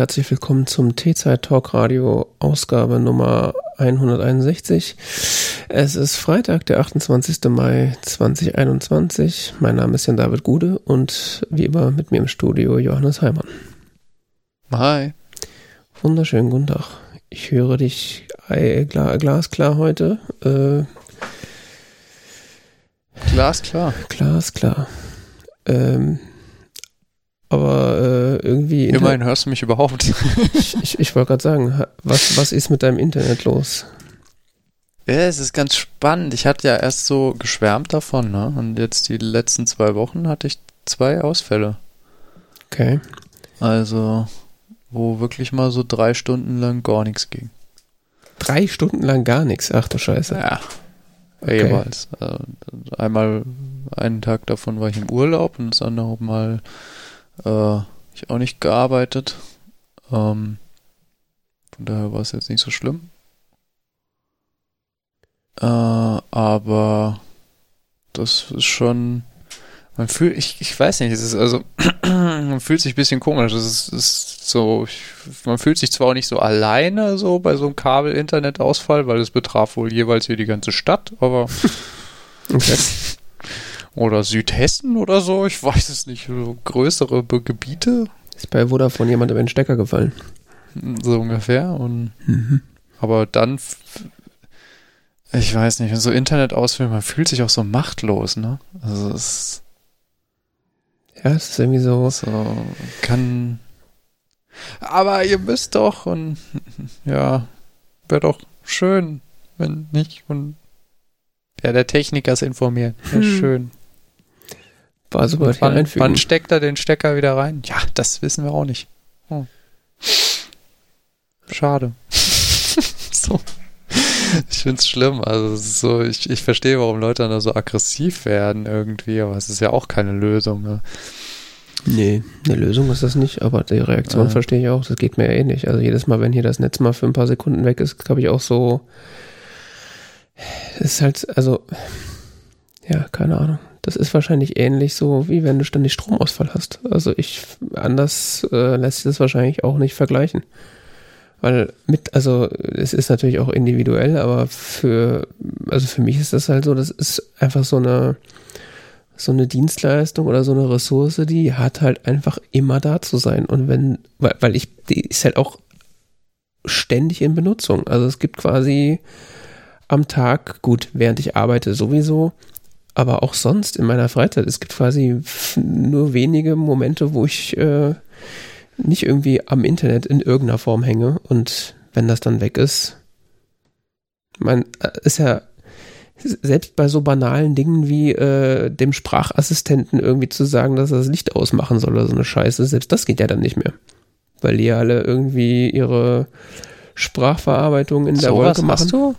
Herzlich willkommen zum T-Zeit Talk Radio Ausgabe Nummer 161. Es ist Freitag, der 28. Mai 2021. Mein Name ist Jan David Gude und wie immer mit mir im Studio Johannes Heimann. Hi. Wunderschönen guten Tag. Ich höre dich glasklar heute. Äh, glasklar. Glasklar. Ähm, aber äh, irgendwie. Immerhin hörst du mich überhaupt. ich ich, wollte gerade sagen, was, was ist mit deinem Internet los? Ja, es ist ganz spannend. Ich hatte ja erst so geschwärmt davon, ne? Und jetzt die letzten zwei Wochen hatte ich zwei Ausfälle. Okay. Also, wo wirklich mal so drei Stunden lang gar nichts ging. Drei Stunden lang gar nichts? Ach du Scheiße. Ja. Okay. Jeweils. Also, einmal einen Tag davon war ich im Urlaub und das andere Mal äh, ich auch nicht gearbeitet. Ähm, von daher war es jetzt nicht so schlimm. Äh, aber das ist schon. Man fühlt, ich, ich weiß nicht, es ist also, man fühlt sich ein bisschen komisch. Es ist, ist so, ich, man fühlt sich zwar auch nicht so alleine so bei so einem Kabel-Internet-Ausfall, weil es betraf wohl jeweils hier die ganze Stadt, aber okay. Oder Südhessen oder so, ich weiß es nicht. So größere Gebiete. Ist bei Vodafone jemand in den Stecker gefallen. So ungefähr. Und mhm. aber dann, ich weiß nicht, so Internet ausfüllen, man fühlt sich auch so machtlos, ne? Also es ja, es ist irgendwie so. So kann. Aber ihr müsst doch und ja, wäre doch schön, wenn nicht. Und ja, der Techniker ist informiert. Ja, hm. schön. War super wann, wann steckt er den Stecker wieder rein? Ja, das wissen wir auch nicht. Oh. Schade. so. Ich finde es schlimm. Also so, ich, ich verstehe, warum Leute dann da so aggressiv werden irgendwie, aber es ist ja auch keine Lösung. Ne? Nee, eine Lösung ist das nicht, aber die Reaktion ja. verstehe ich auch. Das geht mir ja ähnlich. Also jedes Mal, wenn hier das Netz mal für ein paar Sekunden weg ist, glaube ich auch so. Es ist halt, also, ja, keine Ahnung. Das ist wahrscheinlich ähnlich so, wie wenn du ständig Stromausfall hast. Also ich, anders äh, lässt sich das wahrscheinlich auch nicht vergleichen. Weil mit, also es ist natürlich auch individuell, aber für, also für mich ist das halt so, das ist einfach so eine, so eine Dienstleistung oder so eine Ressource, die hat halt einfach immer da zu sein. Und wenn, weil, weil ich, die ist halt auch ständig in Benutzung. Also es gibt quasi am Tag, gut, während ich arbeite sowieso, aber auch sonst in meiner Freizeit. Es gibt quasi nur wenige Momente, wo ich äh, nicht irgendwie am Internet in irgendeiner Form hänge. Und wenn das dann weg ist, man äh, ist ja selbst bei so banalen Dingen wie äh, dem Sprachassistenten irgendwie zu sagen, dass er das Licht ausmachen soll oder so eine Scheiße, selbst das geht ja dann nicht mehr. Weil die alle irgendwie ihre Sprachverarbeitung in der so Wolke machen. Hast du?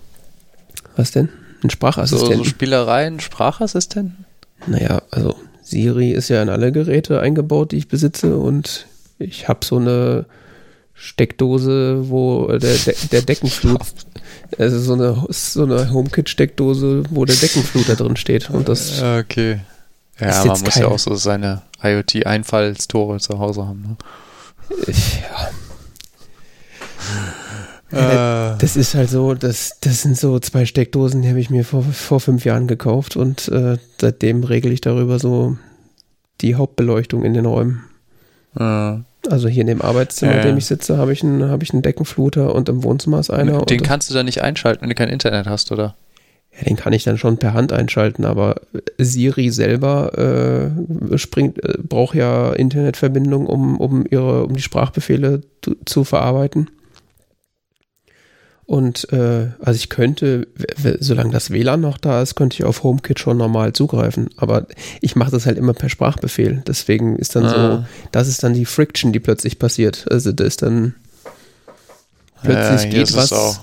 Was denn? Ein Sprachassistenten. So, so Spielereien, Sprachassistenten? Naja, also Siri ist ja in alle Geräte eingebaut, die ich besitze und ich habe so eine Steckdose, wo der, der, der Deckenflut, also so eine, so eine HomeKit-Steckdose, wo der Deckenfluter drin steht. Und das okay. Ja, man muss ja auch so seine IoT-Einfallstore zu Hause haben. Ne? Ja. Äh. Das ist halt so, das, das sind so zwei Steckdosen, die habe ich mir vor, vor fünf Jahren gekauft und äh, seitdem regle ich darüber so die Hauptbeleuchtung in den Räumen. Äh. Also hier in dem Arbeitszimmer, in dem ich sitze, habe ich, einen, hab ich einen Deckenfluter und im Wohnzimmer ist einer. Den kannst du dann nicht einschalten, wenn du kein Internet hast, oder? Ja, den kann ich dann schon per Hand einschalten, aber Siri selber äh, springt, äh, braucht ja Internetverbindung, um, um ihre, um die Sprachbefehle zu, zu verarbeiten. Und äh, also ich könnte, solange das WLAN noch da ist, könnte ich auf HomeKit schon normal zugreifen. Aber ich mache das halt immer per Sprachbefehl. Deswegen ist dann ah. so, das ist dann die Friction, die plötzlich passiert. Also das ist dann plötzlich ja, geht was.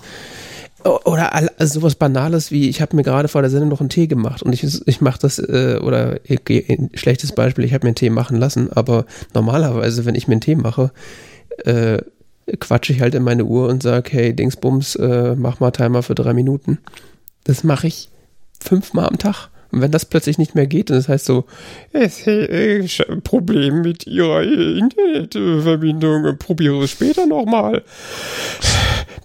Oder also sowas Banales wie, ich habe mir gerade vor der Sendung noch einen Tee gemacht und ich, ich mache das, äh, oder ein schlechtes Beispiel, ich habe mir einen Tee machen lassen, aber normalerweise, wenn ich mir einen Tee mache, äh, quatsche ich halt in meine Uhr und sage, hey, Dingsbums, äh, mach mal Timer für drei Minuten. Das mache ich fünfmal am Tag. Und wenn das plötzlich nicht mehr geht, und das heißt so, es ist ein Problem mit ihrer Internetverbindung, probiere es später nochmal.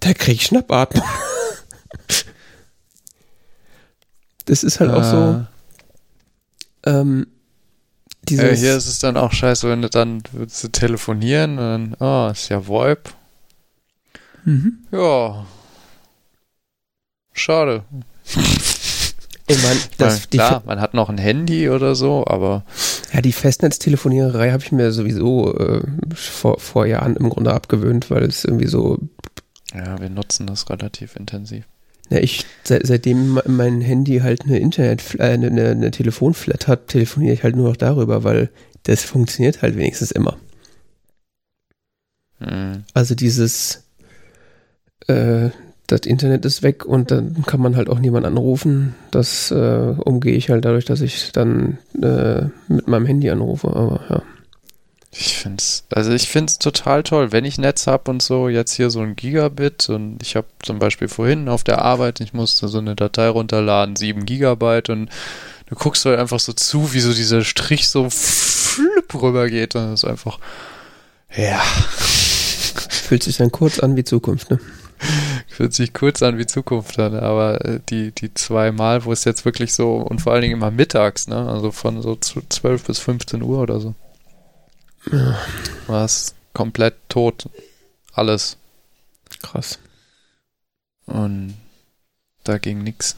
Da krieg ich Schnappatmung. Das ist halt auch so. Ähm, dieses äh, hier ist es dann auch scheiße, wenn du dann würdest du telefonieren und dann, oh, ist ja VoIP. Mhm. Ja. Schade. Ich meine, das, klar, man hat noch ein Handy oder so, aber. Ja, die Festnetztelefoniererei habe ich mir sowieso äh, vor, vor Jahren im Grunde abgewöhnt, weil es irgendwie so. Ja, wir nutzen das relativ intensiv. Ja, ich, seit, seitdem mein Handy halt eine Internet, äh, eine, eine Telefonflat hat, telefoniere ich halt nur noch darüber, weil das funktioniert halt wenigstens immer. Mhm. Also dieses, äh, das Internet ist weg und dann kann man halt auch niemand anrufen. Das äh, umgehe ich halt dadurch, dass ich dann äh, mit meinem Handy anrufe. Aber ja. Ich finde es, also ich finde es total toll, wenn ich Netz habe und so, jetzt hier so ein Gigabit und ich habe zum Beispiel vorhin auf der Arbeit, ich musste so eine Datei runterladen, 7 Gigabyte und du guckst halt einfach so zu, wie so dieser Strich so flipp rüber geht und das ist einfach, ja. Fühlt sich dann kurz an wie Zukunft, ne? Fühlt sich kurz an wie Zukunft an, aber äh, die, die zwei Mal, wo es jetzt wirklich so, und vor allen Dingen immer mittags, ne? Also von so 12 bis 15 Uhr oder so. War es komplett tot. Alles. Krass. Und da ging nichts.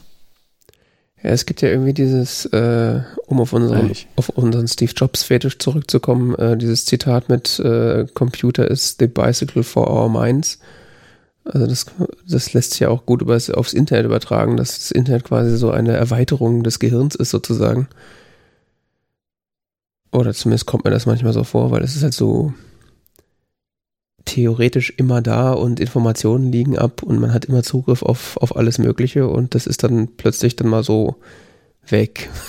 Ja, es gibt ja irgendwie dieses, äh, um auf unseren, auf unseren Steve Jobs Fetisch zurückzukommen, äh, dieses Zitat mit äh, Computer is the bicycle for our minds. Also das, das lässt sich ja auch gut über, aufs Internet übertragen, dass das Internet quasi so eine Erweiterung des Gehirns ist sozusagen. Oder zumindest kommt mir das manchmal so vor, weil es ist halt so theoretisch immer da und Informationen liegen ab und man hat immer Zugriff auf, auf alles Mögliche und das ist dann plötzlich dann mal so weg.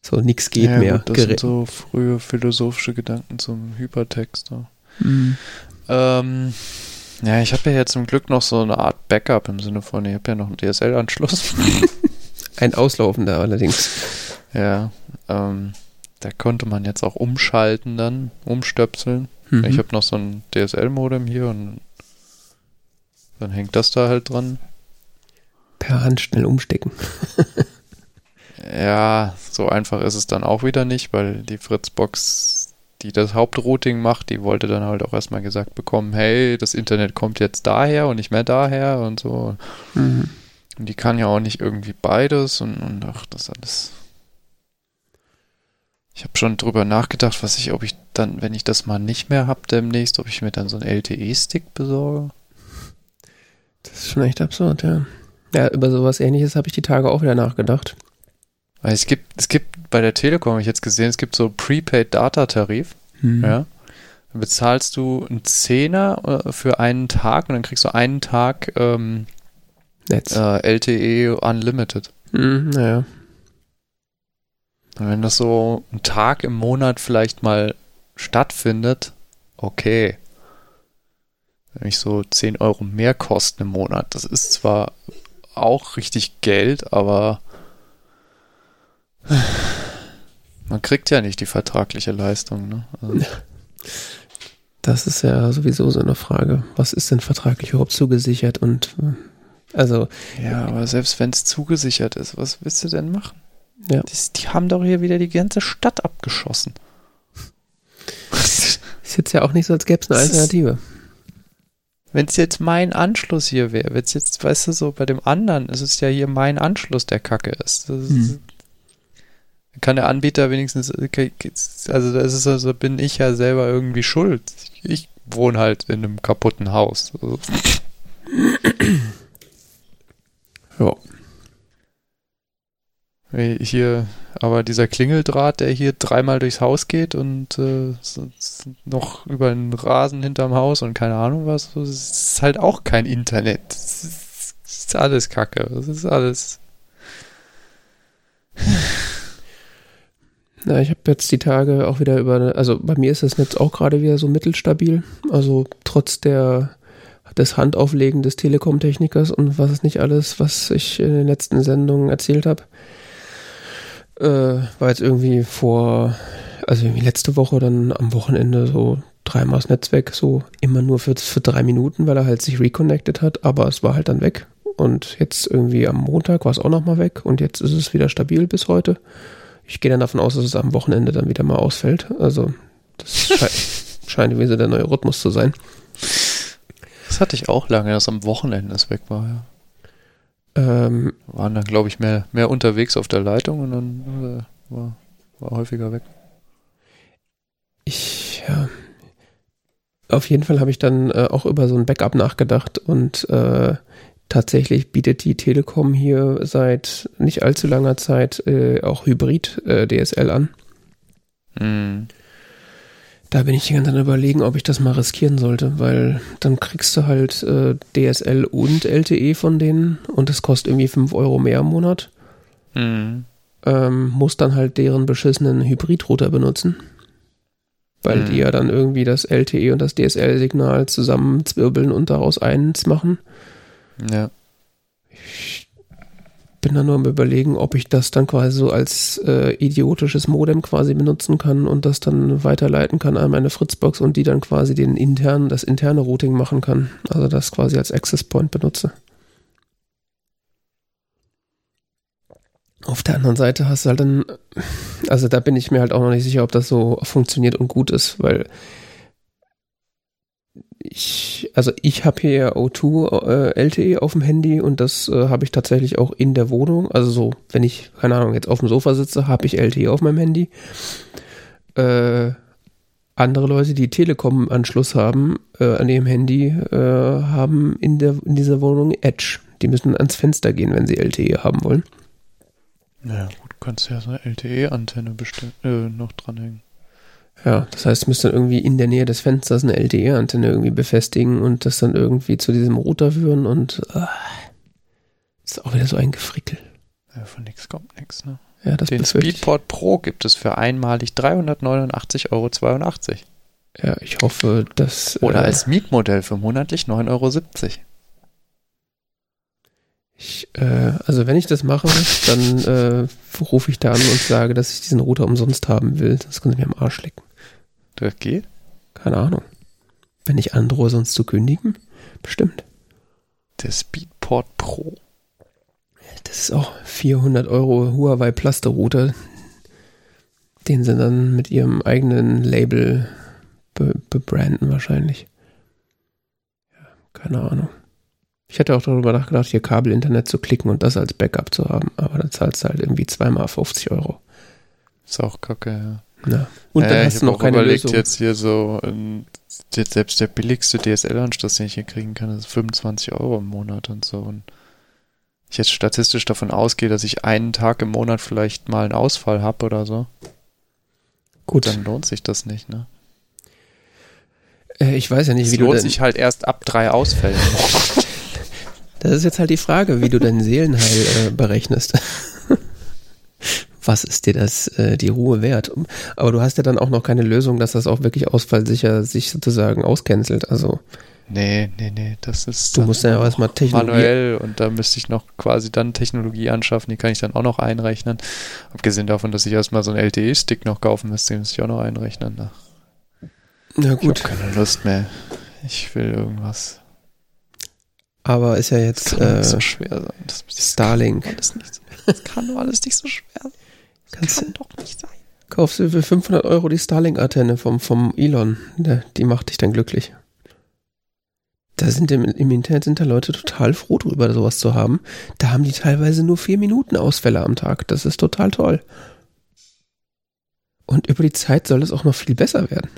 So, nichts geht ja, mehr. Gut, das Gerät. sind so frühe philosophische Gedanken zum Hypertext. Mhm. Ähm, ja, ich habe ja jetzt zum Glück noch so eine Art Backup im Sinne von, ich habe ja noch einen DSL-Anschluss. Ein auslaufender allerdings. Ja, ähm, da konnte man jetzt auch umschalten dann, umstöpseln. Mhm. Ich habe noch so ein DSL-Modem hier und dann hängt das da halt dran. Per Hand schnell umstecken. ja, so einfach ist es dann auch wieder nicht, weil die Fritzbox, die das Hauptrouting macht, die wollte dann halt auch erstmal gesagt bekommen, hey, das Internet kommt jetzt daher und nicht mehr daher und so. Mhm. Und die kann ja auch nicht irgendwie beides und, und ach, das alles ich habe schon drüber nachgedacht, was ich, ob ich dann, wenn ich das mal nicht mehr habe demnächst, ob ich mir dann so einen LTE-Stick besorge. Das ist schon echt absurd, ja. Ja, über sowas ähnliches habe ich die Tage auch wieder nachgedacht. Weil es gibt, es gibt bei der Telekom, habe ich jetzt gesehen, es gibt so Prepaid-Data-Tarif. Hm. Ja. Dann bezahlst du einen Zehner äh, für einen Tag und dann kriegst du einen Tag ähm, Netz. Äh, LTE Unlimited. Hm, naja. Wenn das so ein Tag im Monat vielleicht mal stattfindet, okay. Wenn ich so 10 Euro mehr kosten im Monat, das ist zwar auch richtig Geld, aber man kriegt ja nicht die vertragliche Leistung. Ne? Also das ist ja sowieso so eine Frage. Was ist denn vertraglich überhaupt zugesichert und also. Ja, aber selbst wenn es zugesichert ist, was willst du denn machen? Ja. Das, die haben doch hier wieder die ganze Stadt abgeschossen. Ist jetzt ja auch nicht so, als gäbe es eine Alternative. Wenn es jetzt mein Anschluss hier wäre, wenn es jetzt, weißt du, so bei dem anderen, ist es ja hier mein Anschluss, der Kacke ist. Das hm. kann der Anbieter wenigstens, also das ist also bin ich ja selber irgendwie schuld. Ich wohne halt in einem kaputten Haus. Also. ja. Hier, aber dieser Klingeldraht, der hier dreimal durchs Haus geht und äh, noch über den Rasen hinterm Haus und keine Ahnung was, ist halt auch kein Internet. Das ist, ist alles Kacke. Das ist alles. Na, ich habe jetzt die Tage auch wieder über, also bei mir ist das Netz auch gerade wieder so mittelstabil. Also trotz der des Handauflegen des Telekom-Technikers und was es nicht alles, was ich in den letzten Sendungen erzählt habe. Äh, war jetzt irgendwie vor, also irgendwie letzte Woche dann am Wochenende so dreimal das Netz weg, so immer nur für, für drei Minuten, weil er halt sich reconnected hat, aber es war halt dann weg. Und jetzt irgendwie am Montag war es auch nochmal weg und jetzt ist es wieder stabil bis heute. Ich gehe dann davon aus, dass es am Wochenende dann wieder mal ausfällt. Also das sche scheint wie so der neue Rhythmus zu sein. Das hatte ich auch lange, dass am Wochenende es weg war, ja. Ähm, Waren dann, glaube ich, mehr, mehr unterwegs auf der Leitung und dann äh, war, war häufiger weg. ich, ja. Auf jeden Fall habe ich dann äh, auch über so ein Backup nachgedacht und äh, tatsächlich bietet die Telekom hier seit nicht allzu langer Zeit äh, auch Hybrid äh, an. Hm. Da bin ich die ganze Zeit überlegen, ob ich das mal riskieren sollte, weil dann kriegst du halt äh, DSL und LTE von denen und das kostet irgendwie 5 Euro mehr im Monat. Hm. Ähm, muss dann halt deren beschissenen Hybridrouter benutzen. Weil Hm. die ja dann irgendwie das LTE und das DSL-Signal zusammenzwirbeln und daraus eins machen. Ja. Ich bin dann nur am überlegen, ob ich das dann quasi so als äh, idiotisches Modem quasi benutzen kann und das dann weiterleiten kann an meine Fritzbox und die dann quasi den internen, das interne Routing machen kann. Also das quasi als Access Point benutze. Auf der anderen Seite hast du halt dann, also da bin ich mir halt auch noch nicht sicher, ob das so funktioniert und gut ist, weil ich, also ich habe hier ja O2 äh, LTE auf dem Handy und das äh, habe ich tatsächlich auch in der Wohnung. Also so, wenn ich, keine Ahnung, jetzt auf dem Sofa sitze, habe ich LTE auf meinem Handy. Äh, andere Leute, die Telekom-Anschluss haben äh, an ihrem Handy, äh, haben in, der, in dieser Wohnung Edge. Die müssen ans Fenster gehen, wenn sie LTE haben wollen. Ja, gut, kannst ja so eine LTE-Antenne äh, noch dranhängen. Ja, das heißt, du müsst dann irgendwie in der Nähe des Fensters eine LTE-Antenne irgendwie befestigen und das dann irgendwie zu diesem Router führen und ah, ist auch wieder so ein Gefrickel. Ja, von nix kommt nix, ne? Ja, das Den. Speedport Pro gibt es für einmalig 389,82 Euro. Ja, ich hoffe, dass. Oder äh, als Mietmodell für monatlich 9,70 Euro. Ich, äh, also wenn ich das mache, dann äh, rufe ich da an und sage, dass ich diesen Router umsonst haben will. Das können sie mir am Arsch lecken. Das geht? Keine Ahnung. Wenn ich androhe, sonst zu kündigen? Bestimmt. Der Speedport Pro. Das ist auch 400 Euro Huawei Plaster Router, den sie dann mit ihrem eigenen Label be bebranden wahrscheinlich. Ja, keine Ahnung. Ich hatte auch darüber nachgedacht, hier Kabelinternet zu klicken und das als Backup zu haben, aber dann zahlst du halt irgendwie zweimal 50 Euro. Ist auch kacke, ja. Na. Und dann Äh, hast ich du noch auch keine überlegt, Lösung. jetzt hier so, ähm, jetzt selbst der billigste DSL-Anschluss, den ich hier kriegen kann, ist 25 Euro im Monat und so. Und ich jetzt statistisch davon ausgehe, dass ich einen Tag im Monat vielleicht mal einen Ausfall habe oder so, Gut, dann lohnt sich das nicht, ne? äh, ich weiß ja nicht, wie du lohnt sich halt erst ab drei Ausfällen. Das ist jetzt halt die Frage, wie du dein Seelenheil äh, berechnest. Was ist dir das, äh, die Ruhe wert? Aber du hast ja dann auch noch keine Lösung, dass das auch wirklich ausfallsicher sich sozusagen auscancelt. Also nee, nee, nee, das ist du musst ja auch erstmal Technologie. manuell und da müsste ich noch quasi dann Technologie anschaffen, die kann ich dann auch noch einrechnen. Abgesehen davon, dass ich erstmal so einen LTE-Stick noch kaufen müsste, den müsste ich auch noch einrechnen. Na, Ich gut, habe keine Lust mehr. Ich will irgendwas. aber ist ja Das jetzt kann doch äh, nicht so schwer sein. Das, das Starlink. Kann alles nicht, das kann doch alles nicht so schwer sein. Das Kannst kann doch nicht sein. Kaufst du für 500 Euro die Starlink-Antenne vom, vom Elon. Der, die macht dich dann glücklich. Da sind im, im Internet sind da Leute total froh drüber, sowas zu haben. Da haben die teilweise nur vier Minuten Ausfälle am Tag. Das ist total toll. Und über die Zeit soll es auch noch viel besser werden.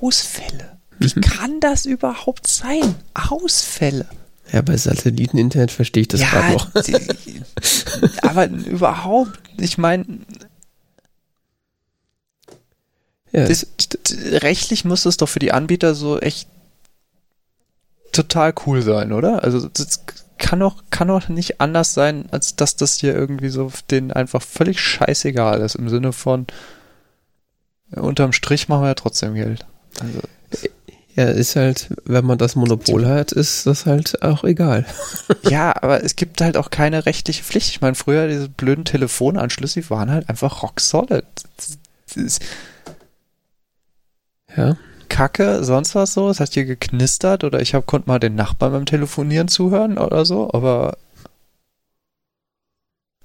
Ausfälle. Wie Mhm. kann das überhaupt sein? Ausfälle. Ja, bei Satelliteninternet verstehe ich das gerade noch. die- aber überhaupt, ich meine, Ja, das, rechtlich muss das doch für die Anbieter so echt total cool sein, oder? Also das kann doch, kann doch nicht anders sein, als dass das hier irgendwie so denen einfach völlig scheißegal ist, im Sinne von äh, unterm Strich machen wir ja trotzdem Geld. Also, Ja, ist halt, wenn man das Monopol hat, ist das halt auch egal. ja, aber es gibt halt auch keine rechtliche Pflicht. Ich meine, früher diese blöden Telefonanschlüsse, die waren halt einfach rock solid. Ja. Kacke, sonst was so. Es hat hier geknistert oder ich hab, konnte mal den Nachbarn beim Telefonieren zuhören oder so, aber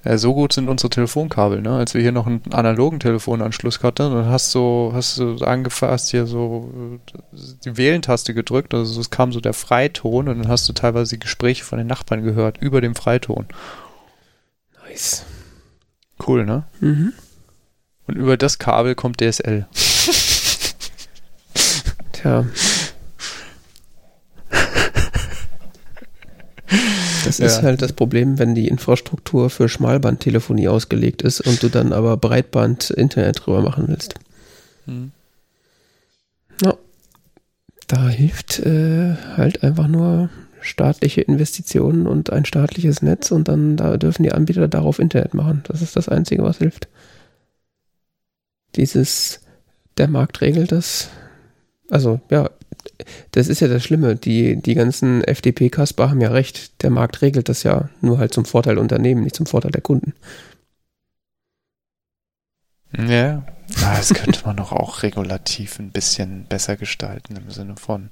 ja, so gut sind unsere Telefonkabel, ne? Als wir hier noch einen analogen Telefonanschluss hatten, dann hast du, hast du angefasst hier so die Wählentaste gedrückt, also es kam so der Freiton und dann hast du teilweise die Gespräche von den Nachbarn gehört über dem Freiton. Nice. Cool, ne? Mhm. Und über das Kabel kommt DSL. Tja. Das ja. ist halt das Problem, wenn die Infrastruktur für Schmalbandtelefonie ausgelegt ist und du dann aber Breitband-Internet drüber machen willst. Hm. Ja. Da hilft äh, halt einfach nur staatliche Investitionen und ein staatliches Netz und dann da dürfen die Anbieter darauf Internet machen. Das ist das Einzige, was hilft. Dieses, der Markt regelt das. Also ja, das ist ja das Schlimme. Die, die ganzen FDP-Kasper haben ja recht. Der Markt regelt das ja nur halt zum Vorteil der Unternehmen, nicht zum Vorteil der Kunden. Ja, das könnte man doch auch regulativ ein bisschen besser gestalten im Sinne von,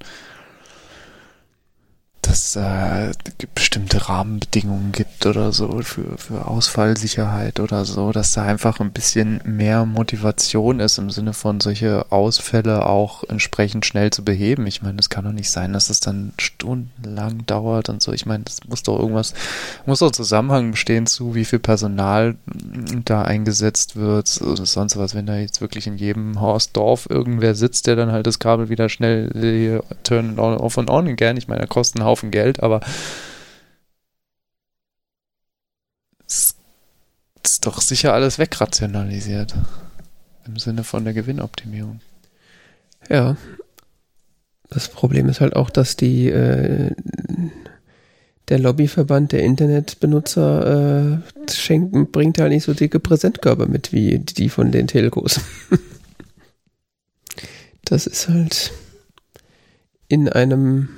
dass äh, bestimmte Rahmenbedingungen gibt oder so für, für Ausfallsicherheit oder so, dass da einfach ein bisschen mehr Motivation ist im Sinne von solche Ausfälle auch entsprechend schnell zu beheben. Ich meine, es kann doch nicht sein, dass es dann stundenlang dauert und so. Ich meine, das muss doch irgendwas, muss doch Zusammenhang bestehen zu, wie viel Personal da eingesetzt wird oder sonst was, wenn da jetzt wirklich in jedem Haus, Dorf irgendwer sitzt, der dann halt das Kabel wieder schnell hier turn on, off und on again. Ich meine, da kostet einen Haufen Haufen Geld, aber es ist doch sicher alles wegrationalisiert. Im Sinne von der Gewinnoptimierung. Ja. Das Problem ist halt auch, dass die äh, der Lobbyverband der Internetbenutzer äh, schenken, bringt halt nicht so dicke Präsentkörper mit wie die von den Telcos. das ist halt in einem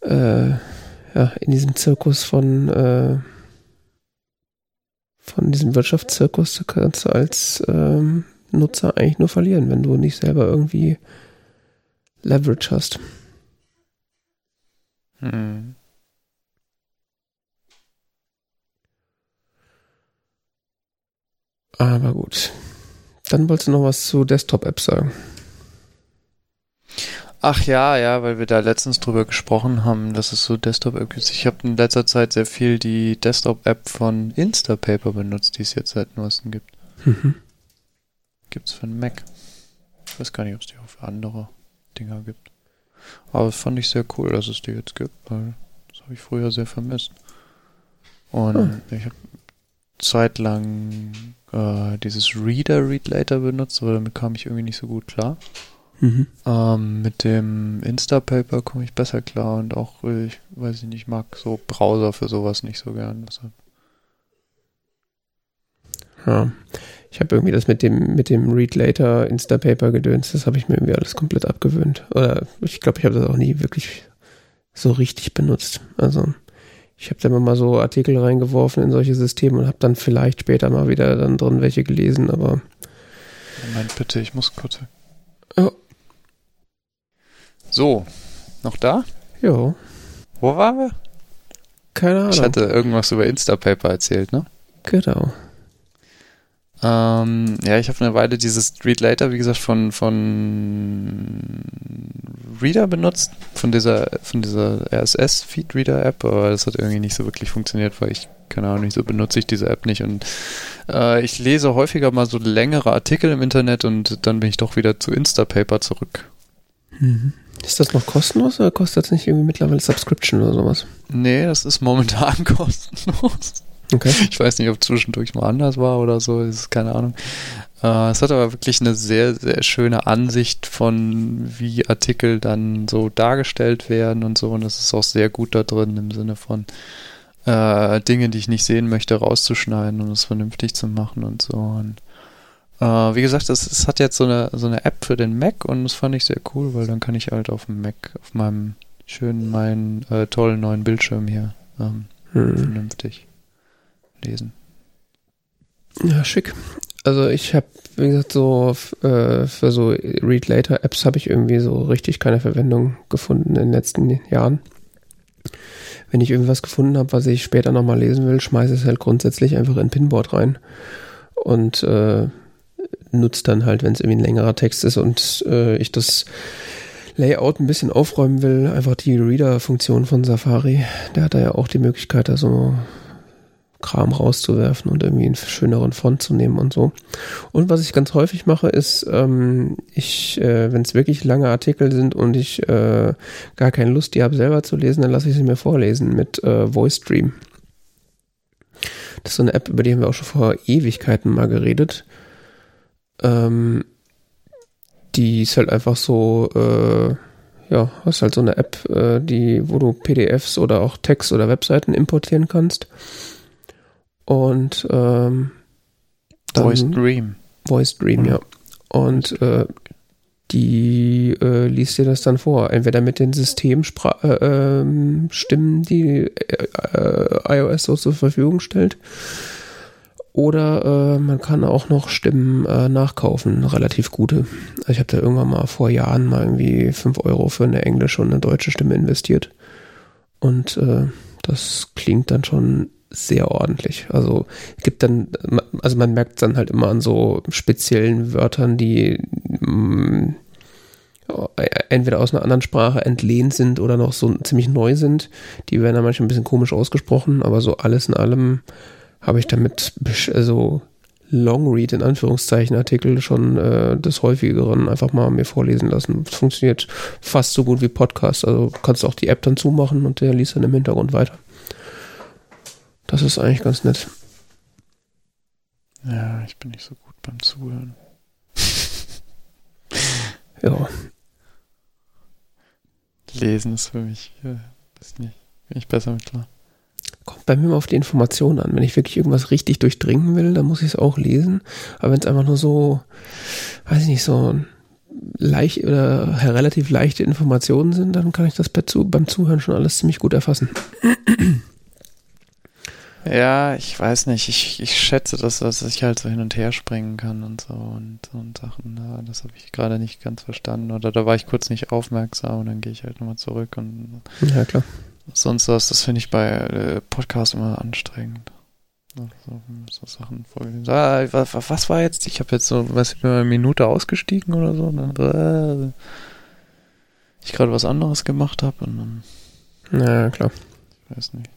äh, ja, in diesem Zirkus von, äh, von diesem Wirtschaftszirkus kannst du als ähm, Nutzer eigentlich nur verlieren, wenn du nicht selber irgendwie Leverage hast. Hm. Aber gut. Dann wolltest du noch was zu Desktop-Apps sagen. Ach ja, ja, weil wir da letztens drüber gesprochen haben, dass es so Desktop-App gibt. Ich habe in letzter Zeit sehr viel die Desktop-App von Instapaper benutzt, die es jetzt seit neuestem gibt. Mhm. Gibt's für einen Mac. Ich weiß gar nicht, ob es die auch für andere Dinger gibt. Aber das fand ich sehr cool, dass es die jetzt gibt, weil das habe ich früher sehr vermisst. Und hm. ich habe zeitlang äh, dieses Reader Read Later benutzt, aber damit kam ich irgendwie nicht so gut klar. Mhm. Ähm, mit dem Instapaper komme ich besser klar und auch, ich weiß ich nicht, mag so Browser für sowas nicht so gern. Deshalb. Ja, ich habe irgendwie das mit dem, mit dem Read Later Instapaper gedöns, das habe ich mir irgendwie alles komplett abgewöhnt. Oder ich glaube, ich habe das auch nie wirklich so richtig benutzt. Also ich habe da immer mal so Artikel reingeworfen in solche Systeme und habe dann vielleicht später mal wieder dann drin welche gelesen, aber. Moment bitte, ich muss kurz. Ja. So, noch da? Jo. Wo waren wir? Keine Ahnung. Ich hatte irgendwas über Instapaper erzählt, ne? Genau. Ähm, ja, ich habe eine Weile dieses Read Later, wie gesagt, von, von Reader benutzt, von dieser, von dieser RSS-Feed-Reader-App, aber das hat irgendwie nicht so wirklich funktioniert, weil ich, keine Ahnung, nicht so benutze ich diese App nicht und äh, ich lese häufiger mal so längere Artikel im Internet und dann bin ich doch wieder zu Instapaper zurück. Mhm. Ist das noch kostenlos oder kostet das nicht irgendwie mittlerweile Subscription oder sowas? Nee, das ist momentan kostenlos. Okay. Ich weiß nicht, ob zwischendurch mal anders war oder so, ist keine Ahnung. Äh, es hat aber wirklich eine sehr, sehr schöne Ansicht von, wie Artikel dann so dargestellt werden und so. Und das ist auch sehr gut da drin im Sinne von äh, Dinge, die ich nicht sehen möchte, rauszuschneiden und es vernünftig zu machen und so. Und Äh, wie gesagt, es, es hat jetzt so eine, so eine App für den Mac und das fand ich sehr cool, weil dann kann ich halt auf dem Mac, auf meinem schönen, meinen äh, tollen neuen Bildschirm hier ähm, hm. vernünftig lesen. Ja, schick. Also ich habe, wie gesagt, so äh, für so Read Later Apps habe ich irgendwie so richtig keine Verwendung gefunden in den letzten Jahren. Wenn ich irgendwas gefunden habe, was ich später nochmal lesen will, schmeiße ich es halt grundsätzlich einfach in Pinboard rein und äh, nutze dann halt, wenn es irgendwie ein längerer Text ist und äh, ich das Layout ein bisschen aufräumen will, einfach die Reader-Funktion von Safari. Der hat da ja auch die Möglichkeit, da so Kram rauszuwerfen und irgendwie einen schöneren Font zu nehmen und so. Und was ich ganz häufig mache, ist, ähm, ich, äh, wenn es wirklich lange Artikel sind und ich äh, gar keine Lust die habe, selber zu lesen, dann lasse ich sie mir vorlesen mit äh, Voice Stream. Das ist so eine App, über die haben wir auch schon vor Ewigkeiten mal geredet. Ähm, die ist halt einfach so, äh, ja, hast halt so eine App, äh, die, wo du PDFs oder auch Text oder Webseiten importieren kannst. Und ähm, dann, Voice Dream. Voice Dream, ja. Und äh, die äh, liest dir das dann vor. Entweder mit den Systemstimmen, äh, ähm, die äh, iOS so zur Verfügung stellt. Oder äh, man kann auch noch Stimmen äh, nachkaufen, relativ gute. Also ich habe da irgendwann mal vor Jahren mal irgendwie 5 Euro für eine englische und eine deutsche Stimme investiert. Und äh, das klingt dann schon sehr ordentlich. Also gibt dann, also man merkt dann halt immer an so speziellen Wörtern, die mm, entweder aus einer anderen Sprache entlehnt sind oder noch so ziemlich neu sind. Die werden dann manchmal ein bisschen komisch ausgesprochen, aber so alles in allem habe ich damit also Longread in Anführungszeichen Artikel schon äh, des häufigeren einfach mal mir vorlesen lassen. Das funktioniert fast so gut wie Podcast. Also kannst du auch die App dann zumachen und der liest dann im Hintergrund weiter. Das ist eigentlich ganz nett. Ja, ich bin nicht so gut beim Zuhören. ja. Lesen ist für mich, ja, ist nicht, bin ich besser mit klar. Kommt bei mir mal auf die Information an. Wenn ich wirklich irgendwas richtig durchdringen will, dann muss ich es auch lesen. Aber wenn es einfach nur so, weiß ich nicht, so leicht oder relativ leichte Informationen sind, dann kann ich das beim Zuhören schon alles ziemlich gut erfassen. Ja, ich weiß nicht. Ich, ich schätze, dass, dass ich halt so hin und her springen kann und so und, und Sachen. Ja, das habe ich gerade nicht ganz verstanden. Oder da war ich kurz nicht aufmerksam und dann gehe ich halt nochmal zurück und ja, klar. Sonst was. Das finde ich bei äh, Podcasts immer anstrengend. So, so Sachen vorgelesen. Ah, was, was war jetzt? Ich habe jetzt so, was ich eine Minute ausgestiegen oder so. Dann, äh, ich gerade was anderes gemacht habe und dann. Ja, klar. Ich weiß nicht.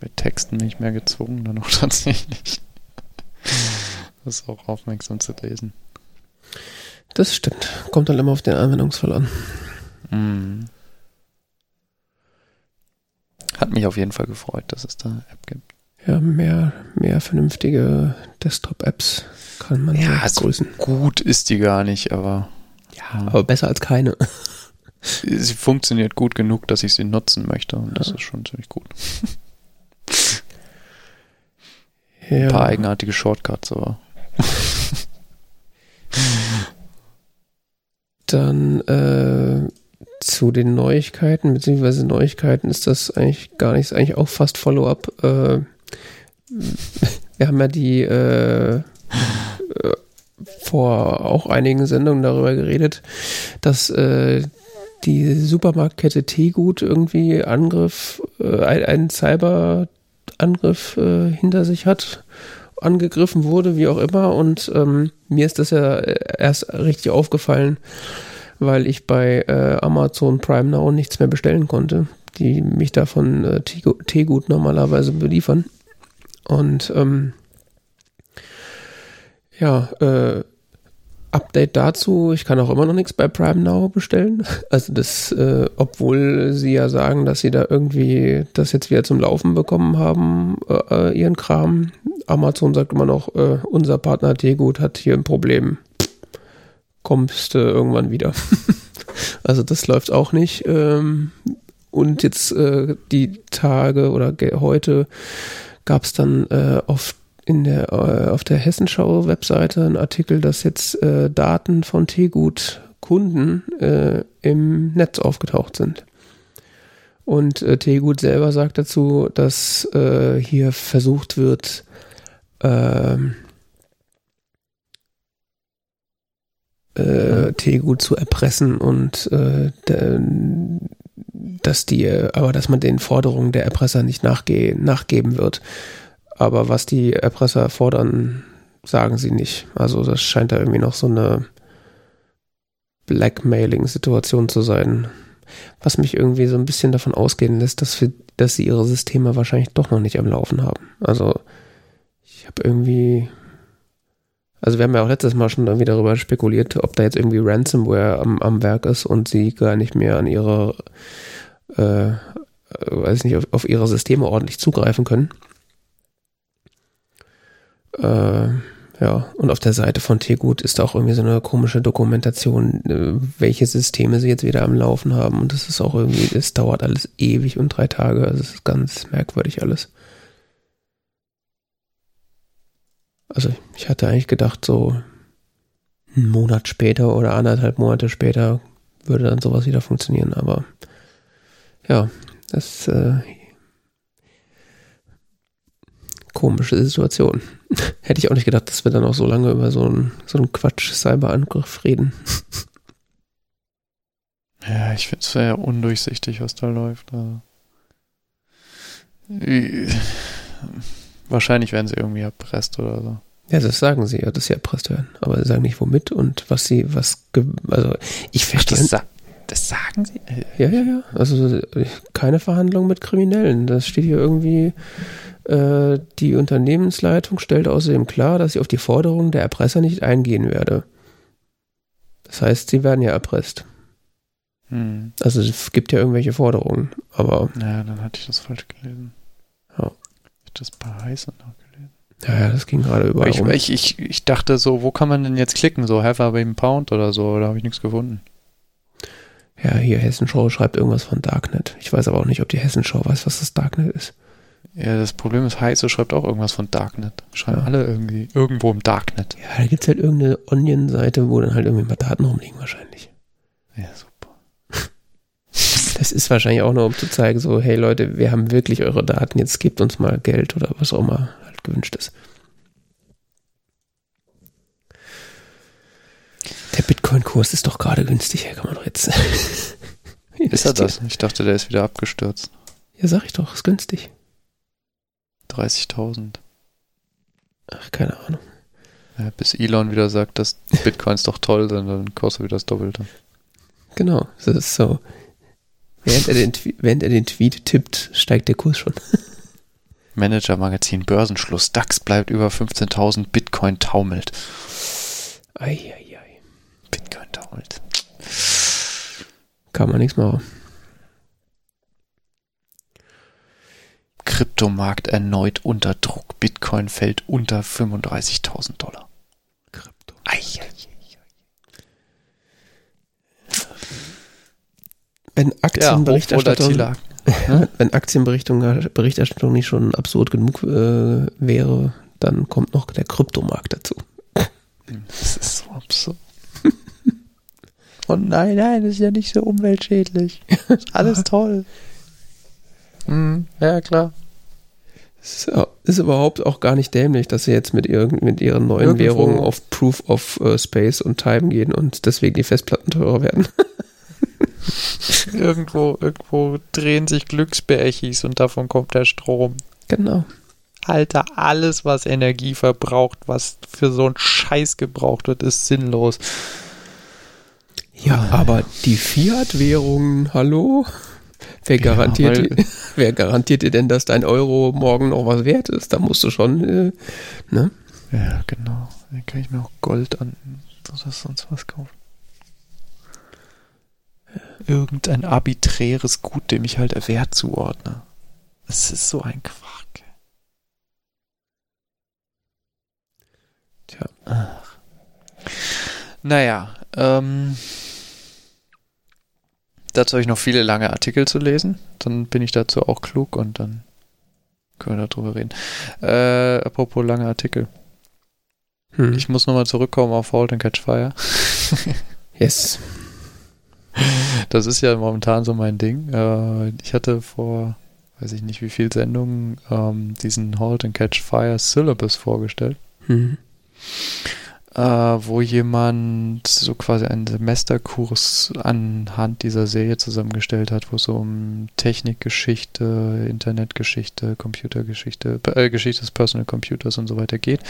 Bei Texten bin ich mehr gezwungen, dann auch tatsächlich. das ist auch aufmerksam zu lesen. Das stimmt. Kommt dann immer auf den Anwendungsfall an. Mm. Hat mich auf jeden Fall gefreut, dass es da App gibt. Ja, mehr, mehr vernünftige Desktop-Apps kann man ja also grüßen. Gut ist die gar nicht, aber. Ja, aber besser als keine. Sie funktioniert gut genug, dass ich sie nutzen möchte und ja. das ist schon ziemlich gut. Ja. Ein paar eigenartige Shortcuts, aber. Dann äh, zu den Neuigkeiten, beziehungsweise Neuigkeiten ist das eigentlich gar nichts, eigentlich auch fast Follow-up. Äh, wir haben ja die äh, äh, vor auch einigen Sendungen darüber geredet, dass äh, die Supermarktkette Teegut irgendwie Angriff, äh, einen Cyber Angriff äh, hinter sich hat, angegriffen wurde, wie auch immer. Und ähm, mir ist das ja erst richtig aufgefallen, weil ich bei äh, Amazon Prime Now nichts mehr bestellen konnte, die mich da von äh, Teegut normalerweise beliefern. Und ähm, ja, äh, Update dazu, ich kann auch immer noch nichts bei Prime Now bestellen. Also das, äh, obwohl sie ja sagen, dass sie da irgendwie das jetzt wieder zum Laufen bekommen haben, äh, äh ihren Kram. Amazon sagt immer noch, äh, unser Partner Tegut hat hier ein Problem. Kommst du irgendwann wieder. also das läuft auch nicht. Ähm, und jetzt äh, die Tage oder heute gab es dann äh, auf in der, äh, auf der Hessenschau-Webseite einen Artikel, dass jetzt Daten von Tegut Kunden äh, im Netz aufgetaucht sind. Und äh, Tegut selber sagt dazu, dass äh, hier versucht wird, ähm, äh, Tegut zu erpressen und äh, dass die, aber dass man den Forderungen der Erpresser nicht nachge nachgeben wird. Aber was die Erpresser fordern, sagen sie nicht. Also das scheint da irgendwie noch so eine Blackmailing-Situation zu sein. Was mich irgendwie so ein bisschen davon ausgehen lässt, dass, wir, dass sie ihre Systeme wahrscheinlich doch noch nicht am Laufen haben. Also ich habe irgendwie also wir haben ja auch letztes Mal schon irgendwie darüber spekuliert, ob da jetzt irgendwie Ransomware am, am Werk ist und sie gar nicht mehr an ihre, äh, weiß nicht, auf, auf ihre Systeme ordentlich zugreifen können. Äh, ja, und auf der Seite von Tegut ist auch irgendwie so eine komische Dokumentation, äh, welche Systeme sie jetzt wieder am Laufen haben. Und das ist auch irgendwie, das dauert alles ewig und drei Tage. Also es ist ganz merkwürdig alles. Also ich hatte eigentlich gedacht, so einen Monat später oder anderthalb Monate später würde dann sowas wieder funktionieren. Aber ja, das äh, komische Situation. Hätte ich auch nicht gedacht, dass wir dann auch so lange über so einen, so Quatsch-Cyberangriff reden. Ja, ich finde es sehr undurchsichtig, was da läuft. Also. Wahrscheinlich werden sie irgendwie erpresst oder so. Ja, das sagen sie ja, dass sie erpresst werden. Aber sie sagen nicht womit und was sie, was, also ich verstehe. Das, sa das, sagen sie? Ja, ja, ja. Also keine Verhandlung mit Kriminellen. Das steht hier irgendwie, äh, die Unternehmensleitung stellt außerdem klar, dass sie auf die Forderungen der Erpresser nicht eingehen werde. Das heißt, sie werden ja erpresst. Hm. Also es gibt ja irgendwelche Forderungen, aber. Naja, dann hatte ich das falsch gelesen. Das bei Heiß noch gelesen. Ja, ja, das ging gerade überall. Ich, ich, ich, ich, dachte so, wo kann man denn jetzt klicken? So Have I been Pound oder so, da habe ich nichts gefunden. Ja, hier Hessenschau schreibt irgendwas von Darknet. Ich weiß aber auch nicht, ob die Hessenschau weiß, was das Darknet ist. Ja, das Problem ist, Heiße schreibt auch irgendwas von Darknet. Schreiben ja. alle irgendwie irgendwo im Darknet. Ja, da gibt es halt irgendeine Onion-Seite, wo dann halt irgendwie mal Daten rumliegen wahrscheinlich. Ja, super. Das ist wahrscheinlich auch nur, um zu zeigen, so, hey Leute, wir haben wirklich eure Daten, jetzt gebt uns mal Geld oder was auch immer halt gewünscht ist. Der Bitcoin-Kurs ist doch gerade günstig, kann man doch jetzt. ist er das? Ich dachte, der ist wieder abgestürzt. Ja, sag ich doch, ist günstig. 30.000. Ach, keine Ahnung. Ja, bis Elon wieder sagt, dass Bitcoins doch toll sind, dann kostet er wieder das Doppelte. Genau, das ist so. Während er, den, während er den Tweet tippt, steigt der Kurs schon. Manager-Magazin Börsenschluss. DAX bleibt über 15.000, Bitcoin taumelt. Eieiei. Bitcoin taumelt. Kann man nichts machen. Kryptomarkt erneut unter Druck. Bitcoin fällt unter 35.000 Dollar. Krypto. Eieiei. Wenn Aktienberichterstattung, ja, wenn Aktienberichterstattung nicht schon absurd genug äh, wäre, dann kommt noch der Kryptomarkt dazu. Das ist so absurd. oh nein, nein, das ist ja nicht so umweltschädlich. Ist alles toll. Mhm, ja, klar. Es ist überhaupt auch gar nicht dämlich, dass sie jetzt mit, ihren, mit ihren neuen Irgendwo. Währungen auf Proof of uh, Space und Time gehen und deswegen die Festplatten teurer werden. irgendwo, irgendwo drehen sich Glücksbärchis und davon kommt der Strom. Genau. Alter, alles, was Energie verbraucht, was für so einen Scheiß gebraucht wird, ist sinnlos. Ja, aber die Fiat-Währungen, hallo? Wer garantiert, ja, dir, wer garantiert dir denn, dass dein Euro morgen noch was wert ist? Da musst du schon, äh, ne? Ja, genau. Dann kann ich mir auch Gold an oder sonst was kaufen irgendein arbiträres Gut, dem ich halt Wert zuordne. Es ist so ein Quark. Tja. Ach. Naja, ähm, dazu habe ich noch viele lange Artikel zu lesen. Dann bin ich dazu auch klug und dann können wir darüber reden. Äh, apropos lange Artikel. Hm. Ich muss nochmal zurückkommen auf Halt and Catch Fire. yes. Das ist ja momentan so mein Ding. Äh, ich hatte vor, weiß ich nicht wie viel Sendungen, ähm, diesen Halt and Catch Fire Syllabus vorgestellt. Hm. Äh, wo jemand so quasi einen Semesterkurs anhand dieser Serie zusammengestellt hat, wo es so um Technikgeschichte, Internetgeschichte, Computergeschichte, äh, Geschichte des Personal Computers und so weiter geht.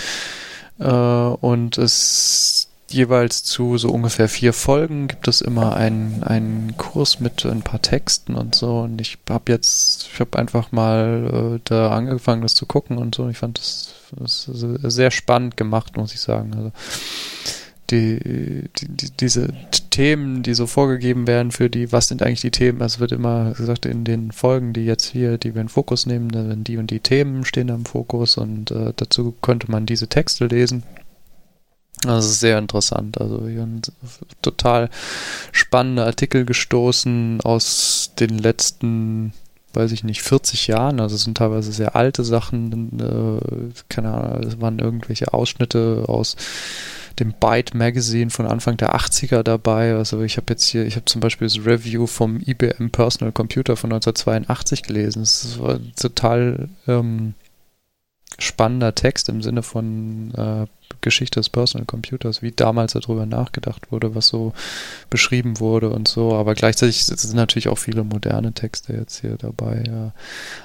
Äh, und es jeweils zu so ungefähr vier Folgen gibt es immer einen, einen Kurs mit ein paar Texten und so. Und ich habe jetzt, ich habe einfach mal äh, da angefangen, das zu gucken und so. Ich fand das, das sehr spannend gemacht, muss ich sagen. Also die, die, die, diese Themen, die so vorgegeben werden für die, was sind eigentlich die Themen? Also es wird immer gesagt, in den Folgen, die jetzt hier, die wir in Fokus nehmen, dann die und die Themen stehen da im Fokus und äh, dazu könnte man diese Texte lesen. Ist sehr interessant. Also hier ein total spannende Artikel gestoßen aus den letzten, weiß ich nicht, 40 Jahren. Also es sind teilweise sehr alte Sachen. Äh, keine Ahnung, es waren irgendwelche Ausschnitte aus dem Byte Magazine von Anfang der 80er dabei. Also ich habe jetzt hier, ich habe zum Beispiel das Review vom IBM Personal Computer von 1982 gelesen. Das war total ähm, spannender Text im Sinne von äh, Geschichte des Personal Computers, wie damals darüber nachgedacht wurde, was so beschrieben wurde und so. Aber gleichzeitig sind natürlich auch viele moderne Texte jetzt hier dabei. Ja.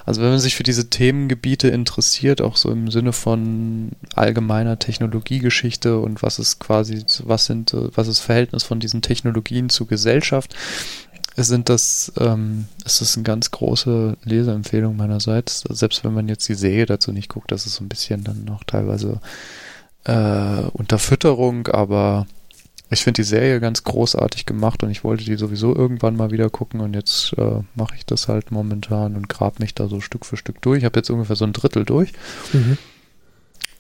Also wenn man sich für diese Themengebiete interessiert, auch so im Sinne von allgemeiner Technologiegeschichte und was ist quasi, was sind, was ist Verhältnis von diesen Technologien zur Gesellschaft, sind das, ähm, ist das eine ganz große Leseempfehlung meinerseits. Selbst wenn man jetzt die Serie dazu nicht guckt, das ist so ein bisschen dann noch teilweise äh, Unterfütterung, aber ich finde die Serie ganz großartig gemacht und ich wollte die sowieso irgendwann mal wieder gucken und jetzt äh, mache ich das halt momentan und grab mich da so Stück für Stück durch. Ich habe jetzt ungefähr so ein Drittel durch. Mhm.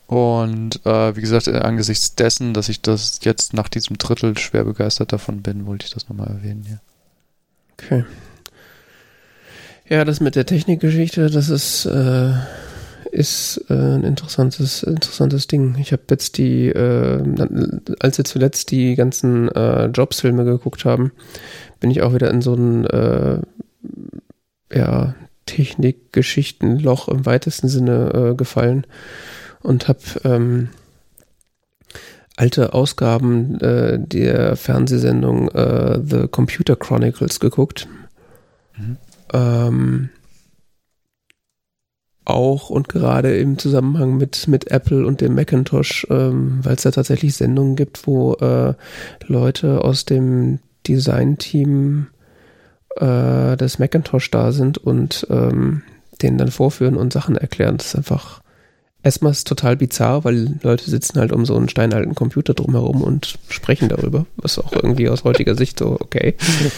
Und äh, wie gesagt, angesichts dessen, dass ich das jetzt nach diesem Drittel schwer begeistert davon bin, wollte ich das nochmal erwähnen hier. Okay. Ja, das mit der Technikgeschichte, das ist äh, ist äh, ein interessantes, interessantes Ding. Ich habe jetzt die, äh, als wir zuletzt die ganzen äh, Jobs-Filme geguckt haben, bin ich auch wieder in so ein äh, ja, Technikgeschichtenloch im weitesten Sinne äh, gefallen und habe ähm, alte Ausgaben äh, der Fernsehsendung äh, The Computer Chronicles geguckt. Mhm. Ähm, auch und gerade im Zusammenhang mit, mit Apple und dem Macintosh, ähm, weil es da tatsächlich Sendungen gibt, wo äh, Leute aus dem Design-Team äh, des Macintosh da sind und ähm, denen dann vorführen und Sachen erklären. Das ist einfach Erstmal ist es total bizarr, weil Leute sitzen halt um so einen steinalten Computer drumherum und sprechen darüber, was auch irgendwie aus heutiger Sicht so okay.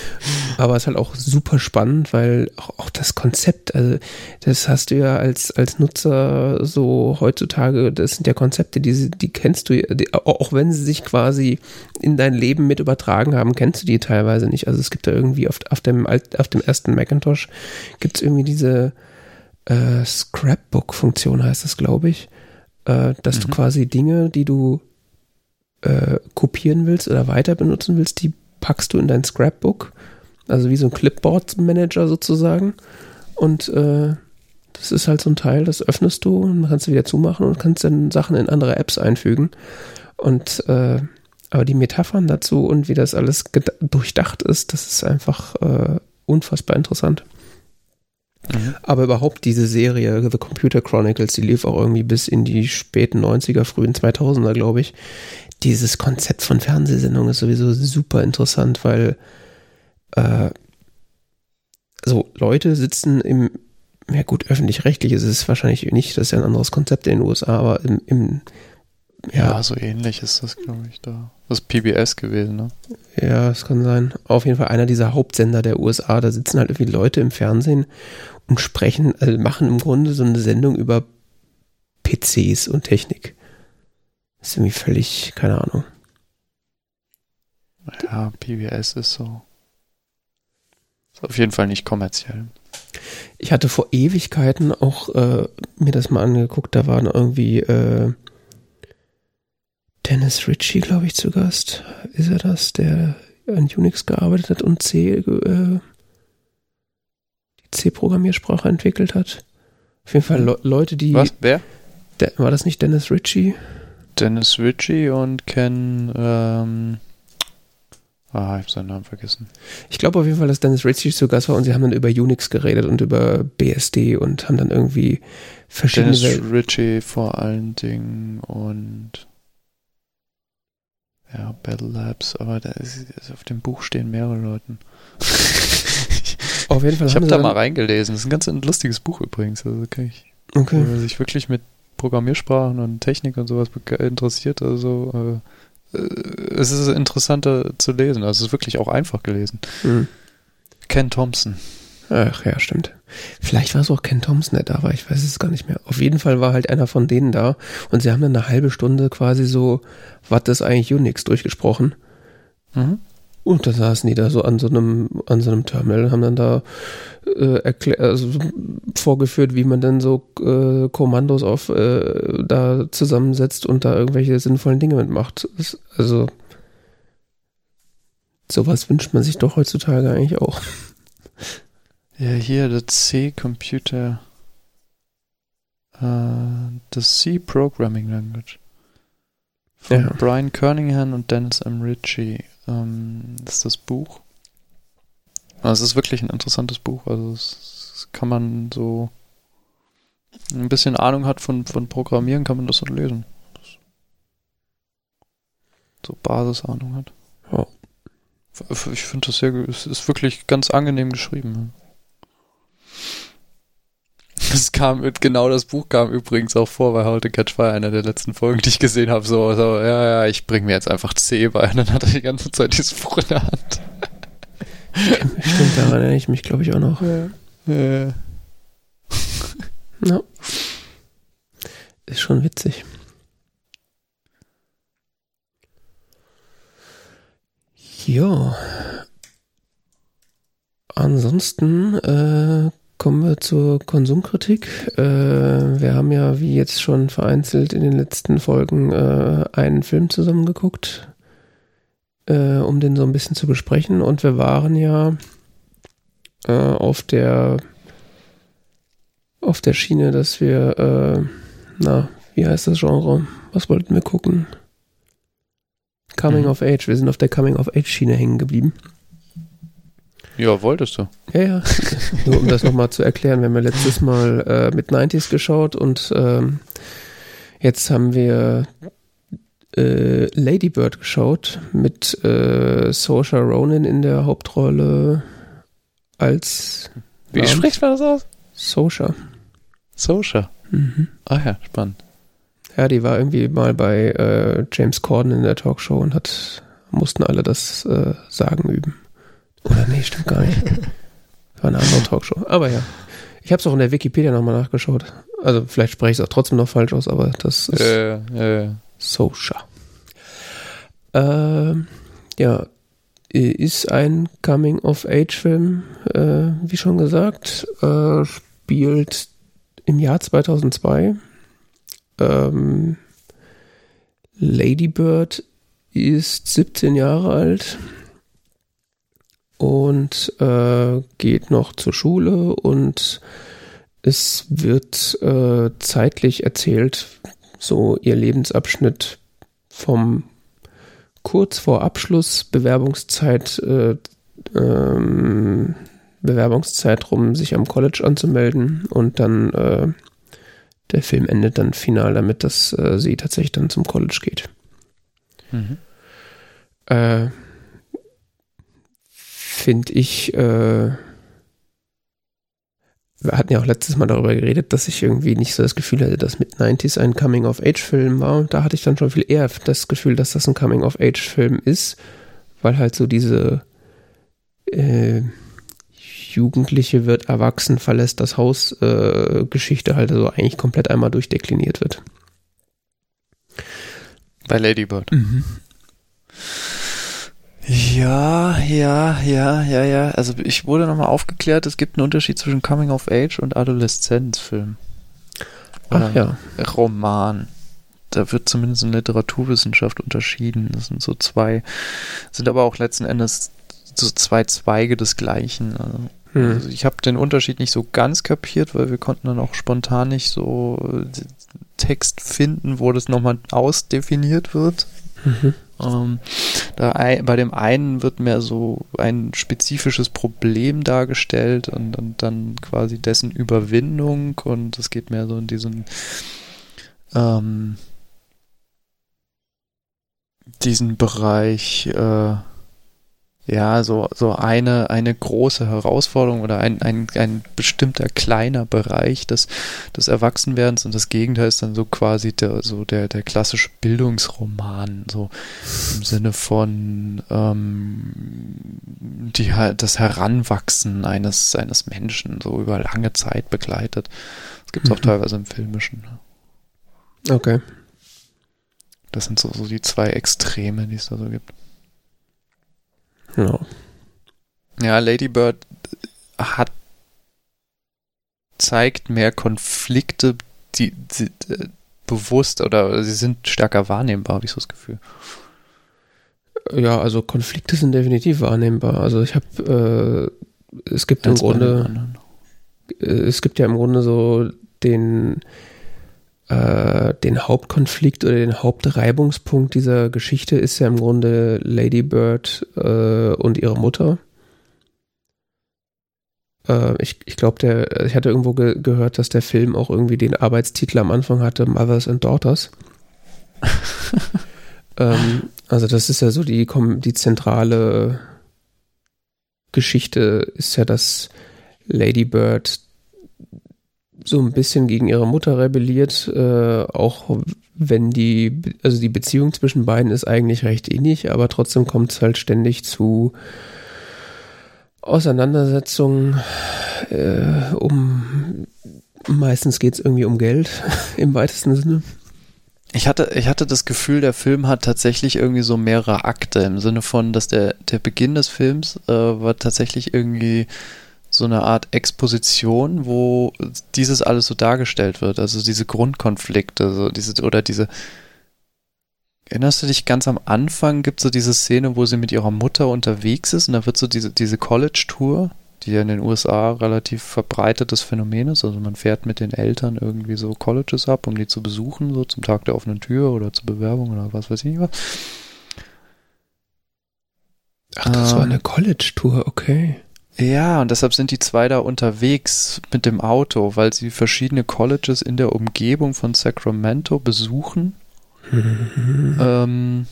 Aber es ist halt auch super spannend, weil auch, auch, das Konzept, also das hast du ja als, als Nutzer so heutzutage, das sind ja Konzepte, die, die kennst du, die, auch wenn sie sich quasi in dein Leben mit übertragen haben, kennst du die teilweise nicht. Also es gibt da irgendwie auf, auf, dem, auf dem ersten Macintosh gibt es irgendwie diese äh, Scrapbook-Funktion heißt es, glaube ich, äh, dass mhm. du quasi Dinge, die du äh, kopieren willst oder weiter benutzen willst, die packst du in dein Scrapbook, also wie so ein Clipboard-Manager sozusagen. Und äh, das ist halt so ein Teil, das öffnest du und kannst du wieder zumachen und kannst dann Sachen in andere Apps einfügen. Und äh, aber die Metaphern dazu und wie das alles durchdacht ist, das ist einfach äh, unfassbar interessant. Mhm. Aber überhaupt diese Serie, The Computer Chronicles, die lief auch irgendwie bis in die späten 90er, frühen 2000er, glaube ich. Dieses Konzept von Fernsehsendungen ist sowieso super interessant, weil äh, so Leute sitzen im, ja gut, öffentlich-rechtlich ist es wahrscheinlich nicht, das ist ja ein anderes Konzept in den USA, aber im, im ja, ja, so ähnlich ist das, glaube ich, da. Das ist PBS gewesen, ne? Ja, das kann sein. Auf jeden Fall einer dieser Hauptsender der USA. Da sitzen halt irgendwie Leute im Fernsehen und sprechen, also machen im Grunde so eine Sendung über PCs und Technik. Das ist irgendwie völlig, keine Ahnung. Ja, PBS ist so. Ist auf jeden Fall nicht kommerziell. Ich hatte vor Ewigkeiten auch äh, mir das mal angeguckt, da waren irgendwie äh, Dennis Ritchie, glaube ich, zu Gast. Ist er das, der an Unix gearbeitet hat und C, äh, die C-Programmiersprache entwickelt hat? Auf jeden Fall Le Leute, die. Was? Wer? Der, war das nicht Dennis Ritchie? Dennis Ritchie und Ken, ähm, ah, ich habe seinen Namen vergessen. Ich glaube auf jeden Fall, dass Dennis Ritchie zu Gast war und sie haben dann über Unix geredet und über BSD und haben dann irgendwie verschiedene Dennis Ritchie vor allen Dingen und ja, Battle Labs, aber da ist, ist auf dem Buch stehen mehrere Leute. Auf jeden Fall Ich habe da mal reingelesen. Das ist ein ganz lustiges Buch übrigens. Also kann ich, Okay. Wer sich wirklich mit Programmiersprachen und Technik und sowas interessiert, also äh, äh, es ist interessanter zu lesen. Also es ist wirklich auch einfach gelesen. Hm. Ken Thompson. Ach ja, stimmt. Vielleicht war es auch Ken Thompson, der da war, ich weiß es gar nicht mehr. Auf jeden Fall war halt einer von denen da und sie haben dann eine halbe Stunde quasi so, was ist eigentlich Unix durchgesprochen. Mhm. Und da saßen die da so an so einem, an so einem Terminal und haben dann da äh, erklär, also vorgeführt, wie man dann so äh, Kommandos auf äh, da zusammensetzt und da irgendwelche sinnvollen Dinge mitmacht. Das, also sowas wünscht man sich doch heutzutage eigentlich auch. Ja, hier, der C-Computer. Äh, das C-Programming Language. Von Ja. Brian Kernighan und Dennis M. Ritchie. Ähm, das ist das Buch. Also es ist wirklich ein interessantes Buch. Also es, kann man so ein bisschen Ahnung hat von, von Programmieren, kann man das so lesen. So Basisahnung hat. Ja. Ich finde das sehr, ge- es ist wirklich ganz angenehm geschrieben. Es kam, genau das Buch kam übrigens auch vor bei How to Catch Fire, einer der letzten Folgen, die ich gesehen habe. So, so ja, ja, ich bringe mir jetzt einfach C bei. Und dann hat er die ganze Zeit dieses Buch in der Hand. Stimmt, daran erinnere ich mich, glaube ich, auch noch. Ja. Ja. Ist schon witzig. Ja. Ansonsten äh, kommen wir zur Konsumkritik. Äh, wir haben ja, wie jetzt schon vereinzelt in den letzten Folgen, äh, einen Film zusammengeguckt, äh, um den so ein bisschen zu besprechen. Und wir waren ja äh, auf der auf der Schiene, dass wir, äh, na, wie heißt das Genre? Was wollten wir gucken? Coming Mhm. of Age. Wir sind auf der Coming of Age Schiene hängen geblieben. Ja, wolltest du. Ja, ja. Nur um das nochmal zu erklären, wir haben ja letztes Mal äh, mit 90s geschaut und ähm, jetzt haben wir äh, Lady Bird geschaut mit äh, Saoirse Ronan in der Hauptrolle als Wie spricht man das aus? Saoirse. Social. Mhm. Ah ja, spannend. Ja, die war irgendwie mal bei äh, James Corden in der Talkshow und hat mussten alle das äh, Sagen üben. Oder nee, stimmt gar nicht. War eine andere Talkshow. Aber ja. Ich habe es auch in der Wikipedia nochmal nachgeschaut. Also vielleicht spreche ich es auch trotzdem noch falsch aus, aber das ist Äh, äh, Socha. Ähm, ja, ist ein Coming-of-Age-Film, äh, wie schon gesagt, äh, spielt im Jahr 2002. Ähm, Lady Bird ist 17 Jahre alt und äh, geht noch zur Schule und es wird äh, zeitlich erzählt, so ihr Lebensabschnitt vom kurz vor Abschluss Bewerbungszeit, äh, ähm, Bewerbungszeitraum, sich am College anzumelden und dann äh, der Film endet dann final damit, dass äh, sie tatsächlich dann zum College geht. mhm. Äh, Finde ich, äh, wir hatten ja auch letztes Mal darüber geredet, dass ich irgendwie nicht so das Gefühl hatte, dass mit 90s ein Coming-of-Age-Film war. Und da hatte ich dann schon viel eher das Gefühl, dass das ein Coming-of-Age-Film ist, weil halt so diese äh, Jugendliche wird erwachsen, verlässt das Haus äh, Geschichte halt so eigentlich komplett einmal durchdekliniert wird. Bei Ladybird. Ja, ja, ja, ja, ja. Also ich wurde nochmal aufgeklärt, es gibt einen Unterschied zwischen Coming of Age und Adoleszenzfilm. Ach ja. Roman. Da wird zumindest in Literaturwissenschaft unterschieden. Das sind so zwei, sind aber auch letzten Endes so zwei Zweige des Gleichen. Also, Hm. also ich habe den Unterschied nicht so ganz kapiert, weil wir konnten dann auch spontan nicht so äh, Text finden, wo das nochmal ausdefiniert wird. Mhm. Ähm, da ei- bei dem einen wird mehr so ein spezifisches Problem dargestellt und, und dann quasi dessen Überwindung und es geht mehr so in diesen ähm, diesen Bereich äh, ja so so eine eine große Herausforderung oder ein, ein, ein bestimmter kleiner Bereich des des Erwachsenwerdens und das Gegenteil ist dann so quasi der so der der klassische Bildungsroman so im Sinne von ähm, die das Heranwachsen eines eines Menschen so über lange Zeit begleitet. Das gibt es auch Mhm. teilweise im Filmischen. ne? Okay. Das sind so, so die zwei Extreme, die es da so gibt. Ja. Ja, Lady Bird hat zeigt mehr Konflikte, die, die äh, bewusst oder sie sind stärker wahrnehmbar, habe ich so das Gefühl. Ja, also Konflikte sind definitiv wahrnehmbar. Also ich habe, äh, es gibt im Als den Grunde, äh, es gibt ja im Grunde so den, äh, den Hauptkonflikt oder den Hauptreibungspunkt dieser Geschichte ist ja im Grunde Lady Bird äh, und ihre Mutter. Äh, ich ich glaube, der, ich hatte irgendwo ge gehört, dass der Film auch irgendwie den Arbeitstitel am Anfang hatte, Mothers and Daughters. ähm, also das ist ja so die, die zentrale Geschichte ist ja, dass Lady Bird so ein bisschen gegen ihre Mutter rebelliert, äh, auch wenn die, also die Beziehung zwischen beiden ist eigentlich recht innig, aber trotzdem kommt es halt ständig zu Auseinandersetzungen äh, um, meistens geht es irgendwie um Geld im weitesten Sinne. Ich hatte, ich hatte das Gefühl, der Film hat tatsächlich irgendwie so mehrere Akte im Sinne von, dass der, der Beginn des Films äh, war tatsächlich irgendwie so eine Art Exposition, wo dieses alles so dargestellt wird. Also diese Grundkonflikte, so diese, oder diese. Erinnerst du dich ganz am Anfang gibt so diese Szene, wo sie mit ihrer Mutter unterwegs ist und da wird so diese, diese College-Tour, die ja in den USA relativ verbreitetes Phänomen ist. Also man fährt mit den Eltern irgendwie so Colleges ab, um die zu besuchen, so zum Tag der offenen Tür oder zur Bewerbung oder was weiß ich nicht was. Ach, das war Ähm. eine College-Tour, okay. Ja, und deshalb sind die zwei da unterwegs mit dem Auto, weil sie verschiedene Colleges in der Umgebung von Sacramento besuchen. Mhm. Ähm,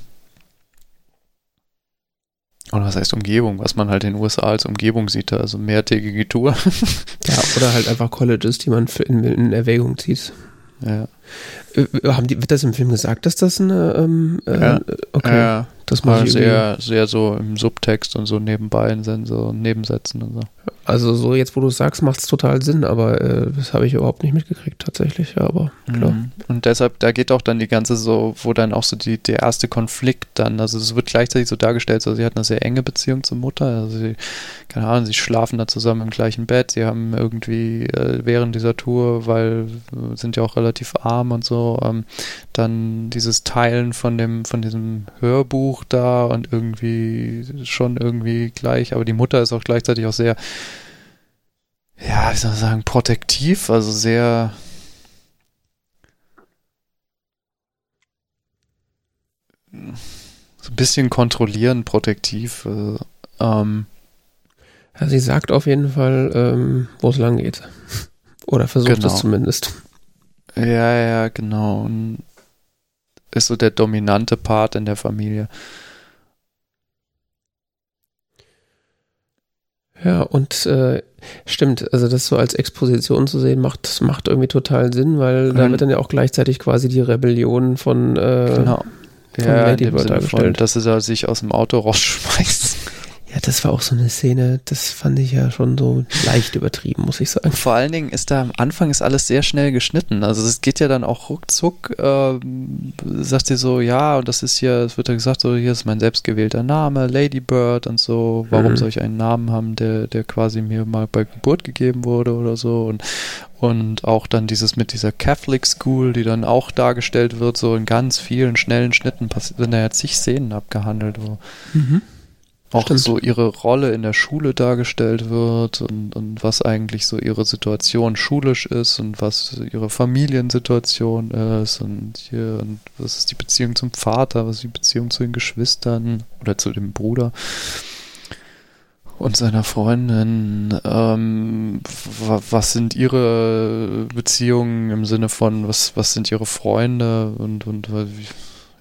oder was heißt Umgebung, was man halt in den USA als Umgebung sieht, also mehrtägige Tour. Ja, oder halt einfach Colleges, die man in, in Erwägung zieht. ja. Äh, haben die, wird das im Film gesagt, dass das eine, ähm, äh, Ja. okay, Ja, das mal sehr, sehr so im Subtext und so nebenbei in so Nebensätzen und so. Also so jetzt, wo du es sagst, macht es total Sinn, aber äh, das habe ich überhaupt nicht mitgekriegt tatsächlich, ja, aber klar. Mhm. Und deshalb, da geht auch dann die ganze so, wo dann auch so die, der erste Konflikt dann, also es wird gleichzeitig so dargestellt, so sie hat eine sehr enge Beziehung zur Mutter, also sie, keine Ahnung, sie schlafen da zusammen im gleichen Bett, sie haben irgendwie äh, während dieser Tour, weil äh, sind ja auch relativ arm und so, ähm, dann dieses Teilen von dem, von diesem Hörbuch da und irgendwie schon irgendwie gleich, aber die Mutter ist auch gleichzeitig auch sehr, ja, wie soll man sagen, protektiv, also sehr, so ein bisschen kontrollierend, protektiv. Äh, ähm, Ja, sie sagt auf jeden Fall, ähm, wo es lang geht. Oder versucht Genau. es zumindest. ja, ja, genau. Und ist so der dominante Part in der Familie. Ja, und äh, stimmt, also das so als Exposition zu sehen, macht, das macht irgendwie total Sinn, weil da Mhm. wird dann ja auch gleichzeitig quasi die Rebellion von, äh, Genau. von Ja, in Lady dem Bird Sinne von, dargestellt. dass da sich aus dem Auto rausschmeißt. Ja, das war auch so eine Szene, das fand ich ja schon so leicht übertrieben, muss ich sagen. Vor allen Dingen ist da am Anfang ist alles sehr schnell geschnitten. Also es geht ja dann auch ruckzuck, äh, sagt sie so, ja, und das ist hier, es wird ja gesagt, so, hier ist mein selbstgewählter Name, Lady Bird und so, warum mhm. soll ich einen Namen haben, der, der quasi mir mal bei Geburt gegeben wurde oder so. Und, und auch dann dieses mit dieser Catholic School, die dann auch dargestellt wird, so in ganz vielen schnellen Schnitten sind da ja zig Szenen abgehandelt, wo mhm auch Stimmt. so ihre Rolle in der Schule dargestellt wird und, und was eigentlich so ihre Situation schulisch ist und was ihre Familiensituation ist und hier und was ist die Beziehung zum Vater, was ist die Beziehung zu den Geschwistern oder zu dem Bruder und seiner Freundin. Ähm, was sind ihre Beziehungen im Sinne von was was sind ihre Freunde und und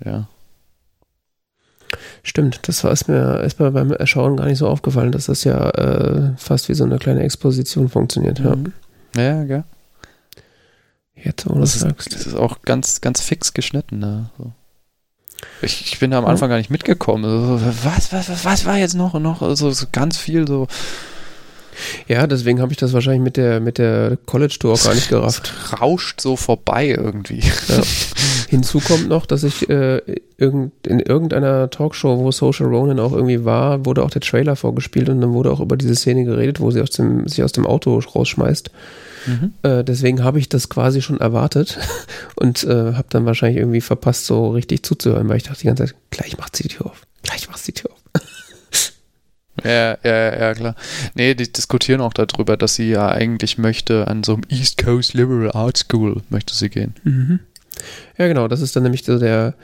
ja. Stimmt, das war ist mir, mir beim Erschauen gar nicht so aufgefallen, dass das ja äh, fast wie so eine kleine Exposition funktioniert. Mhm. Ja, ja, ja. Jetzt, wo du das sagst. Das ist auch ganz, ganz fix geschnitten. Ne? So. Ich, ich, bin da am Anfang gar nicht mitgekommen. Also, was, was, was, was war jetzt noch noch? Also so ganz viel so ja, deswegen habe ich das wahrscheinlich mit der, mit der College-Tour auch gar nicht gerafft. Es rauscht so vorbei irgendwie. Ja. Hinzu kommt noch, dass ich äh, irgend, in irgendeiner Talkshow, wo Social Ronin auch irgendwie war, wurde auch der Trailer vorgespielt und dann wurde auch über diese Szene geredet, wo sie aus dem, sich aus dem Auto rausschmeißt. Mhm. Äh, deswegen habe ich das quasi schon erwartet und äh, habe dann wahrscheinlich irgendwie verpasst, so richtig zuzuhören, weil ich dachte die ganze Zeit, gleich macht sie die Tür auf, gleich macht sie die Tür auf. Ja, ja, ja, klar. Nee, die diskutieren auch darüber, dass sie ja eigentlich möchte, an so einem East Coast Liberal Art School möchte sie gehen. Mhm. Ja, genau, das ist dann nämlich so der,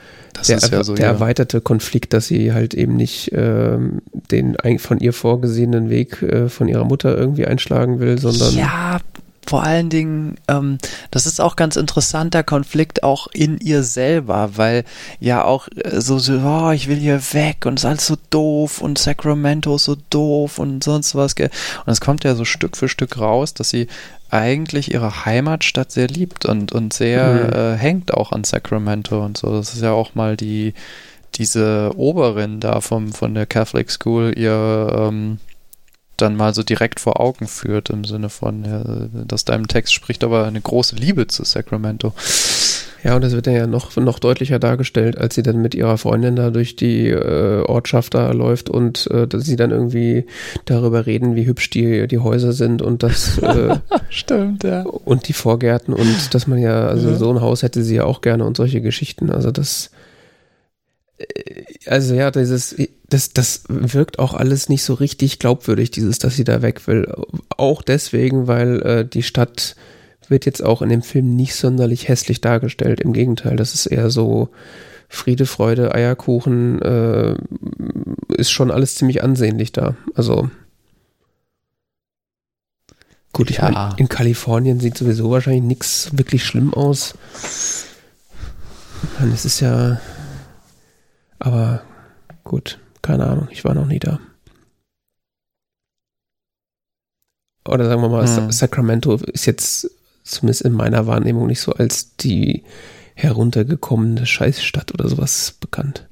der, ja so, der ja. erweiterte Konflikt, dass sie halt eben nicht ähm, den von ihr vorgesehenen Weg äh, von ihrer Mutter irgendwie einschlagen will, sondern. Ja, vor allen Dingen, ähm, das ist auch ganz interessant, der Konflikt auch in ihr selber, weil ja auch äh, so, so oh, ich will hier weg und es ist alles so doof und Sacramento ist so doof und sonst was. Und es kommt ja so Stück für Stück raus, dass sie eigentlich ihre Heimatstadt sehr liebt und, und sehr mhm. äh, hängt auch an Sacramento und so. Das ist ja auch mal die, diese Oberin da vom, von der Catholic School, ihr, ähm, dann mal so direkt vor Augen führt, im Sinne von, ja, dass deinem Text spricht aber eine große Liebe zu Sacramento. Ja, und das wird ja noch, noch deutlicher dargestellt, als sie dann mit ihrer Freundin da durch die äh, Ortschaft da läuft und äh, dass sie dann irgendwie darüber reden, wie hübsch die, die Häuser sind und das äh, stimmt, ja. Und die Vorgärten und dass man ja, also ja. so ein Haus hätte sie ja auch gerne und solche Geschichten. Also das äh, also ja, dieses, das, das wirkt auch alles nicht so richtig glaubwürdig, dieses, dass sie da weg will. Auch deswegen, weil äh, die Stadt wird jetzt auch in dem Film nicht sonderlich hässlich dargestellt. Im Gegenteil, das ist eher so Friede, Freude, Eierkuchen, äh, ist schon alles ziemlich ansehnlich da. Also gut, ich ja. meine, in Kalifornien sieht sowieso wahrscheinlich nichts wirklich schlimm aus. Meine, es ist ja aber gut, keine Ahnung, ich war noch nie da. Oder sagen wir mal, hm. Sacramento ist jetzt zumindest in meiner Wahrnehmung nicht so als die heruntergekommene Scheißstadt oder sowas bekannt.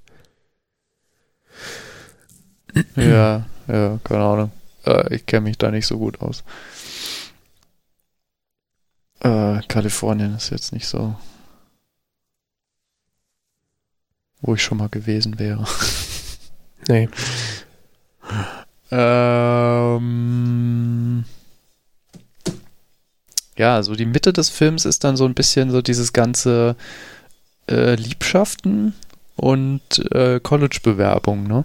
Ja, ja, keine Ahnung. Äh, ich kenne mich da nicht so gut aus. Äh, Kalifornien ist jetzt nicht so wo ich schon mal gewesen wäre. Nee. ähm, ja, so die Mitte des Films ist dann so ein bisschen so dieses ganze äh, Liebschaften und äh, College-Bewerbung, ne?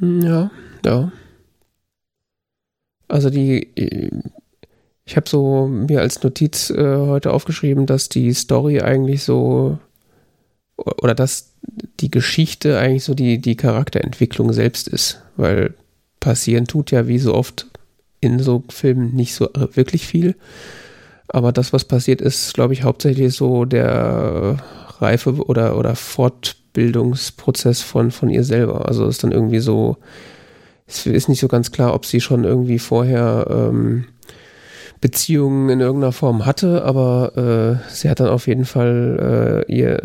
Ja, ja. Also die, ich habe so mir als Notiz äh, heute aufgeschrieben, dass die Story eigentlich so oder dass die Geschichte eigentlich so die, die Charakterentwicklung selbst ist, weil passieren tut ja wie so oft in so Filmen nicht so wirklich viel. Aber das, was passiert, ist, glaube ich, hauptsächlich so der Reife- oder, oder Fortbildungsprozess von, von ihr selber. Also ist dann irgendwie so, es ist nicht so ganz klar, ob sie schon irgendwie vorher ähm, Beziehungen in irgendeiner Form hatte, aber äh, sie hat dann auf jeden Fall äh, ihr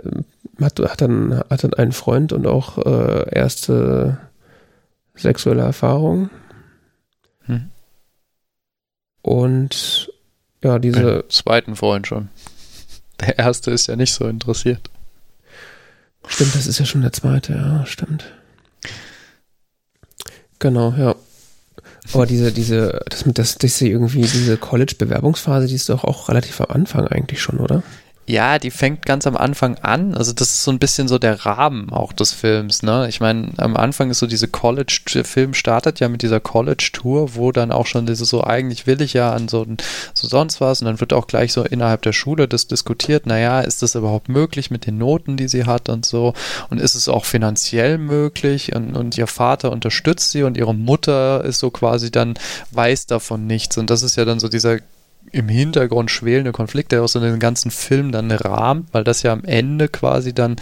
hat, hat, dann, hat dann einen Freund und auch äh, erste sexuelle Erfahrung. Hm. Und ja, diese. Den zweiten Freund schon. Der erste ist ja nicht so interessiert. Stimmt, das ist ja schon der zweite, ja, stimmt. Genau, ja. Aber diese, diese, das mit das, das irgendwie, diese College-Bewerbungsphase, die ist doch auch relativ am Anfang eigentlich schon, oder? Ja, die fängt ganz am Anfang an. Also das ist so ein bisschen so der Rahmen auch des Films. Ne? Ich meine, am Anfang ist so diese College, der Film startet ja mit dieser College-Tour, wo dann auch schon diese so, eigentlich will ich ja an so, so sonst was und dann wird auch gleich so innerhalb der Schule das diskutiert, naja, ist das überhaupt möglich mit den Noten, die sie hat und so und ist es auch finanziell möglich und, und ihr Vater unterstützt sie und ihre Mutter ist so quasi dann weiß davon nichts und das ist ja dann so dieser im Hintergrund schwelende Konflikt, der auch so den ganzen Film dann rahmt, weil das ja am Ende quasi dann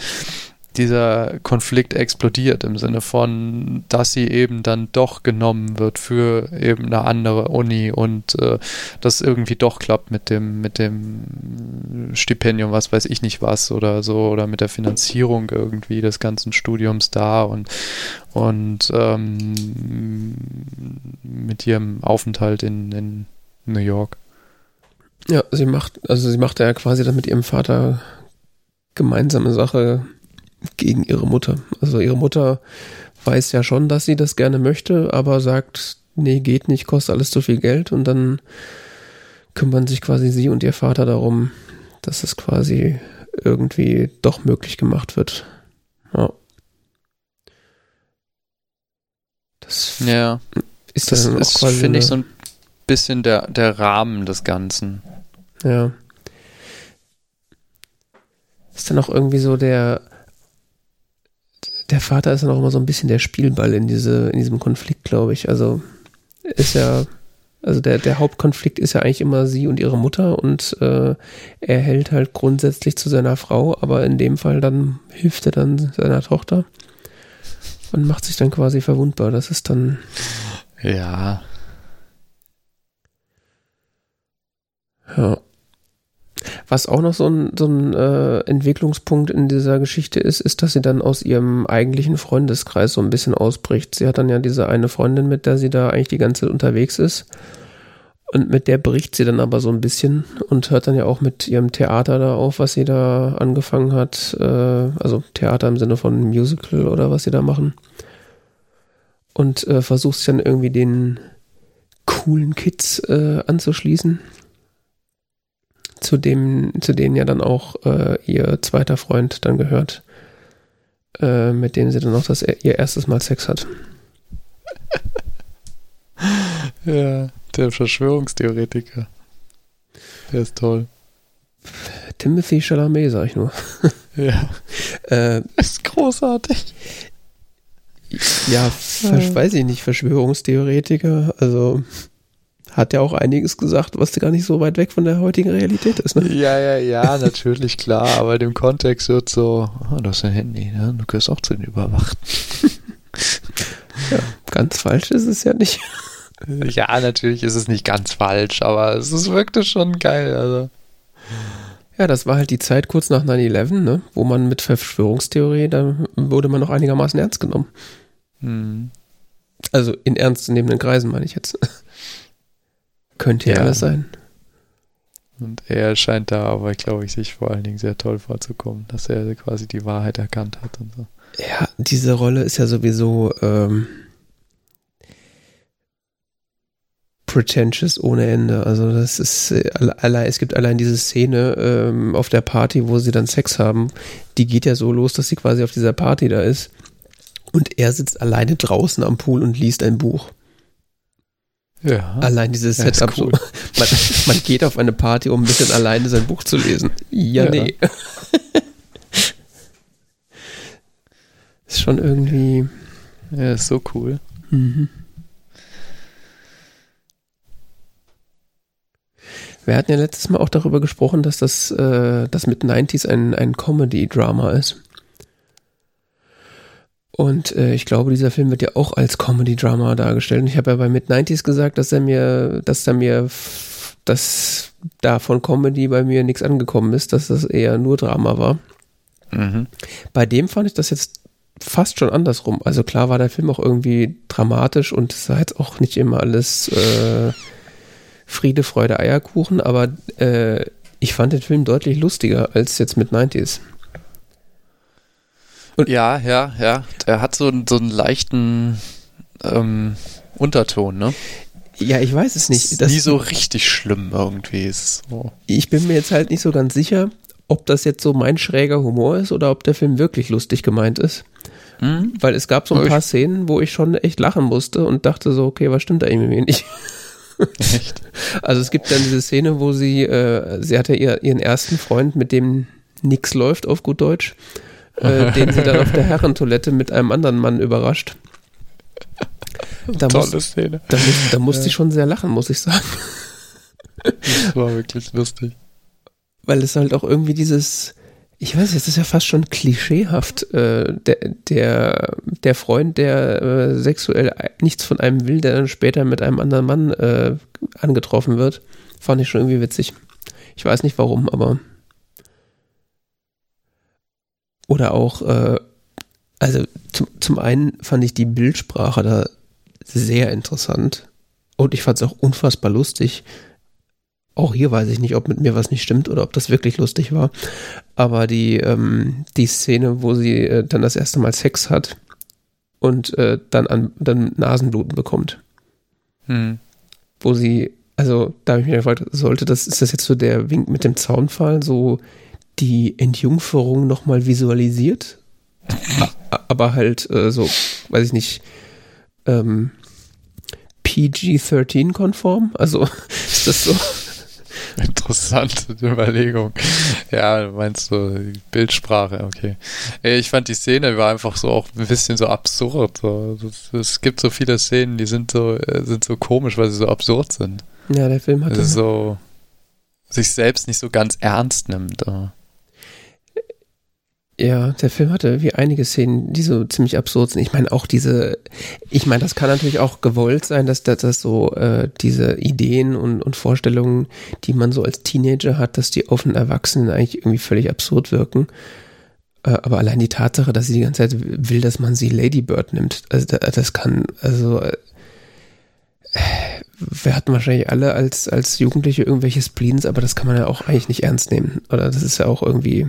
dieser Konflikt explodiert im Sinne von, dass sie eben dann doch genommen wird für eben eine andere Uni und äh, das irgendwie doch klappt mit dem mit dem Stipendium, was weiß ich nicht was oder so oder mit der Finanzierung irgendwie des ganzen Studiums da und und ähm, mit ihrem Aufenthalt in, in New York. Ja, sie macht, also sie macht ja quasi dann mit ihrem Vater gemeinsame Sache gegen ihre Mutter. Also ihre Mutter weiß ja schon, dass sie das gerne möchte, aber sagt, nee, geht nicht, kostet alles zu viel Geld und dann kümmern sich quasi sie und ihr Vater darum, dass es quasi irgendwie doch möglich gemacht wird. Ja. Das ja. ist das, das finde ich, so ein bisschen der, der Rahmen des Ganzen. Ja. Ist dann auch irgendwie so der, der Vater ist dann auch immer so ein bisschen der Spielball in diese, in diesem Konflikt, glaube ich. Also ist ja, also der, der Hauptkonflikt ist ja eigentlich immer sie und ihre Mutter und äh, er hält halt grundsätzlich zu seiner Frau, aber in dem Fall dann hilft er dann seiner Tochter und macht sich dann quasi verwundbar. Das ist dann. Ja. Ja. Was auch noch so ein, so ein äh, Entwicklungspunkt in dieser Geschichte ist, ist, dass sie dann aus ihrem eigentlichen Freundeskreis so ein bisschen ausbricht. Sie hat dann ja diese eine Freundin, mit der sie da eigentlich die ganze Zeit unterwegs ist. Und mit der bricht sie dann aber so ein bisschen und hört dann ja auch mit ihrem Theater da auf, was sie da angefangen hat. Äh, also Theater im Sinne von Musical oder was sie da machen. Und äh, versucht sich dann irgendwie den coolen Kids äh, anzuschließen zu dem, zu denen ja dann auch äh, ihr zweiter Freund dann gehört, äh, mit dem sie dann auch das ihr erstes Mal Sex hat. ja, der Verschwörungstheoretiker. Der ist toll. Timothy Chalamet, sag ich nur. ja. äh, ist großartig. Ja, weiß ich nicht, Verschwörungstheoretiker, also hat ja auch einiges gesagt, was gar nicht so weit weg von der heutigen Realität ist. Ne? Ja, ja, ja, natürlich, klar, aber dem Kontext wird so, oh, du hast ein Handy, ne? du gehörst auch zu den Überwachten. ja, ganz falsch ist es ja nicht. Ja, natürlich ist es nicht ganz falsch, aber es ist, wirkte schon geil. Also. Ja, das war halt die Zeit kurz nach 9-11, ne? wo man mit Verschwörungstheorie, da wurde man noch einigermaßen ernst genommen. Hm. Also in ernstzunehmenden Kreisen meine ich jetzt. Könnte ja alles sein. Und er scheint da aber, glaube ich, sich vor allen Dingen sehr toll vorzukommen, dass er quasi die Wahrheit erkannt hat und so. Ja, diese Rolle ist ja sowieso ähm, pretentious ohne Ende. Also das ist allein, es gibt allein diese Szene ähm, auf der Party, wo sie dann Sex haben, die geht ja so los, dass sie quasi auf dieser Party da ist. Und er sitzt alleine draußen am Pool und liest ein Buch. Ja. Allein dieses Setup cool. so. Man, man, geht auf eine Party, um ein bisschen alleine sein Buch zu lesen. Ja, ja. nee. ist schon irgendwie. Ja, ist so cool. Mhm. Wir hatten ja letztes Mal auch darüber gesprochen, dass das, äh, das mit 90s ein, ein Comedy-Drama ist. Und äh, ich glaube, dieser Film wird ja auch als Comedy-Drama dargestellt. Und ich habe ja bei Mid-90s gesagt, dass er mir, dass er mir, dass da von Comedy bei mir nichts angekommen ist, dass das eher nur Drama war. Mhm. Bei dem fand ich das jetzt fast schon andersrum. Also klar war der Film auch irgendwie dramatisch und es war jetzt auch nicht immer alles äh, Friede, Freude, Eierkuchen, aber äh, ich fand den Film deutlich lustiger als jetzt mit 90s. Und ja, ja, ja. Er hat so, so einen leichten ähm, Unterton, ne? Ja, ich weiß es nicht. Ist nie so richtig schlimm irgendwie. Ist so. Ich bin mir jetzt halt nicht so ganz sicher, ob das jetzt so mein schräger Humor ist oder ob der Film wirklich lustig gemeint ist. Mhm. Weil es gab so ein paar Szenen, wo ich schon echt lachen musste und dachte so, okay, was stimmt da irgendwie nicht? Echt? Also es gibt dann diese Szene, wo sie, äh, sie hatte ihr, ihren ersten Freund, mit dem nichts läuft auf gut Deutsch, äh, den sie dann auf der Herrentoilette mit einem anderen Mann überrascht. Da Tolle muss, Szene. Da, muss, da musste ja. ich schon sehr lachen, muss ich sagen. Das war wirklich lustig. Weil es halt auch irgendwie dieses, ich weiß, es ist ja fast schon klischeehaft, äh, der, der, der Freund, der äh, sexuell nichts von einem will, der dann später mit einem anderen Mann äh, angetroffen wird, fand ich schon irgendwie witzig. Ich weiß nicht warum, aber. Oder auch, äh, also zum, zum einen fand ich die Bildsprache da sehr interessant und ich fand es auch unfassbar lustig. Auch hier weiß ich nicht, ob mit mir was nicht stimmt oder ob das wirklich lustig war. Aber die, ähm, die Szene, wo sie äh, dann das erste Mal Sex hat und äh, dann, an, dann Nasenbluten bekommt. Hm. Wo sie, also da habe ich mich gefragt, sollte das, ist das jetzt so der Wink mit dem Zaunfall, so die Entjungferung nochmal visualisiert? Aber halt äh, so, weiß ich nicht, ähm, PG-13-konform? Also ist das so? Interessante Überlegung. Ja, meinst du Bildsprache, okay. Ich fand die Szene war einfach so auch ein bisschen so absurd. Es gibt so viele Szenen, die sind so, äh, sind so komisch, weil sie so absurd sind. Ja, der Film hat also so sich selbst nicht so ganz ernst nimmt. Ja, der Film hatte wie einige Szenen, die so ziemlich absurd sind. Ich meine auch diese, ich meine, das kann natürlich auch gewollt sein, dass das, das so äh, diese Ideen und, und Vorstellungen, die man so als Teenager hat, dass die auf einen Erwachsenen eigentlich irgendwie völlig absurd wirken. Äh, aber allein die Tatsache, dass sie die ganze Zeit will, dass man sie Lady Bird nimmt, also das kann, also äh, wir hatten wahrscheinlich alle als, als Jugendliche irgendwelche Spleens, aber das kann man ja auch eigentlich nicht ernst nehmen. Oder das ist ja auch irgendwie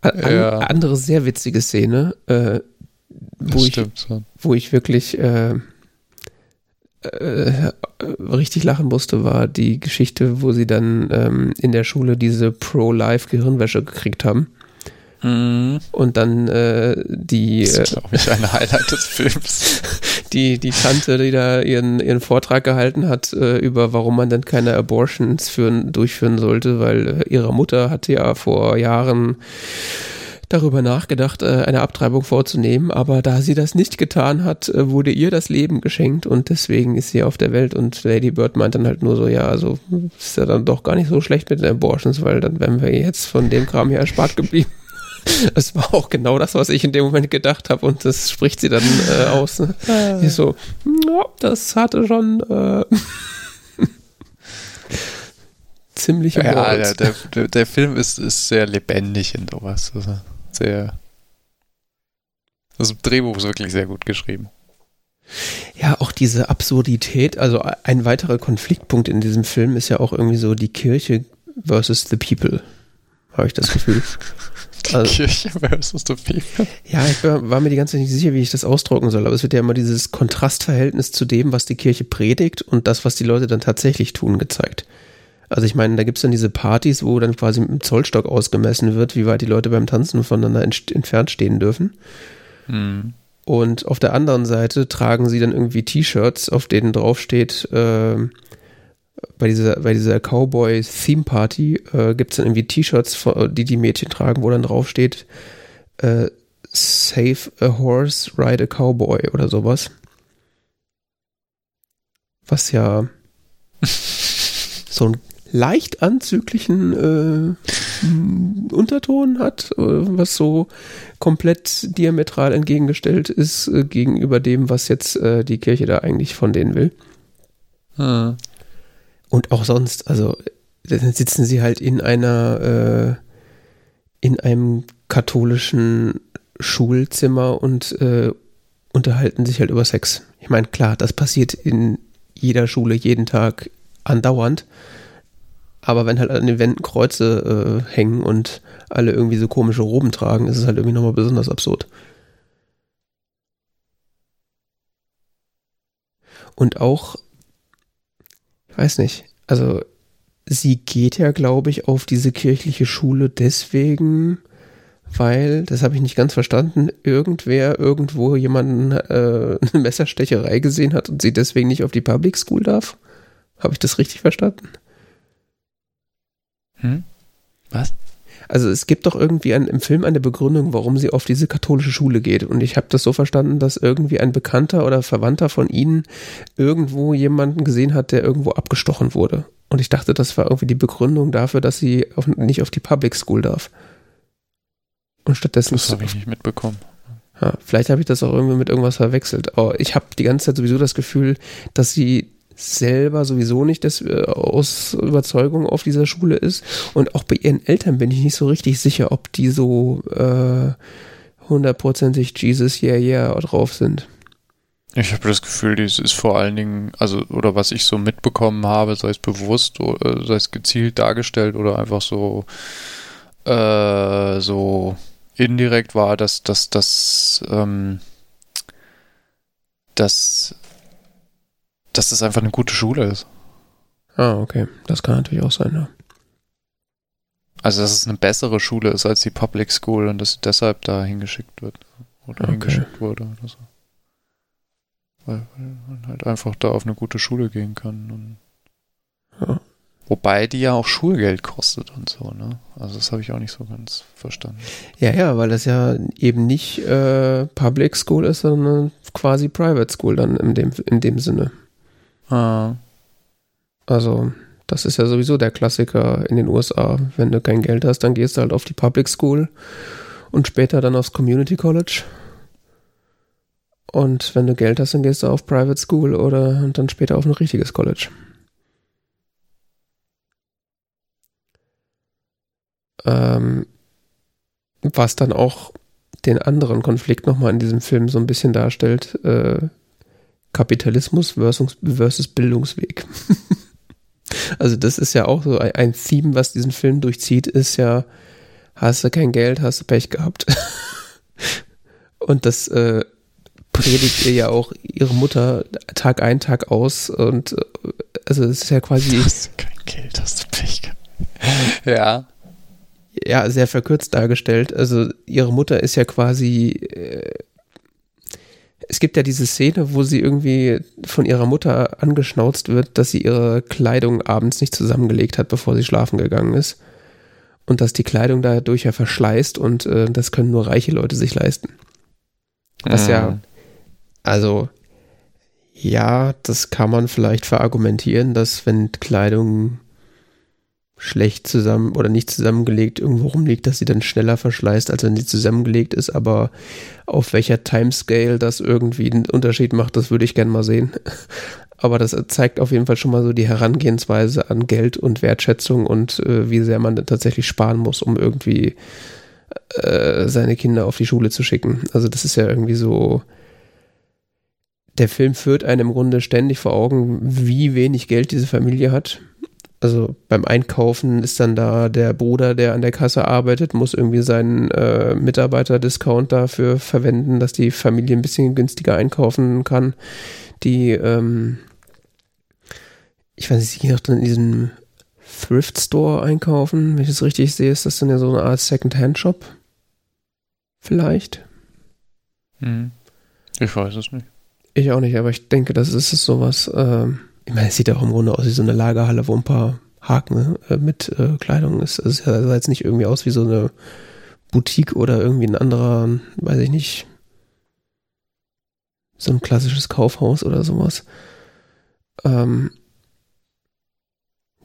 An, ja. Andere sehr witzige Szene, äh, wo, ich, wo ich wirklich äh, äh, richtig lachen musste, war die Geschichte, wo sie dann ähm, in der Schule diese Pro-Life-Gehirnwäsche gekriegt haben. Mhm. Und dann äh, die. Das ist, glaube ich, ein Highlight des Films. Die, die Tante, die da ihren, ihren Vortrag gehalten hat, äh, über warum man denn keine Abortions führen, durchführen sollte, weil äh, ihre Mutter hatte ja vor Jahren darüber nachgedacht, äh, eine Abtreibung vorzunehmen, aber da sie das nicht getan hat, äh, wurde ihr das Leben geschenkt und deswegen ist sie auf der Welt und Lady Bird meint dann halt nur so, ja, also ist ja dann doch gar nicht so schlecht mit den Abortions, weil dann wären wir jetzt von dem Kram hier erspart geblieben. Es war auch genau das, was ich in dem Moment gedacht habe und das spricht sie dann äh, aus. Ne? Ah. Ich so, ja, das hatte schon äh, ziemlich Ja, der, der, der, Film ist, ist sehr lebendig in sowas. Also sehr. Das Drehbuch ist wirklich sehr gut geschrieben. Ja, auch diese Absurdität, also ein weiterer Konfliktpunkt in diesem Film ist ja auch irgendwie so die Kirche versus the people, habe ich das Gefühl. Die also, Kirche versus the people. Ja, ich war, mir die ganze Zeit nicht sicher, wie ich das ausdrucken soll, aber es wird ja immer dieses Kontrastverhältnis zu dem, was die Kirche predigt und das, was die Leute dann tatsächlich tun, gezeigt. Also ich meine, da gibt es dann diese Partys, wo dann quasi mit dem Zollstock ausgemessen wird, wie weit die Leute beim Tanzen voneinander entfernt stehen dürfen. Mhm. Und auf der anderen Seite tragen sie dann irgendwie T-Shirts, auf denen draufsteht, äh, bei dieser, bei dieser Cowboy-Theme-Party äh, gibt es dann irgendwie T-Shirts, die die Mädchen tragen, wo dann draufsteht, äh, Save a Horse, Ride a Cowboy oder sowas. Was ja so einen leicht anzüglichen äh, Unterton hat, äh, was so komplett diametral entgegengestellt ist äh, gegenüber dem, was jetzt äh, die Kirche da eigentlich von denen will. Hm. Und auch sonst, also dann sitzen sie halt in einer, äh, in einem katholischen Schulzimmer und äh, unterhalten sich halt über Sex. Ich meine, klar, das passiert in jeder Schule jeden Tag andauernd. Aber wenn halt an den Wänden Kreuze äh, hängen und alle irgendwie so komische Roben tragen, ist es halt irgendwie nochmal besonders absurd. Und auch, weiß nicht, also sie geht ja, glaube ich, auf diese kirchliche Schule deswegen, weil, das habe ich nicht ganz verstanden, irgendwer irgendwo jemanden äh, eine Messerstecherei gesehen hat und sie deswegen nicht auf die Public School darf. Habe ich das richtig verstanden? Hm? Was? Also es gibt doch irgendwie ein, im Film eine Begründung, warum sie auf diese katholische Schule geht. Und ich habe das so verstanden, dass irgendwie ein Bekannter oder Verwandter von ihnen irgendwo jemanden gesehen hat, der irgendwo abgestochen wurde. Und ich dachte, das war irgendwie die Begründung dafür, dass sie auf, nicht auf die Public School darf. Und stattdessen. Das habe ich nicht mitbekommen. Ja, vielleicht habe ich das auch irgendwie mit irgendwas verwechselt. Aber ich habe die ganze Zeit sowieso das Gefühl, dass sie selber sowieso nicht das, äh, aus Überzeugung auf dieser Schule ist. Und auch bei ihren Eltern bin ich nicht so richtig sicher, ob die so äh, hundertprozentig Jesus yeah yeah drauf sind. Ich habe das Gefühl, dies ist vor allen Dingen, also, oder was ich so mitbekommen habe, sei es bewusst, oder, sei es gezielt dargestellt oder einfach so, äh, so indirekt war, dass, dass, dass, ähm, dass dass das einfach eine gute Schule ist. Ah, okay. Das kann natürlich auch sein, ja. Also, dass es eine bessere Schule ist als die Public School und dass sie deshalb da hingeschickt wird. Oder okay. hingeschickt wurde oder so. Weil, weil, man halt einfach da auf eine gute Schule gehen kann. Ja. Wobei die ja auch Schulgeld kostet und so, ne? Also das habe ich auch nicht so ganz verstanden. Ja, ja, weil das ja eben nicht äh, Public School ist, sondern quasi Private School dann in dem, in dem Sinne. Ah. Also, das ist ja sowieso der Klassiker in den USA. Wenn du kein Geld hast, dann gehst du halt auf die Public School und später dann aufs Community College. Und wenn du Geld hast, dann gehst du auf Private School oder und dann später auf ein richtiges College. Ähm, was dann auch den anderen Konflikt nochmal in diesem Film so ein bisschen darstellt, äh, Kapitalismus versus, versus Bildungsweg. also das ist ja auch so ein, ein Theme, was diesen Film durchzieht, ist ja, hast du kein Geld, hast du Pech gehabt. und das äh, predigt ihr ja auch ihre Mutter Tag ein, Tag aus und äh, also es ist ja quasi... Hast du kein Geld, hast du Pech gehabt. ja. Ja, sehr verkürzt dargestellt. Also ihre Mutter ist ja quasi... Äh, es gibt ja diese Szene, wo sie irgendwie von ihrer Mutter angeschnauzt wird, dass sie ihre Kleidung abends nicht zusammengelegt hat, bevor sie schlafen gegangen ist. Und dass die Kleidung dadurch ja verschleißt und äh, das können nur reiche Leute sich leisten. Was mhm. ja, also, ja, das kann man vielleicht verargumentieren, dass wenn Kleidung schlecht zusammen oder nicht zusammengelegt irgendwo rumliegt, dass sie dann schneller verschleißt, als wenn sie zusammengelegt ist. Aber auf welcher Timescale das irgendwie einen Unterschied macht, das würde ich gerne mal sehen. Aber das zeigt auf jeden Fall schon mal so die Herangehensweise an Geld und Wertschätzung und äh, wie sehr man tatsächlich sparen muss, um irgendwie äh, seine Kinder auf die Schule zu schicken. Also das ist ja irgendwie so. Der Film führt einem im Grunde ständig vor Augen, wie wenig Geld diese Familie hat also beim Einkaufen ist dann da der Bruder, der an der Kasse arbeitet, muss irgendwie seinen äh, Mitarbeiter-Discount dafür verwenden, dass die Familie ein bisschen günstiger einkaufen kann. Die, ähm, ich weiß nicht, sie gehen auch dann in diesem Thrift Store einkaufen. Wenn ich das richtig sehe, ist das dann ja so eine Art Second-Hand-Shop. Vielleicht. Hm. Ich weiß es nicht. Ich auch nicht, aber ich denke, das ist es sowas. Ähm, ich meine, es sieht auch im Grunde aus wie so eine Lagerhalle, wo ein paar Haken äh, mit äh, Kleidung ist. Also es sah jetzt nicht irgendwie aus wie so eine Boutique oder irgendwie ein anderer, weiß ich nicht, so ein klassisches Kaufhaus oder sowas. Ähm,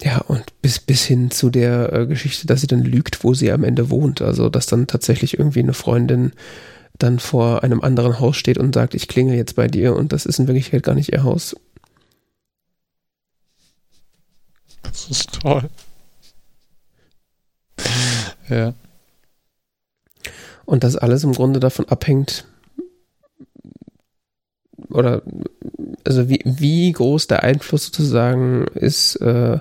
ja, und bis, bis hin zu der äh, Geschichte, dass sie dann lügt, wo sie am Ende wohnt. Also, dass dann tatsächlich irgendwie eine Freundin dann vor einem anderen Haus steht und sagt, ich klingel jetzt bei dir und das ist in Wirklichkeit gar nicht ihr Haus. Das ist toll. Ja. Und das alles im Grunde davon abhängt, oder also wie, wie groß der Einfluss sozusagen ist, äh,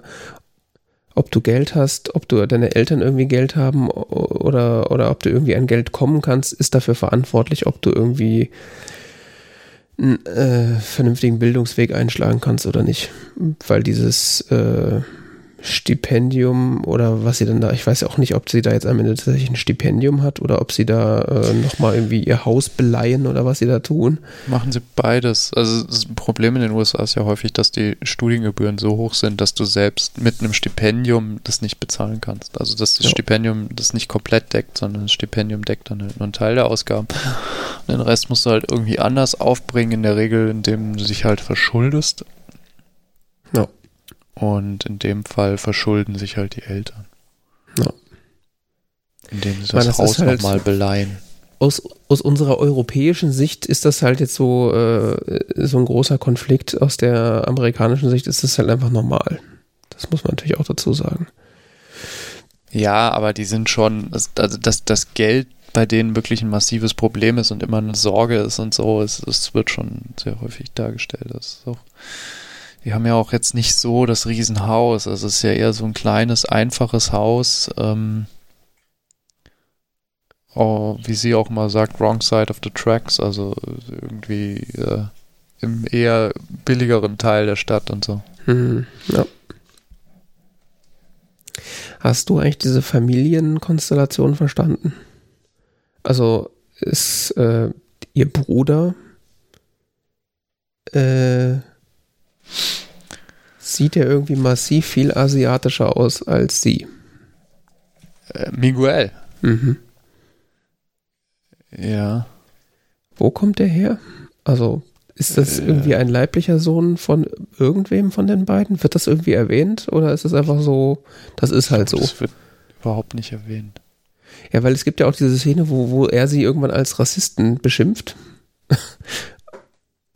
ob du Geld hast, ob du deine Eltern irgendwie Geld haben oder, oder ob du irgendwie an Geld kommen kannst, ist dafür verantwortlich, ob du irgendwie einen äh, vernünftigen Bildungsweg einschlagen kannst oder nicht. Weil dieses äh, Stipendium oder was sie dann da, ich weiß auch nicht, ob sie da jetzt am Ende tatsächlich ein Stipendium hat oder ob sie da äh, nochmal irgendwie ihr Haus beleihen oder was sie da tun. Machen sie beides. Also das Problem in den USA ist ja häufig, dass die Studiengebühren so hoch sind, dass du selbst mit einem Stipendium das nicht bezahlen kannst. Also dass das ja. Stipendium das nicht komplett deckt, sondern das Stipendium deckt dann nur einen Teil der Ausgaben. Und den Rest musst du halt irgendwie anders aufbringen, in der Regel, indem du dich halt verschuldest. Ja. Und in dem Fall verschulden sich halt die Eltern. Ja. Indem sie das, meine, das Haus halt nochmal beleihen. Aus, aus unserer europäischen Sicht ist das halt jetzt so, äh, so ein großer Konflikt. Aus der amerikanischen Sicht ist das halt einfach normal. Das muss man natürlich auch dazu sagen. Ja, aber die sind schon, also dass das Geld bei denen wirklich ein massives Problem ist und immer eine Sorge ist und so, es, es wird schon sehr häufig dargestellt. Das ist auch die haben ja auch jetzt nicht so das Riesenhaus. Also es ist ja eher so ein kleines, einfaches Haus. Ähm, oh, wie sie auch mal sagt, wrong side of the tracks. Also irgendwie äh, im eher billigeren Teil der Stadt und so. Hm, ja. Hast du eigentlich diese Familienkonstellation verstanden? Also ist äh, ihr Bruder äh, sieht er irgendwie massiv viel asiatischer aus als sie. Äh, Miguel. Mhm. Ja. Wo kommt der her? Also, ist das äh, irgendwie ein leiblicher Sohn von irgendwem von den beiden? Wird das irgendwie erwähnt? Oder ist es einfach so, das ist halt so? Das wird überhaupt nicht erwähnt. Ja, weil es gibt ja auch diese Szene, wo, wo er sie irgendwann als Rassisten beschimpft.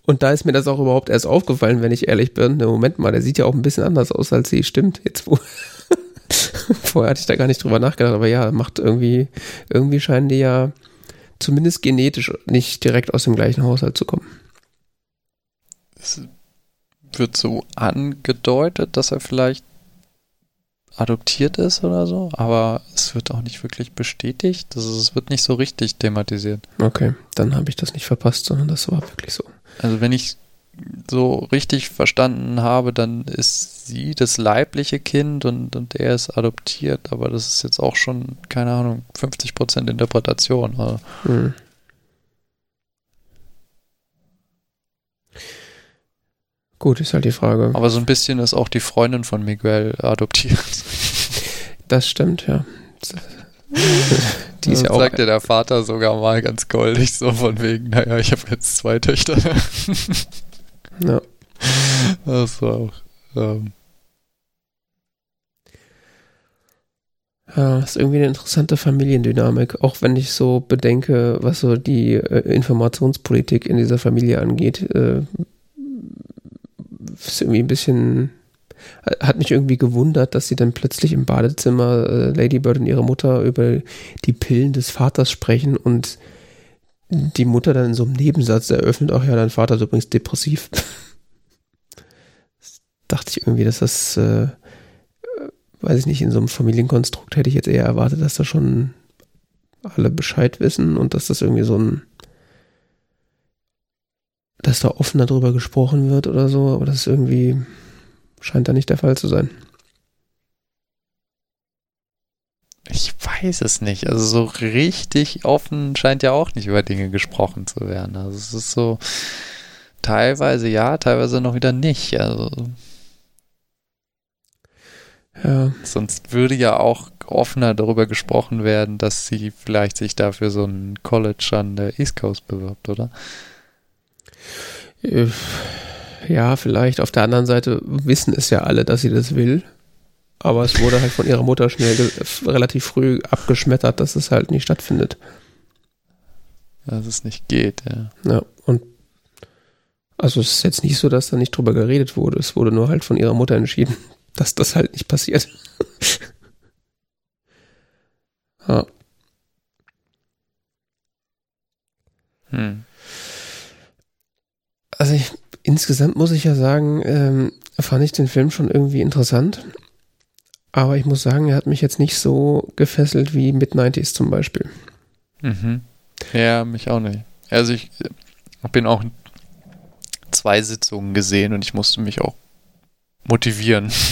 Und da ist mir das auch überhaupt erst aufgefallen, wenn ich ehrlich bin. Ne, Moment mal, der sieht ja auch ein bisschen anders aus als sie. Stimmt, jetzt wo. Vorher hatte ich da gar nicht drüber nachgedacht, aber ja, macht irgendwie, irgendwie scheinen die ja zumindest genetisch nicht direkt aus dem gleichen Haushalt zu kommen. Es wird so angedeutet, dass er vielleicht adoptiert ist oder so, aber es wird auch nicht wirklich bestätigt. Das ist, es wird nicht so richtig thematisiert. Okay, dann habe ich das nicht verpasst, sondern das war wirklich so. Also wenn ich so richtig verstanden habe, dann ist sie das leibliche Kind und, und er ist adoptiert, aber das ist jetzt auch schon, keine Ahnung, 50% Interpretation. Also. Hm. Gut, ist halt die Frage. Aber so ein bisschen ist auch die Freundin von Miguel adoptiert. Das stimmt, ja. Die ist ja auch sagte der Vater sogar mal ganz goldig, so von wegen, naja, ich habe jetzt zwei Töchter. ja. Das war auch. Ähm. Ja, ist irgendwie eine interessante Familiendynamik, auch wenn ich so bedenke, was so die äh, Informationspolitik in dieser Familie angeht. Äh, ist irgendwie ein bisschen hat mich irgendwie gewundert, dass sie dann plötzlich im Badezimmer äh, Lady Bird und ihre Mutter über die Pillen des Vaters sprechen und die Mutter dann in so einem Nebensatz eröffnet, ach ja, dein Vater ist übrigens depressiv. das dachte ich irgendwie, dass das, äh, weiß ich nicht, in so einem Familienkonstrukt hätte ich jetzt eher erwartet, dass da schon alle Bescheid wissen und dass das irgendwie so ein dass da offener drüber gesprochen wird oder so, aber das ist irgendwie, scheint da nicht der Fall zu sein. Ich weiß es nicht. Also so richtig offen scheint ja auch nicht über Dinge gesprochen zu werden. Also es ist so teilweise ja, teilweise noch wieder nicht. Also ja. Sonst würde ja auch offener darüber gesprochen werden, dass sie vielleicht sich dafür so ein College an der East Coast bewirbt, oder? Äh, ja, vielleicht. Auf der anderen Seite wissen es ja alle, dass sie das will. Aber es wurde halt von ihrer Mutter schnell relativ früh abgeschmettert, dass es halt nicht stattfindet. Dass es nicht geht, ja. Ja, und also es ist jetzt nicht so, dass da nicht drüber geredet wurde. Es wurde nur halt von ihrer Mutter entschieden, dass das halt nicht passiert. Ja. Hm. Also ich, insgesamt muss ich ja sagen, ähm, fand ich den Film schon irgendwie interessant. Aber ich muss sagen, er hat mich jetzt nicht so gefesselt wie Mid-90s zum Beispiel. Mhm. Ja, mich auch nicht. Also ich bin auch zwei Sitzungen gesehen und ich musste mich auch motivieren.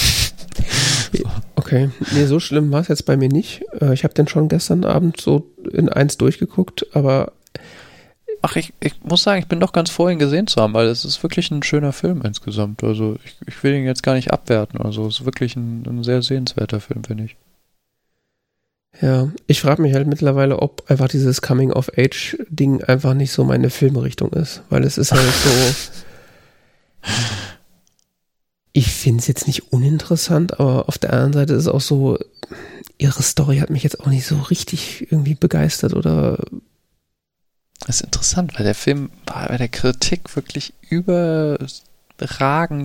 Okay, nee, so schlimm war es jetzt bei mir nicht. Äh, ich habe den schon gestern Abend so in eins durchgeguckt, aber Ach, ich, ich muss sagen, ich bin doch ganz froh, ihn gesehen zu haben, weil es ist wirklich ein schöner Film insgesamt. Also ich, ich will ihn jetzt gar nicht abwerten. Also es ist wirklich ein, ein sehr sehenswerter Film, finde ich. ja, ich frage mich halt mittlerweile, ob einfach dieses Coming-of-Age-Ding einfach nicht so meine Filmrichtung ist, weil es ist halt so. Ich finde es jetzt nicht uninteressant, aber auf der anderen Seite ist es auch so, ihre Story hat mich jetzt auch nicht so richtig irgendwie begeistert oder Das ist interessant, weil der Film war bei der Kritik wirklich überragend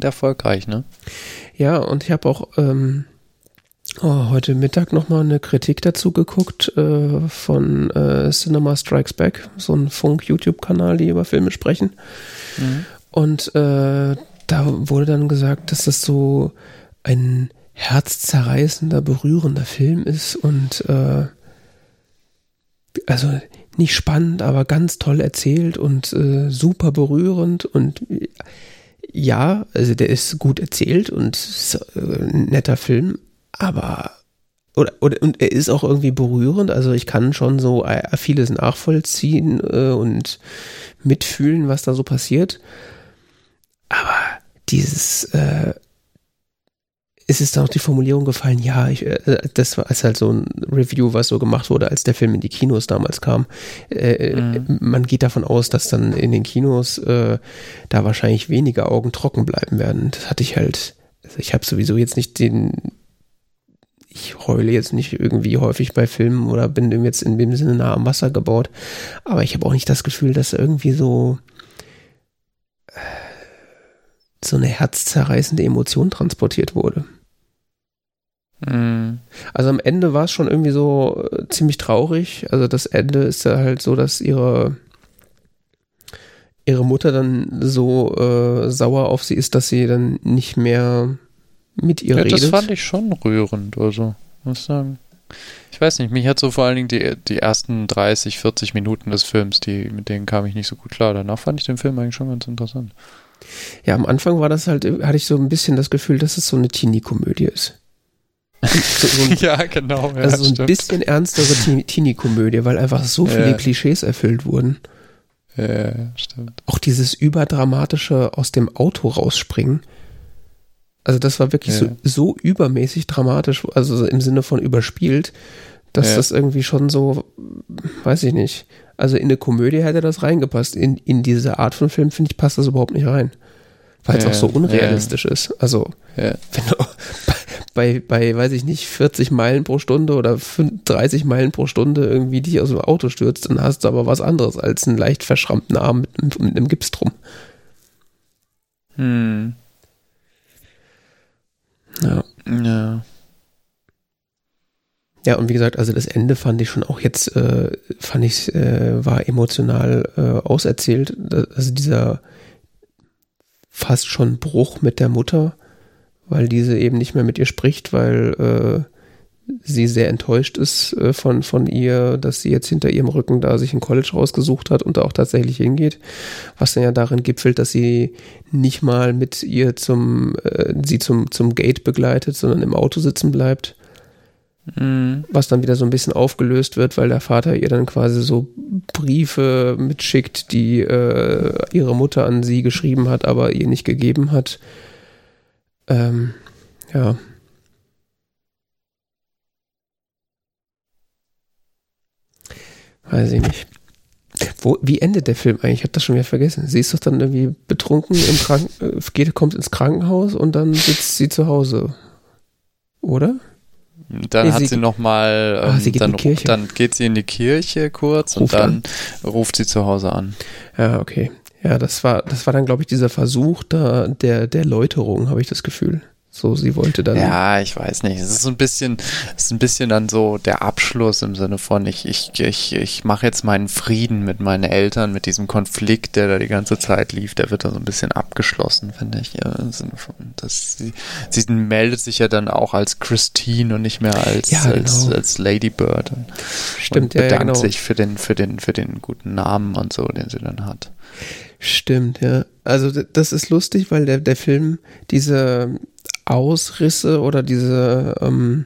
erfolgreich, ne? Ja, und ich habe auch ähm, oh, heute Mittag nochmal eine Kritik dazu geguckt äh, von äh, Cinema Strikes Back, so ein Funk-YouTube-Kanal, die über Filme sprechen. Mhm. Und äh, da wurde dann gesagt, dass das so ein herzzerreißender, berührender Film ist und äh, also nicht spannend, aber ganz toll erzählt und äh, super berührend und ja, also der ist gut erzählt und ist, äh, ein netter Film, aber oder, oder und er ist auch irgendwie berührend, also ich kann schon so äh, vieles nachvollziehen äh, und mitfühlen, was da so passiert. Aber dieses äh, es ist dann auch die Formulierung gefallen, ja, ich, äh, das war als halt so ein Review, was so gemacht wurde, als der Film in die Kinos damals kam. Äh, Mhm. Man geht davon aus, dass dann in den Kinos äh, da wahrscheinlich weniger Augen trocken bleiben werden. Das hatte ich halt, also ich habe sowieso jetzt nicht den, ich heule jetzt nicht irgendwie häufig bei Filmen oder bin jetzt in dem Sinne nah am Wasser gebaut, aber ich habe auch nicht das Gefühl, dass irgendwie so äh, so eine herzzerreißende Emotion transportiert wurde. Also am Ende war es schon irgendwie so äh, ziemlich traurig. Also das Ende ist ja halt so, dass ihre ihre Mutter dann so äh, sauer auf sie ist, dass sie dann nicht mehr mit ihr Ja, redet. das fand ich schon rührend, also, muss ich sagen. Ich weiß nicht, mich hat so vor allen Dingen die, die ersten 30, 40 Minuten des Films, die, mit denen kam ich nicht so gut klar. Danach fand ich den Film eigentlich schon ganz interessant. ja, am Anfang war das halt, hatte ich so ein bisschen das Gefühl, dass es so eine Teenie-Komödie ist. So, so ein, ja, genau. Ja, also so ein stimmt. bisschen ernstere Teenie- Teenie-Komödie, weil einfach so viele Ja. Klischees erfüllt wurden. Ja, stimmt. auch dieses überdramatische aus dem Auto rausspringen. Also das war wirklich Ja. so, so übermäßig dramatisch, also so im Sinne von überspielt, dass Ja. das irgendwie schon so, weiß ich nicht. Also in eine Komödie hätte das reingepasst. In, in diese Art von Film, finde ich, passt das überhaupt nicht rein. Weil es Ja, auch so unrealistisch ist. Also, wenn du bei, bei, weiß ich nicht, 40 Meilen pro Stunde oder 5 30 Meilen pro Stunde irgendwie dich aus dem Auto stürzt, dann hast du aber was anderes als einen leicht verschrammten Arm mit, einem- mit einem Gips drum. Hm. Ja. Ja. Ja, und wie gesagt, also das Ende fand ich schon auch jetzt, äh, fand ich, äh, war emotional äh, auserzählt. Also dieser fast schon Bruch mit der Mutter, weil diese eben nicht mehr mit ihr spricht, weil äh, sie sehr enttäuscht ist äh, von, von ihr, dass sie jetzt hinter ihrem Rücken da sich ein College rausgesucht hat und da auch tatsächlich hingeht. Was dann ja darin gipfelt, dass sie nicht mal mit ihr zum, äh, sie zum, zum Gate begleitet, sondern im Auto sitzen bleibt Hm. was dann wieder so ein bisschen aufgelöst wird, weil der Vater ihr dann quasi so Briefe mitschickt, die äh, ihre Mutter an sie geschrieben hat, aber ihr nicht gegeben hat. Ähm, ja. Weiß ich nicht. Wo, wie endet der Film eigentlich? Ich habe das schon wieder vergessen. Sie ist doch dann irgendwie betrunken im Kranken, äh, geht, kommt ins Krankenhaus und dann sitzt sie zu Hause. Oder? Dann Nee, hat sie- sie, nochmal, Ah, ähm, sie geht dann, in die Kirche. dann geht sie in die Kirche kurz Ruft und dann ruft sie zu Hause an. Ja, okay. Ja, das war, das war dann, glaube ich, dieser Versuch da, der, der Läuterung, habe ich das Gefühl. So, sie wollte dann. Ja, ich weiß nicht. Es ist so ein bisschen, es ist ein bisschen dann so der Abschluss im Sinne von, ich, ich, ich, ich mache jetzt meinen Frieden mit meinen Eltern, mit diesem Konflikt, der da die ganze Zeit lief, der wird da so ein bisschen abgeschlossen, finde ich. Ja, Im Sinne von, dass sie, sie meldet sich ja dann auch als Christine und nicht mehr als, Ja, als, genau. als Lady Bird. Und, Stimmt, und ja, ja, bedankt genau. sich für den, für den, für den guten Namen und so, den sie dann hat. Stimmt, ja. Also das ist lustig, weil der, der Film diese Ausrisse oder diese ähm,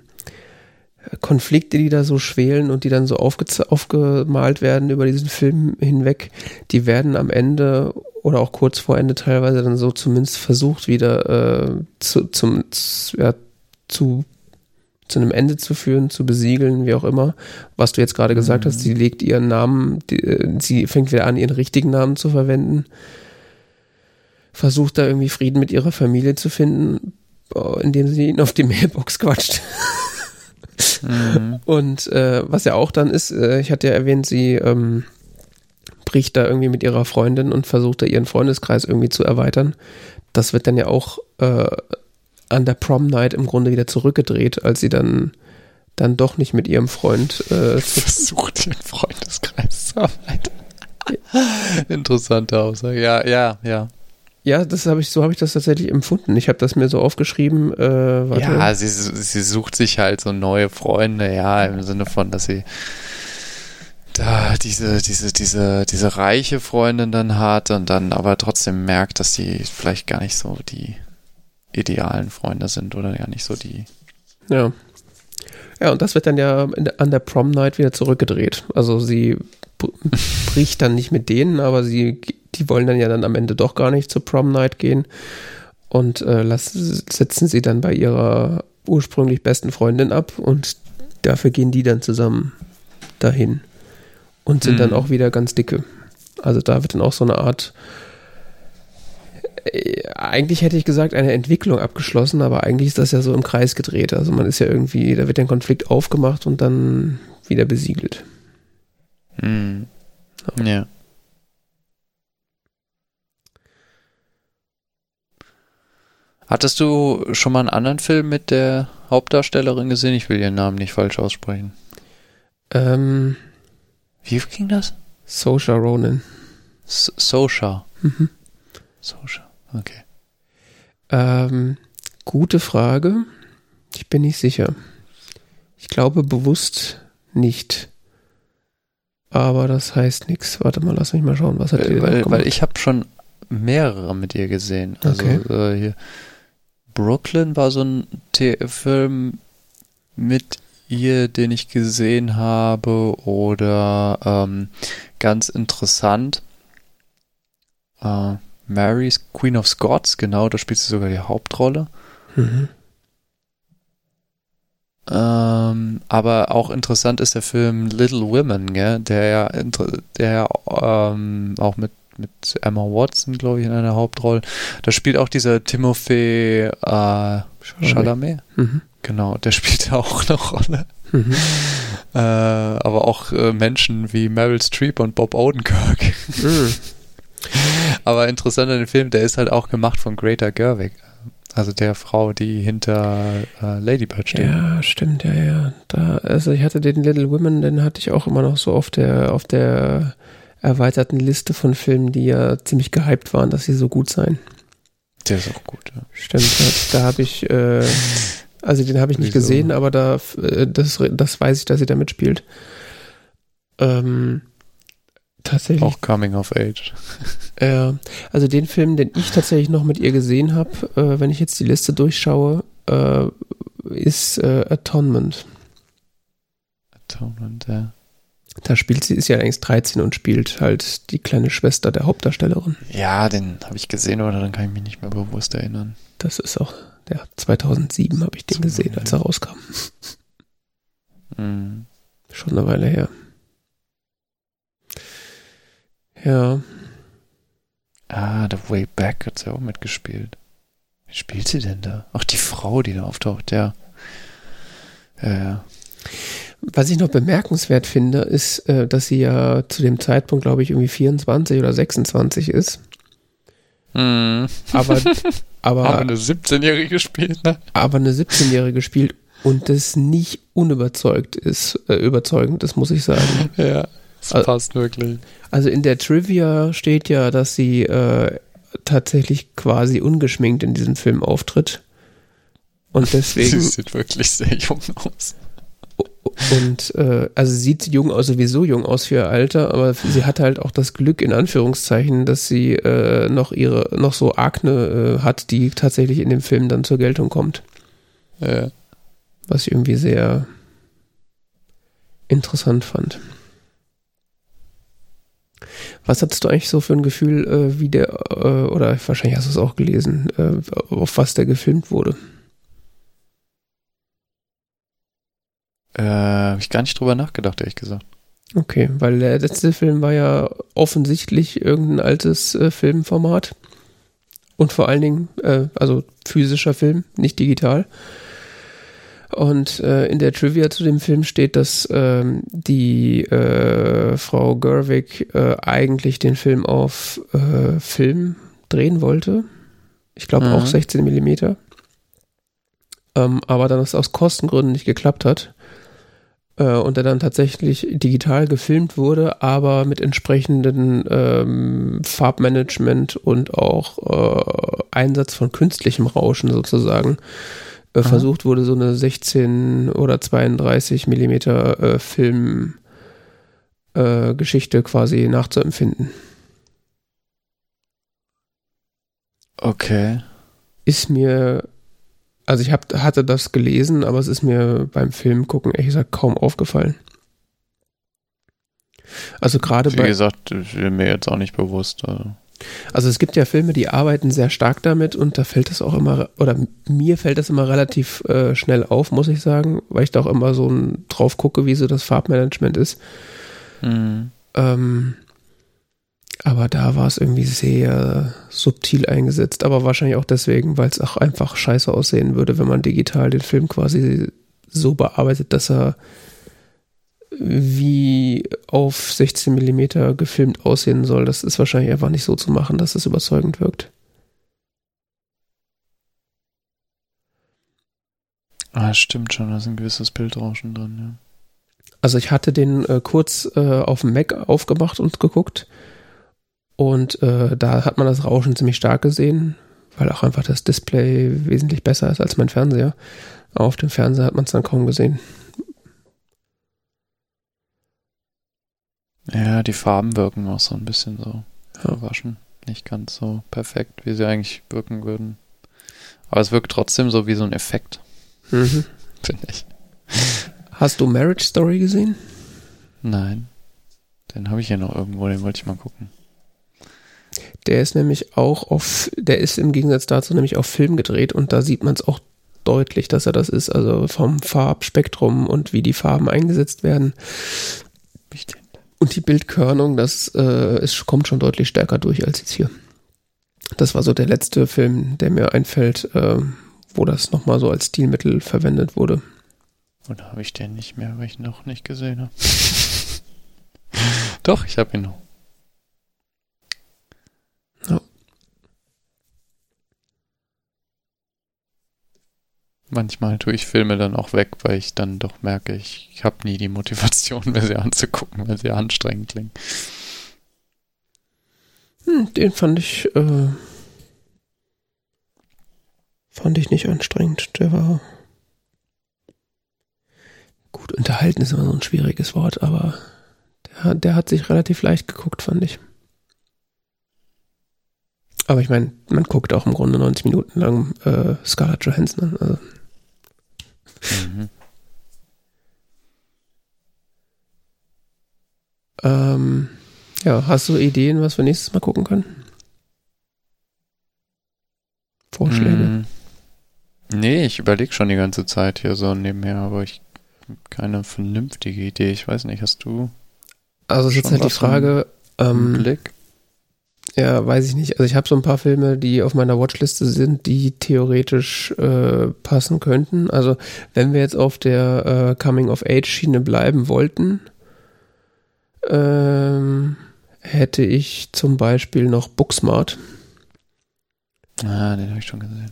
Konflikte, die da so schwelen und die dann so aufgemalt werden über diesen Film hinweg, die werden am Ende oder auch kurz vor Ende teilweise dann so zumindest versucht wieder äh, zu, zum, ja, zu, zu einem Ende zu führen, zu besiegeln, wie auch immer. Was du jetzt gerade gesagt Mhm. hast, sie legt ihren Namen, die, äh, sie fängt wieder an, ihren richtigen Namen zu verwenden, versucht da irgendwie Frieden mit ihrer Familie zu finden, äh, indem sie ihn auf die Mailbox quatscht. Mhm. Und äh, was ja auch dann ist, äh, ich hatte ja erwähnt, sie ähm, bricht da irgendwie mit ihrer Freundin und versucht da ihren Freundeskreis irgendwie zu erweitern. Das wird dann ja auch äh, an der Prom Night im Grunde wieder zurückgedreht, als sie dann dann doch nicht mit ihrem Freund äh, Versucht, ihren Freundeskreis zu erweitern. Interessante Aussage. Ja, ja, ja. ja, das habe ich so habe ich das tatsächlich empfunden. Ich habe das mir so aufgeschrieben. Äh. Ja, sie, sie sucht sich halt so neue Freunde, ja, im Sinne von, dass sie da diese, diese, diese, diese reiche Freundin dann hat und dann aber trotzdem merkt, dass sie vielleicht gar nicht so die idealen Freunde sind oder gar nicht so die. Ja. Ja, und das wird dann ja an der Prom Night wieder zurückgedreht. Also sie br- bricht dann nicht mit denen, aber sie, die wollen dann ja dann am Ende doch gar nicht zur Prom Night gehen und äh, lassen, setzen sie dann bei ihrer ursprünglich besten Freundin ab und dafür gehen die dann zusammen dahin und sind dann Mhm. auch wieder ganz dicke. Also da wird dann auch so eine Art eigentlich hätte ich gesagt, eine Entwicklung abgeschlossen, aber eigentlich ist das ja so im Kreis gedreht. Also man ist ja irgendwie, da wird ein Konflikt aufgemacht und dann wieder besiegelt. Hm. Ja. Hattest du schon mal einen anderen Film mit der Hauptdarstellerin gesehen? Ich will ihren Namen nicht falsch aussprechen. Ähm, Wie ging das? Saoirse Ronan. S Sosha. Mhm. Sosha. Okay. Ähm, gute Frage. Ich bin nicht sicher. Ich glaube bewusst nicht. Aber das heißt nichts. Warte mal, lass mich mal schauen, was hat die Weil, denn noch weil, gemacht? weil ich habe schon mehrere mit ihr gesehen. Also Okay. äh, hier Brooklyn war so ein The Film mit ihr, den ich gesehen habe. Oder ähm, ganz interessant. Äh, Mary's Queen of Scots, genau, da spielt sie sogar die Hauptrolle. Mhm. Ähm, aber auch interessant ist der Film Little Women, gell? der ja, der ja ähm, auch mit, mit Emma Watson, glaube ich, in einer Hauptrolle. Da spielt auch dieser Timothy äh, Chalamet. Mhm. Genau, der spielt ja auch eine Rolle. Mhm. Äh, aber auch äh, Menschen wie Meryl Streep und Bob Odenkirk. Mhm. aber interessant an dem Film, der ist halt auch gemacht von Greta Gerwig. Also der Frau, die hinter äh, Lady Bird steht. Ja, stimmt, ja, ja. Da, also ich hatte den Little Women, den hatte ich auch immer noch so auf der, auf der erweiterten Liste von Filmen, die ja ziemlich gehypt waren, dass sie so gut seien. Der ist auch gut, ja. Stimmt, da, da habe ich, äh, also den habe ich nicht Wieso? gesehen, aber da, äh, das, das weiß ich, dass sie da mitspielt. Ähm, tatsächlich. Auch Coming of Age. Äh, also den Film, den ich tatsächlich noch mit ihr gesehen habe, äh, wenn ich jetzt die Liste durchschaue, äh, ist äh, Atonement. Atonement, ja. Da spielt sie, ist ja eigentlich 13 und spielt halt die kleine Schwester der Hauptdarstellerin. Ja, den habe ich gesehen, oder dann kann ich mich nicht mehr bewusst erinnern. Das ist auch, ja, 2007 habe ich den gesehen, als er rauskam. Mhm. Schon eine Weile her. Ja, Ah, The Way Back hat sie auch mitgespielt. Wie spielt sie denn da? Ach, die Frau, die da auftaucht, ja. Ja, ja. was ich noch bemerkenswert finde, ist, äh, dass sie ja zu dem Zeitpunkt, glaube ich, irgendwie 24 oder 26 ist. Mhm. Aber, aber, Aber eine 17-Jährige spielt, ne? aber eine 17-Jährige spielt und das nicht unüberzeugt ist, äh, überzeugend ist, muss ich sagen. Ja, das Also- passt wirklich. Also in der Trivia steht ja, dass sie äh, tatsächlich quasi ungeschminkt in diesem Film auftritt. Und Sie deswegen, sieht wirklich sehr jung aus. und äh, also sie sieht jung aus, sowieso jung aus für ihr Alter, aber sie hat halt auch das Glück, in Anführungszeichen, dass sie äh, noch ihre, noch so Akne äh, hat, die tatsächlich in dem Film dann zur Geltung kommt. Ja. Was ich irgendwie sehr interessant fand. Was hattest du eigentlich so für ein Gefühl, äh, wie der, äh, oder wahrscheinlich hast du es auch gelesen, äh, auf was der gefilmt wurde? Äh, hab ich gar nicht drüber nachgedacht, ehrlich gesagt. Okay, weil der letzte Film war ja offensichtlich irgendein altes äh, Filmformat. Und vor allen Dingen, äh, also physischer Film, nicht digital. Und äh, in der Trivia zu dem Film steht, dass ähm, die äh, Frau Gerwig äh, eigentlich den Film auf äh, Film drehen wollte. Ich glaube Mhm. auch 16 Millimeter. Ähm, aber dann es aus Kostengründen nicht geklappt hat. Äh, und der dann tatsächlich digital gefilmt wurde, aber mit entsprechenden ähm, Farbmanagement und auch äh, Einsatz von künstlichem Rauschen sozusagen äh, versucht wurde, so eine 16 oder 32 Millimeter äh, Film äh, Geschichte quasi nachzuempfinden. Okay. Ist mir, also ich hab, hatte das gelesen, aber es ist mir beim Film gucken ehrlich gesagt kaum aufgefallen. Also gerade Wie bei, gesagt, ich bin mir jetzt auch nicht bewusst. Also. Also es gibt ja Filme, die arbeiten sehr stark damit und da fällt es auch immer, oder mir fällt das immer relativ äh, schnell auf, muss ich sagen, weil ich da auch immer so ein, drauf gucke, wie so das Farbmanagement ist. Mhm. Ähm, aber da war es irgendwie sehr subtil eingesetzt, aber wahrscheinlich auch deswegen, weil es auch einfach scheiße aussehen würde, wenn man digital den Film quasi so bearbeitet, dass er wie auf 16 Millimeter gefilmt aussehen soll. Das ist wahrscheinlich einfach nicht so zu machen, dass es überzeugend wirkt. Ah, stimmt schon, da ist ein gewisses Bildrauschen drin, ja. Also ich hatte den äh, kurz äh, auf dem Mac aufgemacht und geguckt und äh, da hat man das Rauschen ziemlich stark gesehen, weil auch einfach das Display wesentlich besser ist als mein Fernseher. Auf dem Fernseher hat man es dann kaum gesehen. Ja, die Farben wirken auch so ein bisschen so verwaschen. Nicht ganz so perfekt, wie sie eigentlich wirken würden. Aber es wirkt trotzdem so wie so ein Effekt, Mhm. finde ich. Hast du Marriage Story gesehen? Nein. Den habe ich hier noch irgendwo, den wollte ich mal gucken. Der ist nämlich auch auf, der ist im Gegensatz dazu nämlich auf Film gedreht und da sieht man es auch deutlich, dass er das ist. Also vom Farbspektrum und wie die Farben eingesetzt werden. Hab ich den? Und die Bildkörnung, das äh, ist, kommt schon deutlich stärker durch als jetzt hier. Das war so der letzte Film, der mir einfällt, äh, wo das nochmal so als Stilmittel verwendet wurde. Oder habe ich den nicht mehr, weil ich ihn noch nicht gesehen habe? Doch, ich habe ihn noch. Ja. Manchmal tue ich Filme dann auch weg, weil ich dann doch merke, ich, habe nie die Motivation, mir sie anzugucken, weil sie anstrengend klingen. Hm, den fand ich, äh, fand ich nicht anstrengend. Der war gut unterhalten ist immer so ein schwieriges Wort, aber der, der hat sich relativ leicht geguckt, fand ich. Aber ich meine, man guckt auch im Grunde 90 Minuten lang äh, Scarlett Johansson an. Also, Mhm. ähm, ja, hast du Ideen, was wir nächstes Mal gucken können? Vorschläge? Mm. Nee, ich überlege schon die ganze Zeit hier so nebenher, aber ich keine vernünftige Idee. Ich weiß nicht, hast du Also ist jetzt halt die Frage, ähm, Blick? Ja, weiß ich nicht. Also ich habe so ein paar Filme, die auf meiner Watchliste sind, die theoretisch äh, passen könnten. Also wenn wir jetzt auf der äh, Coming-of-Age-Schiene bleiben wollten, ähm, hätte ich zum Beispiel noch Booksmart. Ah, den habe ich schon gesehen.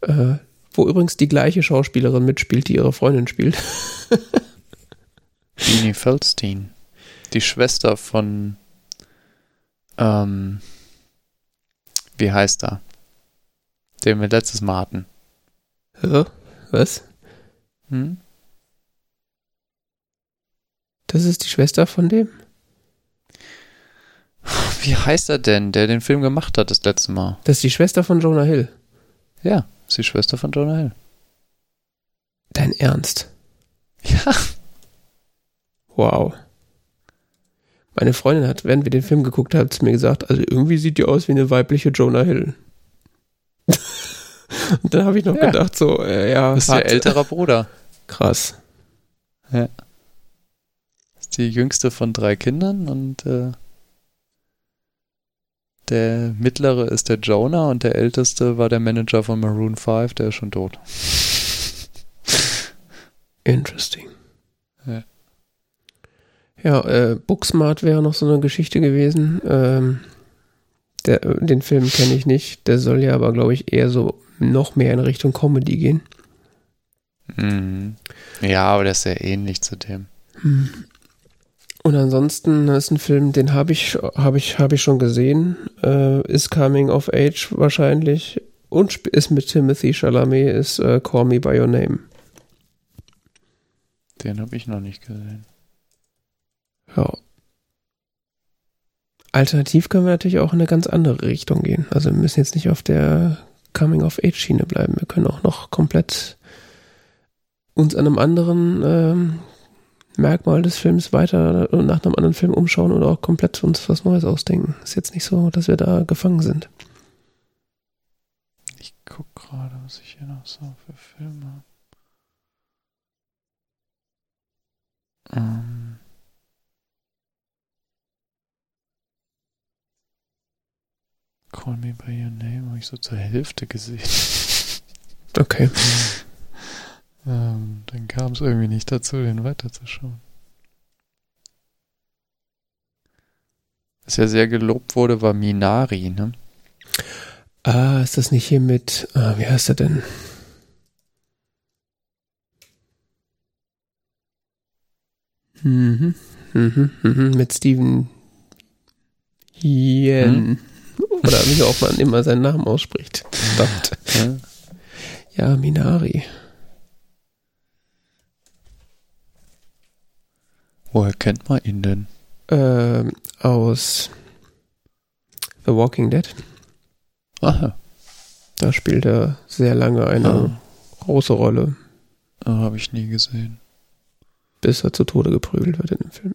Äh, wo übrigens die gleiche Schauspielerin mitspielt, die ihre Freundin spielt. Beanie Feldstein. Die Schwester von, ähm, wie heißt er? Den wir letztes Mal hatten. Hä? Was? Hm? Das ist die Schwester von dem? Wie heißt er denn, der den Film gemacht hat das letzte Mal? Das ist die Schwester von Jonah Hill. Ja, ist die Schwester von Jonah Hill. Dein Ernst? Ja. Wow. Meine Freundin hat, während wir den Film geguckt haben, zu mir gesagt, also irgendwie sieht die aus wie eine weibliche Jonah Hill. Und dann habe ich noch Ja. gedacht, so, äh, ja, Das ist ihr älterer Bruder. Krass. Ist die jüngste von drei Kindern und äh, der mittlere ist der Jonah und der älteste war der Manager von Maroon 5, der ist schon tot. Interesting. Ja. Ja, äh, Booksmart wäre noch so eine Geschichte gewesen. Ähm, der, den Film kenne ich nicht. Der soll ja aber, glaube ich, eher so noch mehr in Richtung Comedy gehen. Mhm. Ja, aber der ist sehr ähnlich zu dem. Und ansonsten ist ein Film, den habe ich, habe ich, habe ich schon gesehen. Äh, ist Coming of Age wahrscheinlich. Und ist mit Timothy Chalamet, ist äh, Call Me By Your Name. Den habe ich noch nicht gesehen. Ja. Alternativ können wir natürlich auch in eine ganz andere Richtung gehen. Also wir müssen jetzt nicht auf der Coming-of-Age-Schiene bleiben. Wir können auch noch komplett uns an einem anderen ähm, Merkmal des Films weiter nach einem anderen Film umschauen oder auch komplett uns was Neues ausdenken. Ist jetzt nicht so, dass wir da gefangen sind. Ich guck gerade, was ich hier noch so für Filme. Ähm. Call Me By Your Name habe ich so zur Hälfte gesehen. Okay. ähm, dann kam es irgendwie nicht dazu, den weiterzuschauen. Was ja sehr gelobt wurde, war Minari, ne? Ah, ist das nicht hier mit, ah, wie heißt er denn? Mhm, mhm, mhm, mit Steven Yen. Oder wie auch man immer seinen Namen ausspricht. Verdammt. Ja. Minari. Woher kennt man ihn denn? Ähm, aus The Walking Dead. Aha, Da spielt er sehr lange eine Ah. große Rolle, habe ich nie gesehen. bis er zu Tode geprügelt wird in dem Film.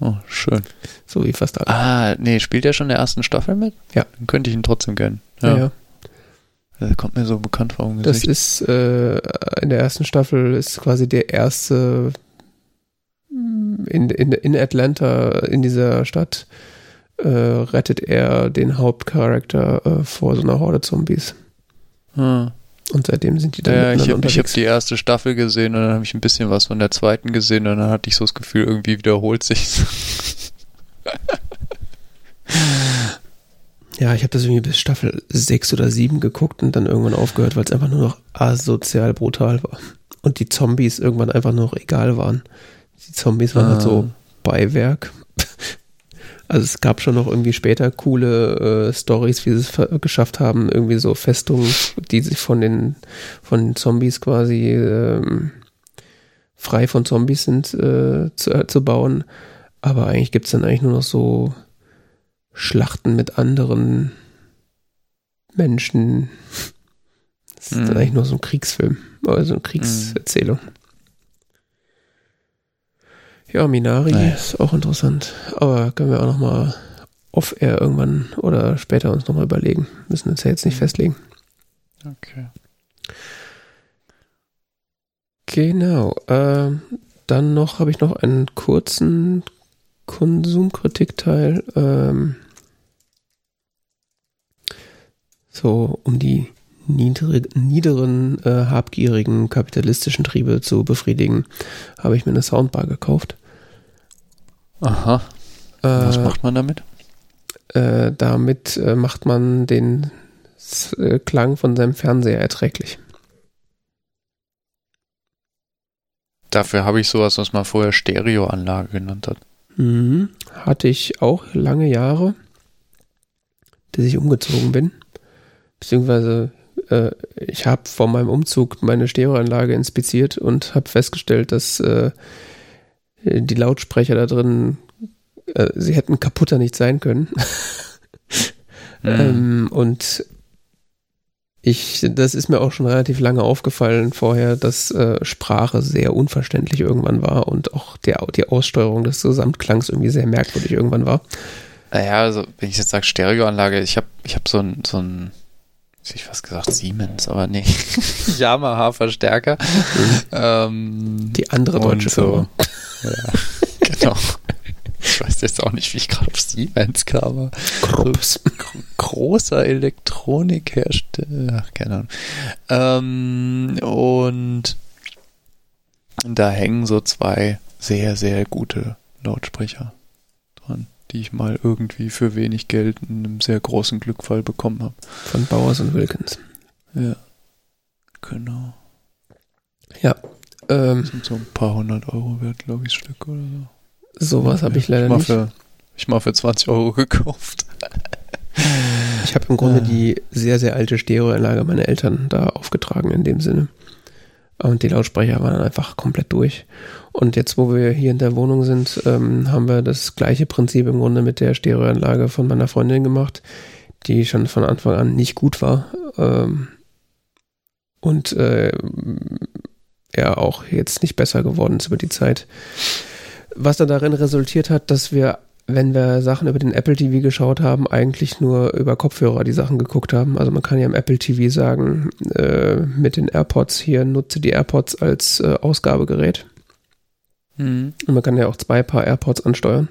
Oh, schön. So wie fast alle. Ah, nee, spielt er schon in der ersten Staffel mit? Ja. Dann könnte ich ihn trotzdem kennen. ja. Ja. Das kommt mir so bekannt vor im Das ist äh, in der ersten Staffel ist quasi der erste in, in, in Atlanta, in dieser Stadt, äh, rettet er den Hauptcharakter äh, vor so einer Horde Zombies. ah. Und seitdem sind die dann Ja, ich habe ich hab die erste Staffel gesehen und dann habe ich ein bisschen was von der zweiten gesehen und dann hatte ich so das Gefühl, irgendwie wiederholt sich. ja, ich habe das irgendwie bis Staffel 6 oder 7 geguckt und dann irgendwann aufgehört, weil es einfach nur noch asozial brutal war. Und die Zombies irgendwann einfach nur noch egal waren. Die Zombies waren halt so Beiwerk. Also es gab schon noch irgendwie später coole äh, Stories, wie sie es geschafft haben, irgendwie so Festungen, die sich von den von Zombies quasi ähm, frei von Zombies sind, äh, zu, äh, zu bauen. Aber eigentlich gibt's dann eigentlich nur noch so Schlachten mit anderen Menschen. Das ist dann Mhm. eigentlich nur so ein Kriegsfilm, also eine Kriegserzählung. Ja, Minari Naja. ist auch interessant. Aber können wir auch nochmal off-air irgendwann oder später uns nochmal überlegen. Müssen uns ja jetzt nicht festlegen. Okay. Genau. ähm, dann noch habe ich noch einen kurzen Konsumkritikteil. Ähm, so um die niedrig, niederen, äh, habgierigen kapitalistischen Triebe zu befriedigen, habe ich mir eine Soundbar gekauft. Aha. Äh, Was macht man damit? Äh, damit äh, macht man den äh, Klang von seinem Fernseher erträglich. Dafür habe ich sowas, was man vorher Stereoanlage genannt hat. Mhm. Hatte ich auch lange Jahre, bis ich umgezogen bin. Beziehungsweise äh, ich habe vor meinem Umzug meine Stereoanlage inspiziert und habe festgestellt, dass äh, die Lautsprecher da drin, äh, sie hätten kaputter nicht sein können. mhm. ähm, und ich, das ist mir auch schon relativ lange aufgefallen vorher, dass äh, Sprache sehr unverständlich irgendwann war und auch der, die Aussteuerung des Gesamtklangs irgendwie sehr merkwürdig irgendwann war. Naja, also wenn ich jetzt sage Stereoanlage, ich habe ich hab so ein, so ein, ich fast gesagt Siemens, aber nee, Yamaha-Verstärker. Mhm. Ähm, die andere deutsche so, Firma. Ja, genau. Ich weiß jetzt auch nicht, wie ich gerade auf Siemens kam. Krups. großer Elektronikhersteller. Ach, keine Ahnung. Ähm, und da hängen so zwei sehr, sehr gute Lautsprecher dran, die ich mal irgendwie für wenig Geld in einem sehr großen Glückfall bekommen habe. Von Bowers und Wilkins. Ja. Genau. Ja. Ähm, sind so ein paar hundert Euro wert, glaube ich, Stück oder so. Sowas habe ich leider ich nicht. Für, ich mal für 20 Euro gekauft. Ich habe im Grunde die sehr, sehr alte Stereoanlage meiner Eltern da aufgetragen in dem Sinne. Und die Lautsprecher waren dann einfach komplett durch. Und jetzt, wo wir hier in der Wohnung sind, ähm, haben wir das gleiche Prinzip im Grunde mit der Stereoanlage von meiner Freundin gemacht, die schon von Anfang an nicht gut war. Ähm, und äh, ja, auch jetzt nicht besser geworden ist über die Zeit was dann darin resultiert hat, dass wir, wenn wir Sachen über den Apple TV geschaut haben, eigentlich nur über Kopfhörer die Sachen geguckt haben. Also man kann ja im Apple TV sagen, äh, mit den AirPods hier nutze die AirPods als äh, Ausgabegerät. Mhm. Und man kann ja auch zwei Paar AirPods ansteuern.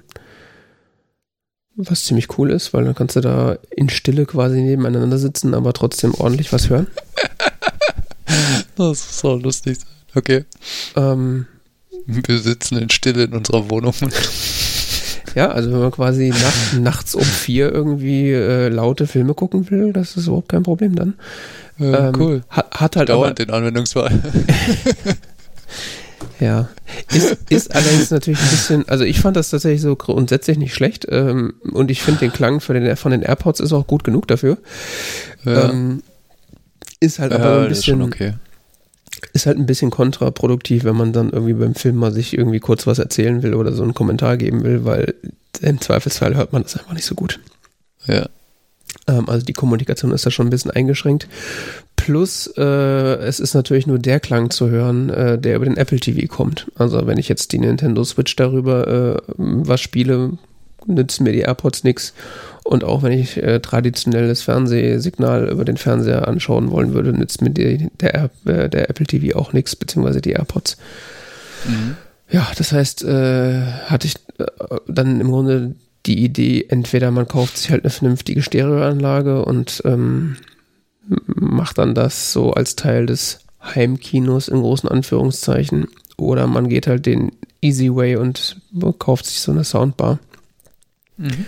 Was ziemlich cool ist, weil dann kannst du da in Stille quasi nebeneinander sitzen, aber trotzdem ordentlich was hören. das ist so lustig. Okay. Ähm, wir sitzen in Stille in unserer Wohnung. Ja, also wenn man quasi nach, nachts um vier irgendwie äh, laute Filme gucken will, das ist überhaupt kein Problem dann. Ja, ähm, cool. Hat, hat halt Dauert den Anwendungsfall. ja. Ist, ist allerdings natürlich ein bisschen, also ich fand das tatsächlich so grundsätzlich nicht schlecht ähm, und ich finde den Klang für den, von den AirPods ist auch gut genug dafür. Ja. Ähm, ist halt aber ja, ein bisschen, okay ist halt ein bisschen kontraproduktiv, wenn man dann irgendwie beim Film mal sich irgendwie kurz was erzählen will oder so einen Kommentar geben will, weil im Zweifelsfall hört man das einfach nicht so gut. Ja. Ähm, also die Kommunikation ist da schon ein bisschen eingeschränkt. Plus, äh, es ist natürlich nur der Klang zu hören, äh, der über den Apple TV kommt. Also wenn ich jetzt die Nintendo Switch darüber äh, was spiele, nützen mir die AirPods nichts. Und auch wenn ich äh, traditionelles Fernsehsignal über den Fernseher anschauen wollen würde, nützt mir die, der, äh, der Apple TV auch nichts, beziehungsweise die AirPods. Mhm. Ja, das heißt, äh, hatte ich äh, dann im Grunde die Idee, entweder man kauft sich halt eine vernünftige Stereoanlage und ähm, macht dann das so als Teil des Heimkinos in großen Anführungszeichen, oder man geht halt den Easy Way und kauft sich so eine Soundbar. Mhm.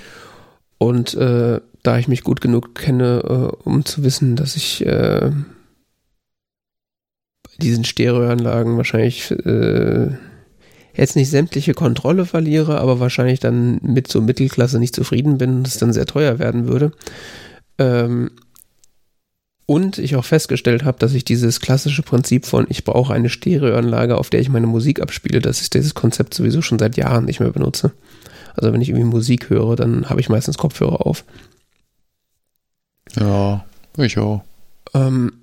Und äh, da ich mich gut genug kenne, äh, um zu wissen, dass ich äh, bei diesen Stereoanlagen wahrscheinlich äh, jetzt nicht sämtliche Kontrolle verliere, aber wahrscheinlich dann mit so Mittelklasse nicht zufrieden bin und es dann sehr teuer werden würde. Ähm, und ich auch festgestellt habe, dass ich dieses klassische Prinzip von ich brauche eine Stereoanlage, auf der ich meine Musik abspiele, dass ich dieses Konzept sowieso schon seit Jahren nicht mehr benutze. Also wenn ich irgendwie Musik höre, dann habe ich meistens Kopfhörer auf. Ja, ich auch. Ähm,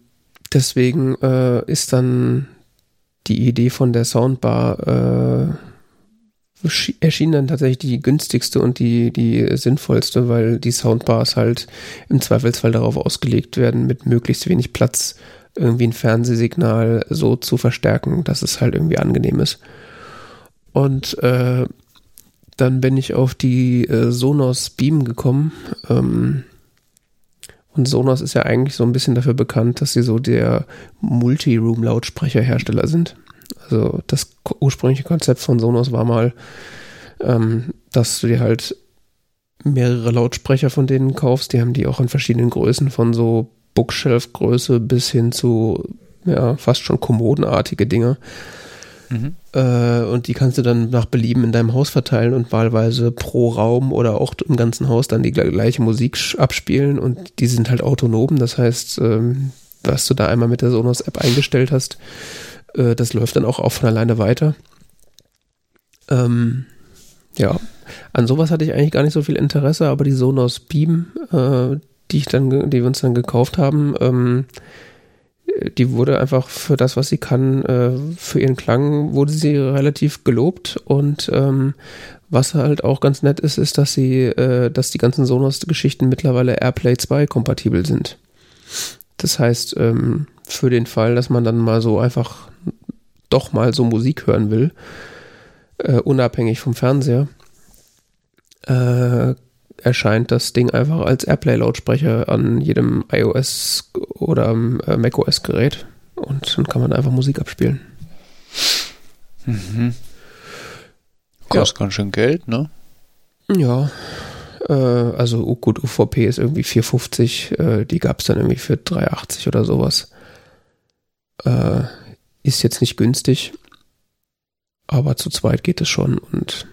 deswegen äh, ist dann die Idee von der Soundbar äh, erschien dann tatsächlich die günstigste und die, die sinnvollste, weil die Soundbars halt im Zweifelsfall darauf ausgelegt werden, mit möglichst wenig Platz irgendwie ein Fernsehsignal so zu verstärken, dass es halt irgendwie angenehm ist. Und äh, dann bin ich auf die äh, Sonos Beam gekommen. Ähm, und Sonos ist ja eigentlich so ein bisschen dafür bekannt, dass sie so der Multi-Room-Lautsprecherhersteller sind. Also das ursprüngliche Konzept von Sonos war mal, ähm, dass du dir halt mehrere Lautsprecher von denen kaufst. Die haben die auch in verschiedenen Größen von so Bookshelf-Größe bis hin zu ja, fast schon kommodenartige Dinge. Äh, und die kannst du dann nach Belieben in deinem Haus verteilen und wahlweise pro Raum oder auch im ganzen Haus dann die gleiche Musik abspielen und die sind halt autonom. Das heißt, ähm, was du da einmal mit der Sonos-App eingestellt hast, äh, das läuft dann auch, auch von alleine weiter. Ähm, ja, an sowas hatte ich eigentlich gar nicht so viel Interesse, aber die Sonos Beam, äh, die ich dann, die wir uns dann gekauft haben, ähm, die wurde einfach für das, was sie kann, äh, für ihren Klang wurde sie relativ gelobt und ähm, was halt auch ganz nett ist, ist, dass sie, äh, dass die ganzen Sonos-Geschichten mittlerweile AirPlay 2 kompatibel sind. Das heißt, ähm, für den Fall, dass man dann mal so einfach doch mal so Musik hören will, äh, unabhängig vom Fernseher, äh, erscheint das Ding einfach als Airplay-Lautsprecher an jedem iOS oder äh, macOS-Gerät und dann kann man einfach Musik abspielen. Mhm. Kostet ja. ganz schön Geld, ne? Ja. Äh, also oh gut, UVP ist irgendwie 4,50. Äh, die gab es dann irgendwie für 3,80 oder sowas. Äh, ist jetzt nicht günstig. Aber zu zweit geht es schon und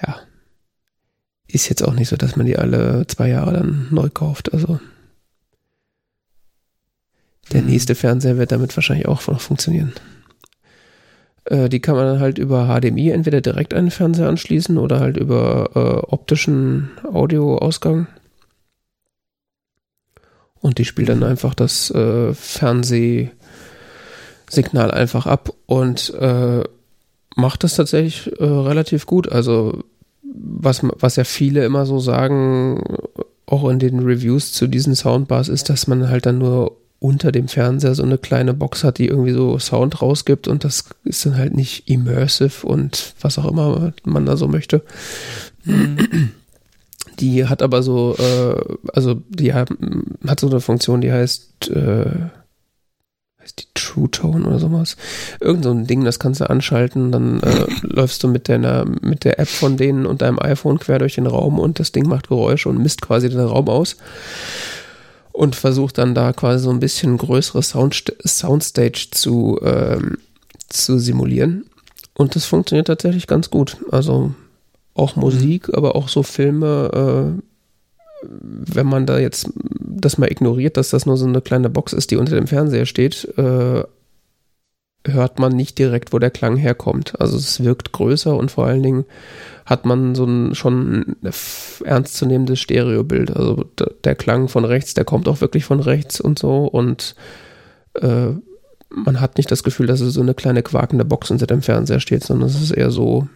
ja, ist jetzt auch nicht so, dass man die alle zwei Jahre dann neu kauft. Also der hm. nächste Fernseher wird damit wahrscheinlich auch noch funktionieren. Äh, die kann man dann halt über HDMI entweder direkt an den Fernseher anschließen oder halt über äh, optischen Audioausgang. Und die spielt dann einfach das äh, Fernseh Signal einfach ab und äh, macht das tatsächlich äh, relativ gut. Also was, was ja viele immer so sagen, auch in den Reviews zu diesen Soundbars, ist, dass man halt dann nur unter dem Fernseher so eine kleine Box hat, die irgendwie so Sound rausgibt und das ist dann halt nicht immersive und was auch immer man da so möchte. Die hat aber so, äh, also die hat, hat so eine Funktion, die heißt äh, heißt die True Tone oder sowas. Irgend so ein Ding, das kannst du anschalten, dann äh, läufst du mit deiner, mit der App von denen und deinem iPhone quer durch den Raum und das Ding macht Geräusche und misst quasi den Raum aus und versucht dann da quasi so ein bisschen größere Sound, Soundstage zu, ähm, zu simulieren. Und das funktioniert tatsächlich ganz gut. Also auch Musik, aber auch so Filme, äh, wenn man da jetzt das mal ignoriert, dass das nur so eine kleine Box ist, die unter dem Fernseher steht, äh, hört man nicht direkt, wo der Klang herkommt. Also es wirkt größer und vor allen Dingen hat man so ein schon ernstzunehmendes Stereobild. Also der Klang von rechts, der kommt auch wirklich von rechts und so und äh, man hat nicht das Gefühl, dass es so eine kleine quakende Box unter dem Fernseher steht, sondern es ist eher so,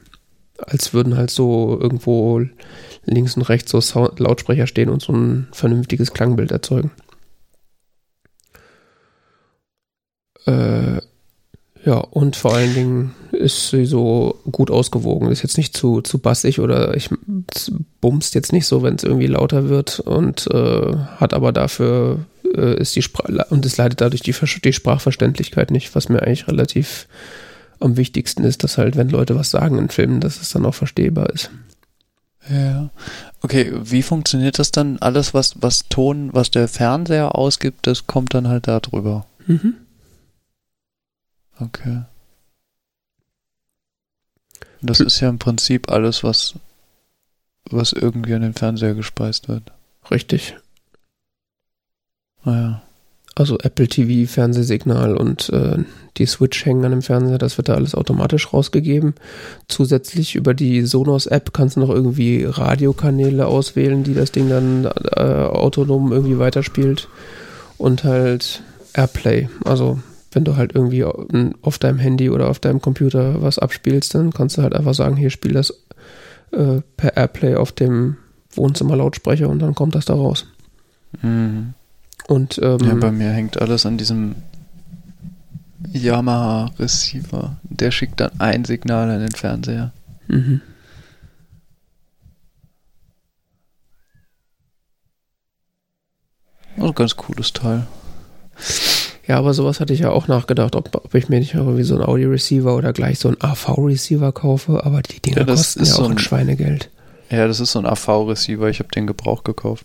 als würden halt so irgendwo links und rechts so Sound Lautsprecher stehen und so ein vernünftiges Klangbild erzeugen. Äh, ja, und vor allen Dingen ist sie so gut ausgewogen. Ist jetzt nicht zu, zu bassig oder ich bumst jetzt nicht so, wenn es irgendwie lauter wird und äh, hat aber dafür äh, ist die Sprache und es leidet dadurch die, die Sprachverständlichkeit nicht, was mir eigentlich relativ am wichtigsten ist, dass halt, wenn Leute was sagen in Filmen, dass es dann auch verstehbar ist. Ja. Okay, wie funktioniert das dann? Alles, was, was Ton, was der Fernseher ausgibt, das kommt dann halt da drüber. Mhm. Okay. Das ist ja im Prinzip alles, was, was irgendwie an den Fernseher gespeist wird. Richtig. Naja. Also Apple TV, Fernsehsignal und äh, die Switch hängen an dem Fernseher, das wird da alles automatisch rausgegeben. Zusätzlich über die Sonos-App kannst du noch irgendwie Radiokanäle auswählen, die das Ding dann äh, autonom irgendwie weiterspielt. Und halt Airplay. Also wenn du halt irgendwie auf deinem Handy oder auf deinem Computer was abspielst, dann kannst du halt einfach sagen, hier spiel das äh, per Airplay auf dem Wohnzimmerlautsprecher und dann kommt das da raus. Mhm. Und, ähm, ja, bei mir hängt alles an diesem Yamaha Receiver. Der schickt dann ein Signal an den Fernseher. Mhm. Also ganz cooles Teil. Ja, aber sowas hatte ich ja auch nachgedacht, ob, ob ich mir nicht irgendwie so einen Audio-Receiver oder gleich so einen AV-Receiver kaufe, aber die Dinger ja, kosten ja auch so ein, ein Schweinegeld. Ja, das ist so ein AV-Receiver, ich habe den Gebrauch gekauft.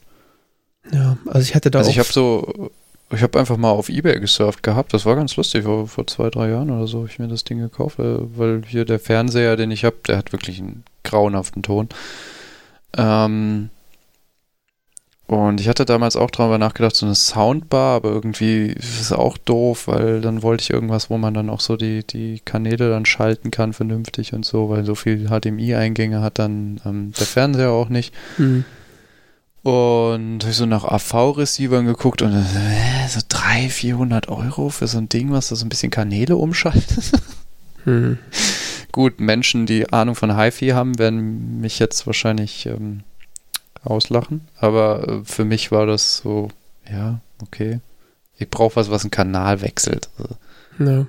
Ja, also ich hatte da Also auch ich habe so, ich habe einfach mal auf Ebay gesurft gehabt. Das war ganz lustig. Vor, vor zwei, drei Jahren oder so habe ich mir das Ding gekauft, weil, weil hier der Fernseher, den ich habe, der hat wirklich einen grauenhaften Ton. Ähm, und ich hatte damals auch darüber nachgedacht, so eine Soundbar, aber irgendwie ist es auch doof, weil dann wollte ich irgendwas, wo man dann auch so die, die Kanäle dann schalten kann vernünftig und so, weil so viel HDMI-Eingänge hat dann ähm, der Fernseher auch nicht. Hm. Und habe ich so nach AV-Receivern geguckt und äh, so 300, 400 Euro für so ein Ding, was da so ein bisschen Kanäle umschaltet. Hm. Gut, Menschen, die Ahnung von HiFi haben, werden mich jetzt wahrscheinlich ähm, auslachen. Aber äh, für mich war das so, ja, okay. Ich brauche was, was einen Kanal wechselt. Also, Ja.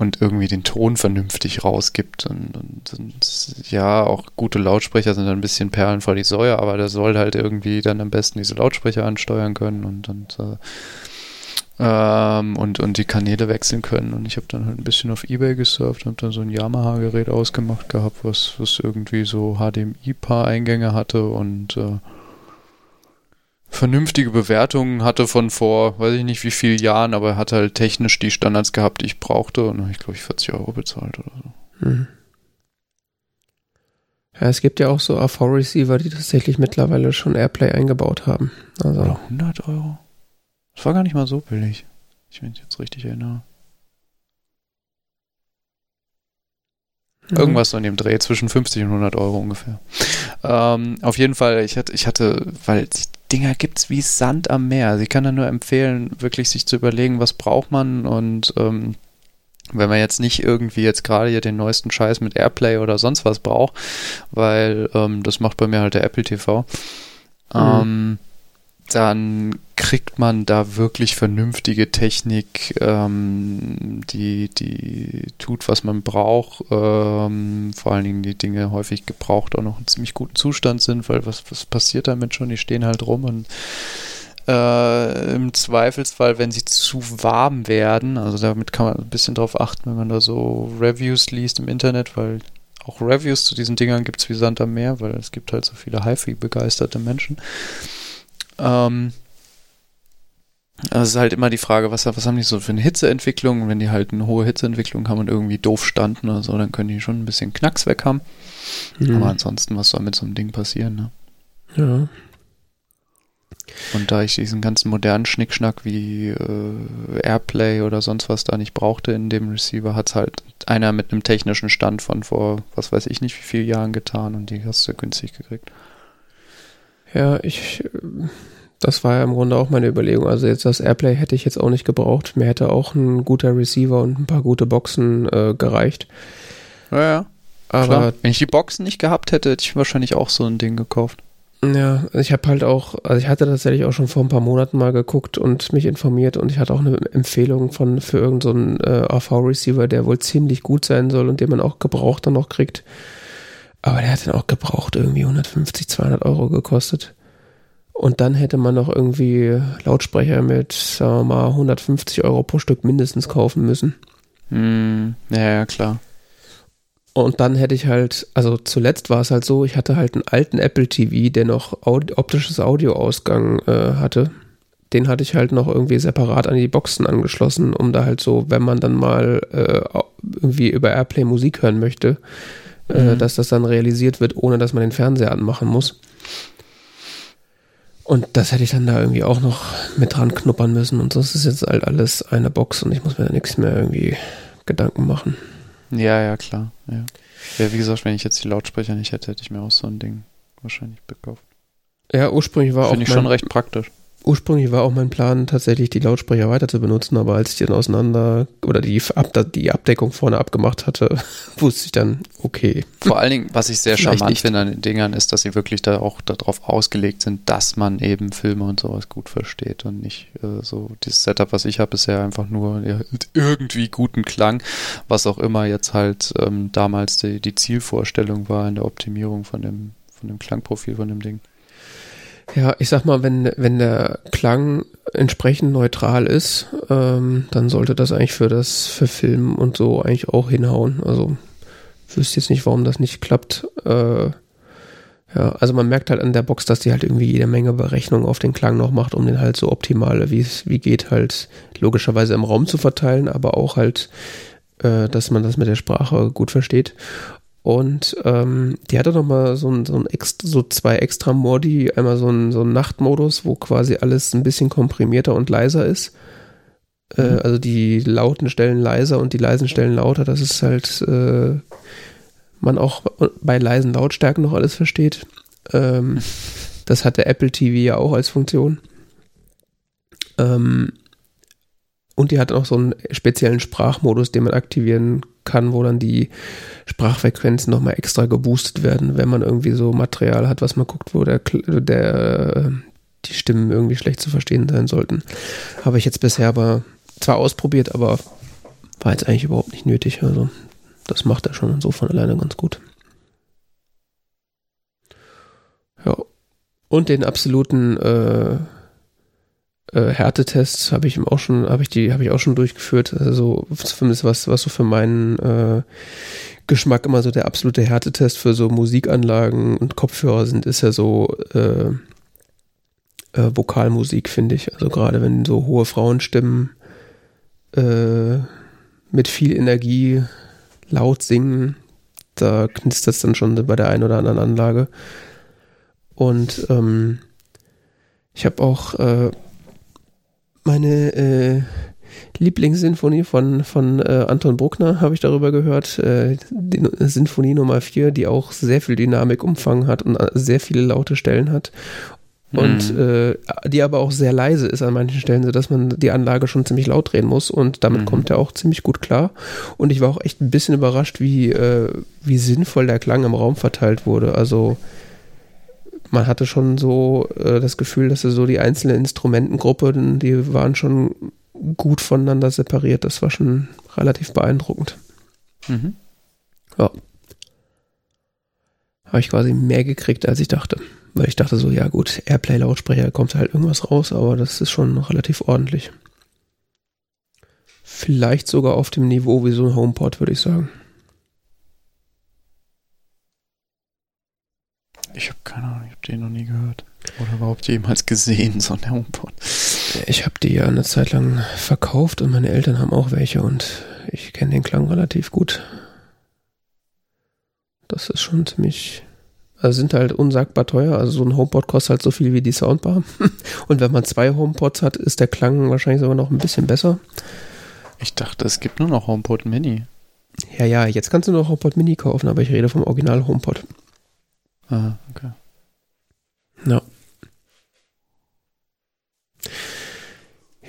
Und irgendwie den Ton vernünftig rausgibt. Und, und, und ja, auch gute Lautsprecher sind ein bisschen Perlen vor die Säue, aber der soll halt irgendwie dann am besten diese Lautsprecher ansteuern können und, und, äh, ähm, und, und die Kanäle wechseln können. Und ich habe dann halt ein bisschen auf Ebay gesurft, habe dann so ein Yamaha-Gerät ausgemacht gehabt, was, was irgendwie so HDMI-Paar-Eingänge hatte und äh, vernünftige Bewertungen hatte von vor, weiß ich nicht wie vielen Jahren, aber er hat halt technisch die Standards gehabt, die ich brauchte und habe ich glaube ich 40 Euro bezahlt oder so. Hm. Ja, es gibt ja auch so AV-Receiver, die tatsächlich mittlerweile schon Airplay eingebaut haben. Also, Oder 100 Euro? Das war gar nicht mal so billig. Ich mich jetzt richtig erinnere. Irgendwas so in dem Dreh, zwischen 50 und 100 Euro ungefähr. Ähm, auf jeden Fall, ich hatte, ich hatte, weil die Dinger gibt's wie Sand am Meer. Also ich kann da nur empfehlen, wirklich sich zu überlegen, was braucht man und ähm, wenn man jetzt nicht irgendwie jetzt gerade hier den neuesten Scheiß mit Airplay oder sonst was braucht, weil ähm, das macht bei mir halt der Apple TV, ähm, dann kriegt man da wirklich vernünftige Technik, ähm, die, die tut, was man braucht. Ähm, vor allen Dingen die Dinge häufig gebraucht auch noch in ziemlich guten Zustand sind, weil was, was passiert damit schon? Die stehen halt rum und äh, im Zweifelsfall, wenn sie zu warm werden, also damit kann man ein bisschen drauf achten, wenn man da so Reviews liest im Internet, weil auch Reviews zu diesen Dingern gibt es wie Sand am Meer, weil es gibt halt so viele HiFi-begeisterte Menschen. Ähm, also es ist halt immer die Frage, was, was haben die so für eine Hitzeentwicklung? Wenn die halt eine hohe Hitzeentwicklung haben und irgendwie doof standen oder so, dann können die schon ein bisschen Knacks weg haben. Hm. Aber ansonsten, was soll mit so einem Ding passieren, ne? ja. Und da ich diesen ganzen modernen Schnickschnack wie äh, Airplay oder sonst was da nicht brauchte in dem Receiver, hat es halt einer mit einem technischen Stand von vor, was weiß ich nicht, wie vielen Jahren getan und die hast du günstig gekriegt. Ja, ich, das war ja im Grunde auch meine Überlegung. Also jetzt das Airplay hätte ich jetzt auch nicht gebraucht. Mir hätte auch ein guter Receiver und ein paar gute Boxen äh, gereicht. Ja, ja. Aber Klar. Wenn ich die Boxen nicht gehabt hätte, hätte ich wahrscheinlich auch so ein Ding gekauft. ja, ich habe halt auch, also ich hatte tatsächlich auch schon vor ein paar Monaten mal geguckt und mich informiert und ich hatte auch eine Empfehlung von für irgendeinen so äh, AV-Receiver, der wohl ziemlich gut sein soll und den man auch gebraucht dann noch kriegt. Aber der hat dann auch gebraucht irgendwie 150, 200 Euro gekostet. Und dann hätte man noch irgendwie Lautsprecher mit, sagen wir mal, 150 Euro pro Stück mindestens kaufen müssen. Hm, ja, ja, klar. Und dann hätte ich halt, also zuletzt war es halt so, ich hatte halt einen alten Apple TV, der noch Aud optisches Audioausgang äh, hatte. Den hatte ich halt noch irgendwie separat an die Boxen angeschlossen, um da halt so, wenn man dann mal äh, irgendwie über Airplay Musik hören möchte, äh, Mhm. dass das dann realisiert wird, ohne dass man den Fernseher anmachen muss. Und das hätte ich dann da irgendwie auch noch mit dran knuppern müssen. Und das ist jetzt halt alles eine Box und ich muss mir da nichts mehr irgendwie Gedanken machen. Ja, ja, klar. Ja. ja, wie gesagt, wenn ich jetzt die Lautsprecher nicht hätte, hätte ich mir auch so ein Ding wahrscheinlich gekauft. Ja, ursprünglich war auch Finde ich mein, schon recht praktisch. Ursprünglich war auch mein Plan, tatsächlich die Lautsprecher weiter zu benutzen, aber als ich dann auseinander oder die, Ab die Abdeckung vorne abgemacht hatte, wusste ich dann, okay. Vor allen Dingen, was ich sehr Vielleicht charmant nicht. finde an den Dingern, ist, dass sie wirklich da auch darauf ausgelegt sind, dass man eben Filme und sowas gut versteht und nicht äh, so dieses Setup, was ich habe, ist ja einfach nur ja, irgendwie guten Klang, was auch immer jetzt halt ähm, damals die, die Zielvorstellung war in der Optimierung von dem von dem Klangprofil von dem Ding. Ja, ich sag mal, wenn, wenn der Klang entsprechend neutral ist, ähm, dann sollte das eigentlich für das, für Film und so eigentlich auch hinhauen. Also, wüsste jetzt nicht, warum das nicht klappt. Äh, Ja, also man merkt halt an der Box, dass die halt irgendwie jede Menge Berechnungen auf den Klang noch macht, um den halt so optimal, wie es wie geht, halt logischerweise im Raum zu verteilen, aber auch halt, äh, dass man das mit der Sprache gut versteht. Und ähm, die hatte noch mal so, ein, so, ein extra, so zwei extra Modi, einmal so ein, so ein Nachtmodus, wo quasi alles ein bisschen komprimierter und leiser ist. Äh, mhm. also die lauten Stellen leiser und die leisen Stellen lauter. Das ist halt äh, man auch bei leisen Lautstärken noch alles versteht. Ähm, das hat der Apple TV ja auch als Funktion. Ähm, und die hat auch so einen speziellen Sprachmodus, den man aktivieren kann, wo dann die Sprachfrequenzen nochmal extra geboostet werden, wenn man irgendwie so Material hat, was man guckt, wo der, der die Stimmen irgendwie schlecht zu verstehen sein sollten. Habe ich jetzt bisher aber zwar ausprobiert, aber war jetzt eigentlich überhaupt nicht nötig. Also das macht er schon so von alleine ganz gut. Ja. Und den absoluten äh, äh, Härtetests habe ich auch schon, habe ich die, habe ich auch schon durchgeführt. Also zumindest was, was so für meinen äh, Geschmack immer so der absolute Härtetest für so Musikanlagen und Kopfhörer sind, ist ja so äh, äh, Vokalmusik, finde ich. Also gerade wenn so hohe Frauenstimmen äh, mit viel Energie laut singen, da knistert es dann schon bei der einen oder anderen Anlage. Und ähm, ich habe auch äh, meine äh, Lieblingssinfonie von, von äh, Anton Bruckner, habe ich darüber gehört. Äh, die Sinfonie Nummer 4, die auch sehr viel Dynamik umfangen hat und äh, sehr viele laute Stellen hat und mhm. äh, die aber auch sehr leise ist an manchen Stellen, sodass man die Anlage schon ziemlich laut drehen muss und damit mhm. kommt er auch ziemlich gut klar. Und ich war auch echt ein bisschen überrascht, wie, äh, wie sinnvoll der Klang im Raum verteilt wurde. Also man hatte schon so äh, das Gefühl, dass so die einzelnen Instrumentengruppen, die waren schon gut voneinander separiert. Das war schon relativ beeindruckend. Mhm. Ja. Habe ich quasi mehr gekriegt, als ich dachte. Weil ich dachte so, ja gut, Airplay-Lautsprecher kommt halt irgendwas raus, aber das ist schon relativ ordentlich. Vielleicht sogar auf dem Niveau wie so ein HomePod, würde ich sagen. Ich habe keine Ahnung, ich habe den noch nie gehört. Oder überhaupt jemals gesehen, so ein HomePod. Ich habe die ja eine Zeit lang verkauft und meine Eltern haben auch welche und ich kenne den Klang relativ gut. Das ist schon ziemlich also sind halt unsagbar teuer. Also so ein HomePod kostet halt so viel wie die Soundbar. Und wenn man zwei HomePods hat, ist der Klang wahrscheinlich sogar noch ein bisschen besser. Ich dachte, es gibt nur noch HomePod Mini. Ja, ja, jetzt kannst du noch HomePod Mini kaufen, aber ich rede vom Original HomePod. Ah, okay. Ja.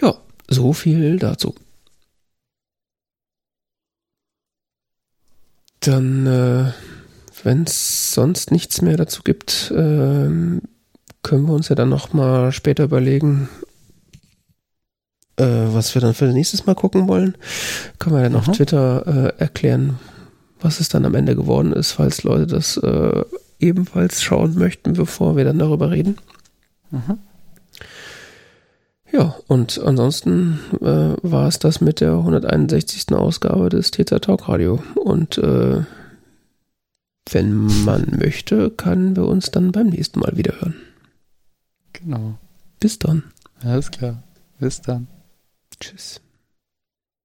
Ja, so viel dazu. Dann äh, wenn es sonst nichts mehr dazu gibt, ähm, können wir uns ja dann nochmal später überlegen, äh, was wir dann für das nächste Mal gucken wollen. Können wir dann auf Twitter äh, erklären, was es dann am Ende geworden ist, falls Leute das äh, ebenfalls schauen möchten, bevor wir dann darüber reden. Mhm. Ja, und ansonsten äh, war es das mit der 161. Ausgabe des TZ Talk Radio. Und äh, wenn man möchte, können wir uns dann beim nächsten Mal wieder hören. Genau. Bis dann. Alles klar. Bis dann. Tschüss.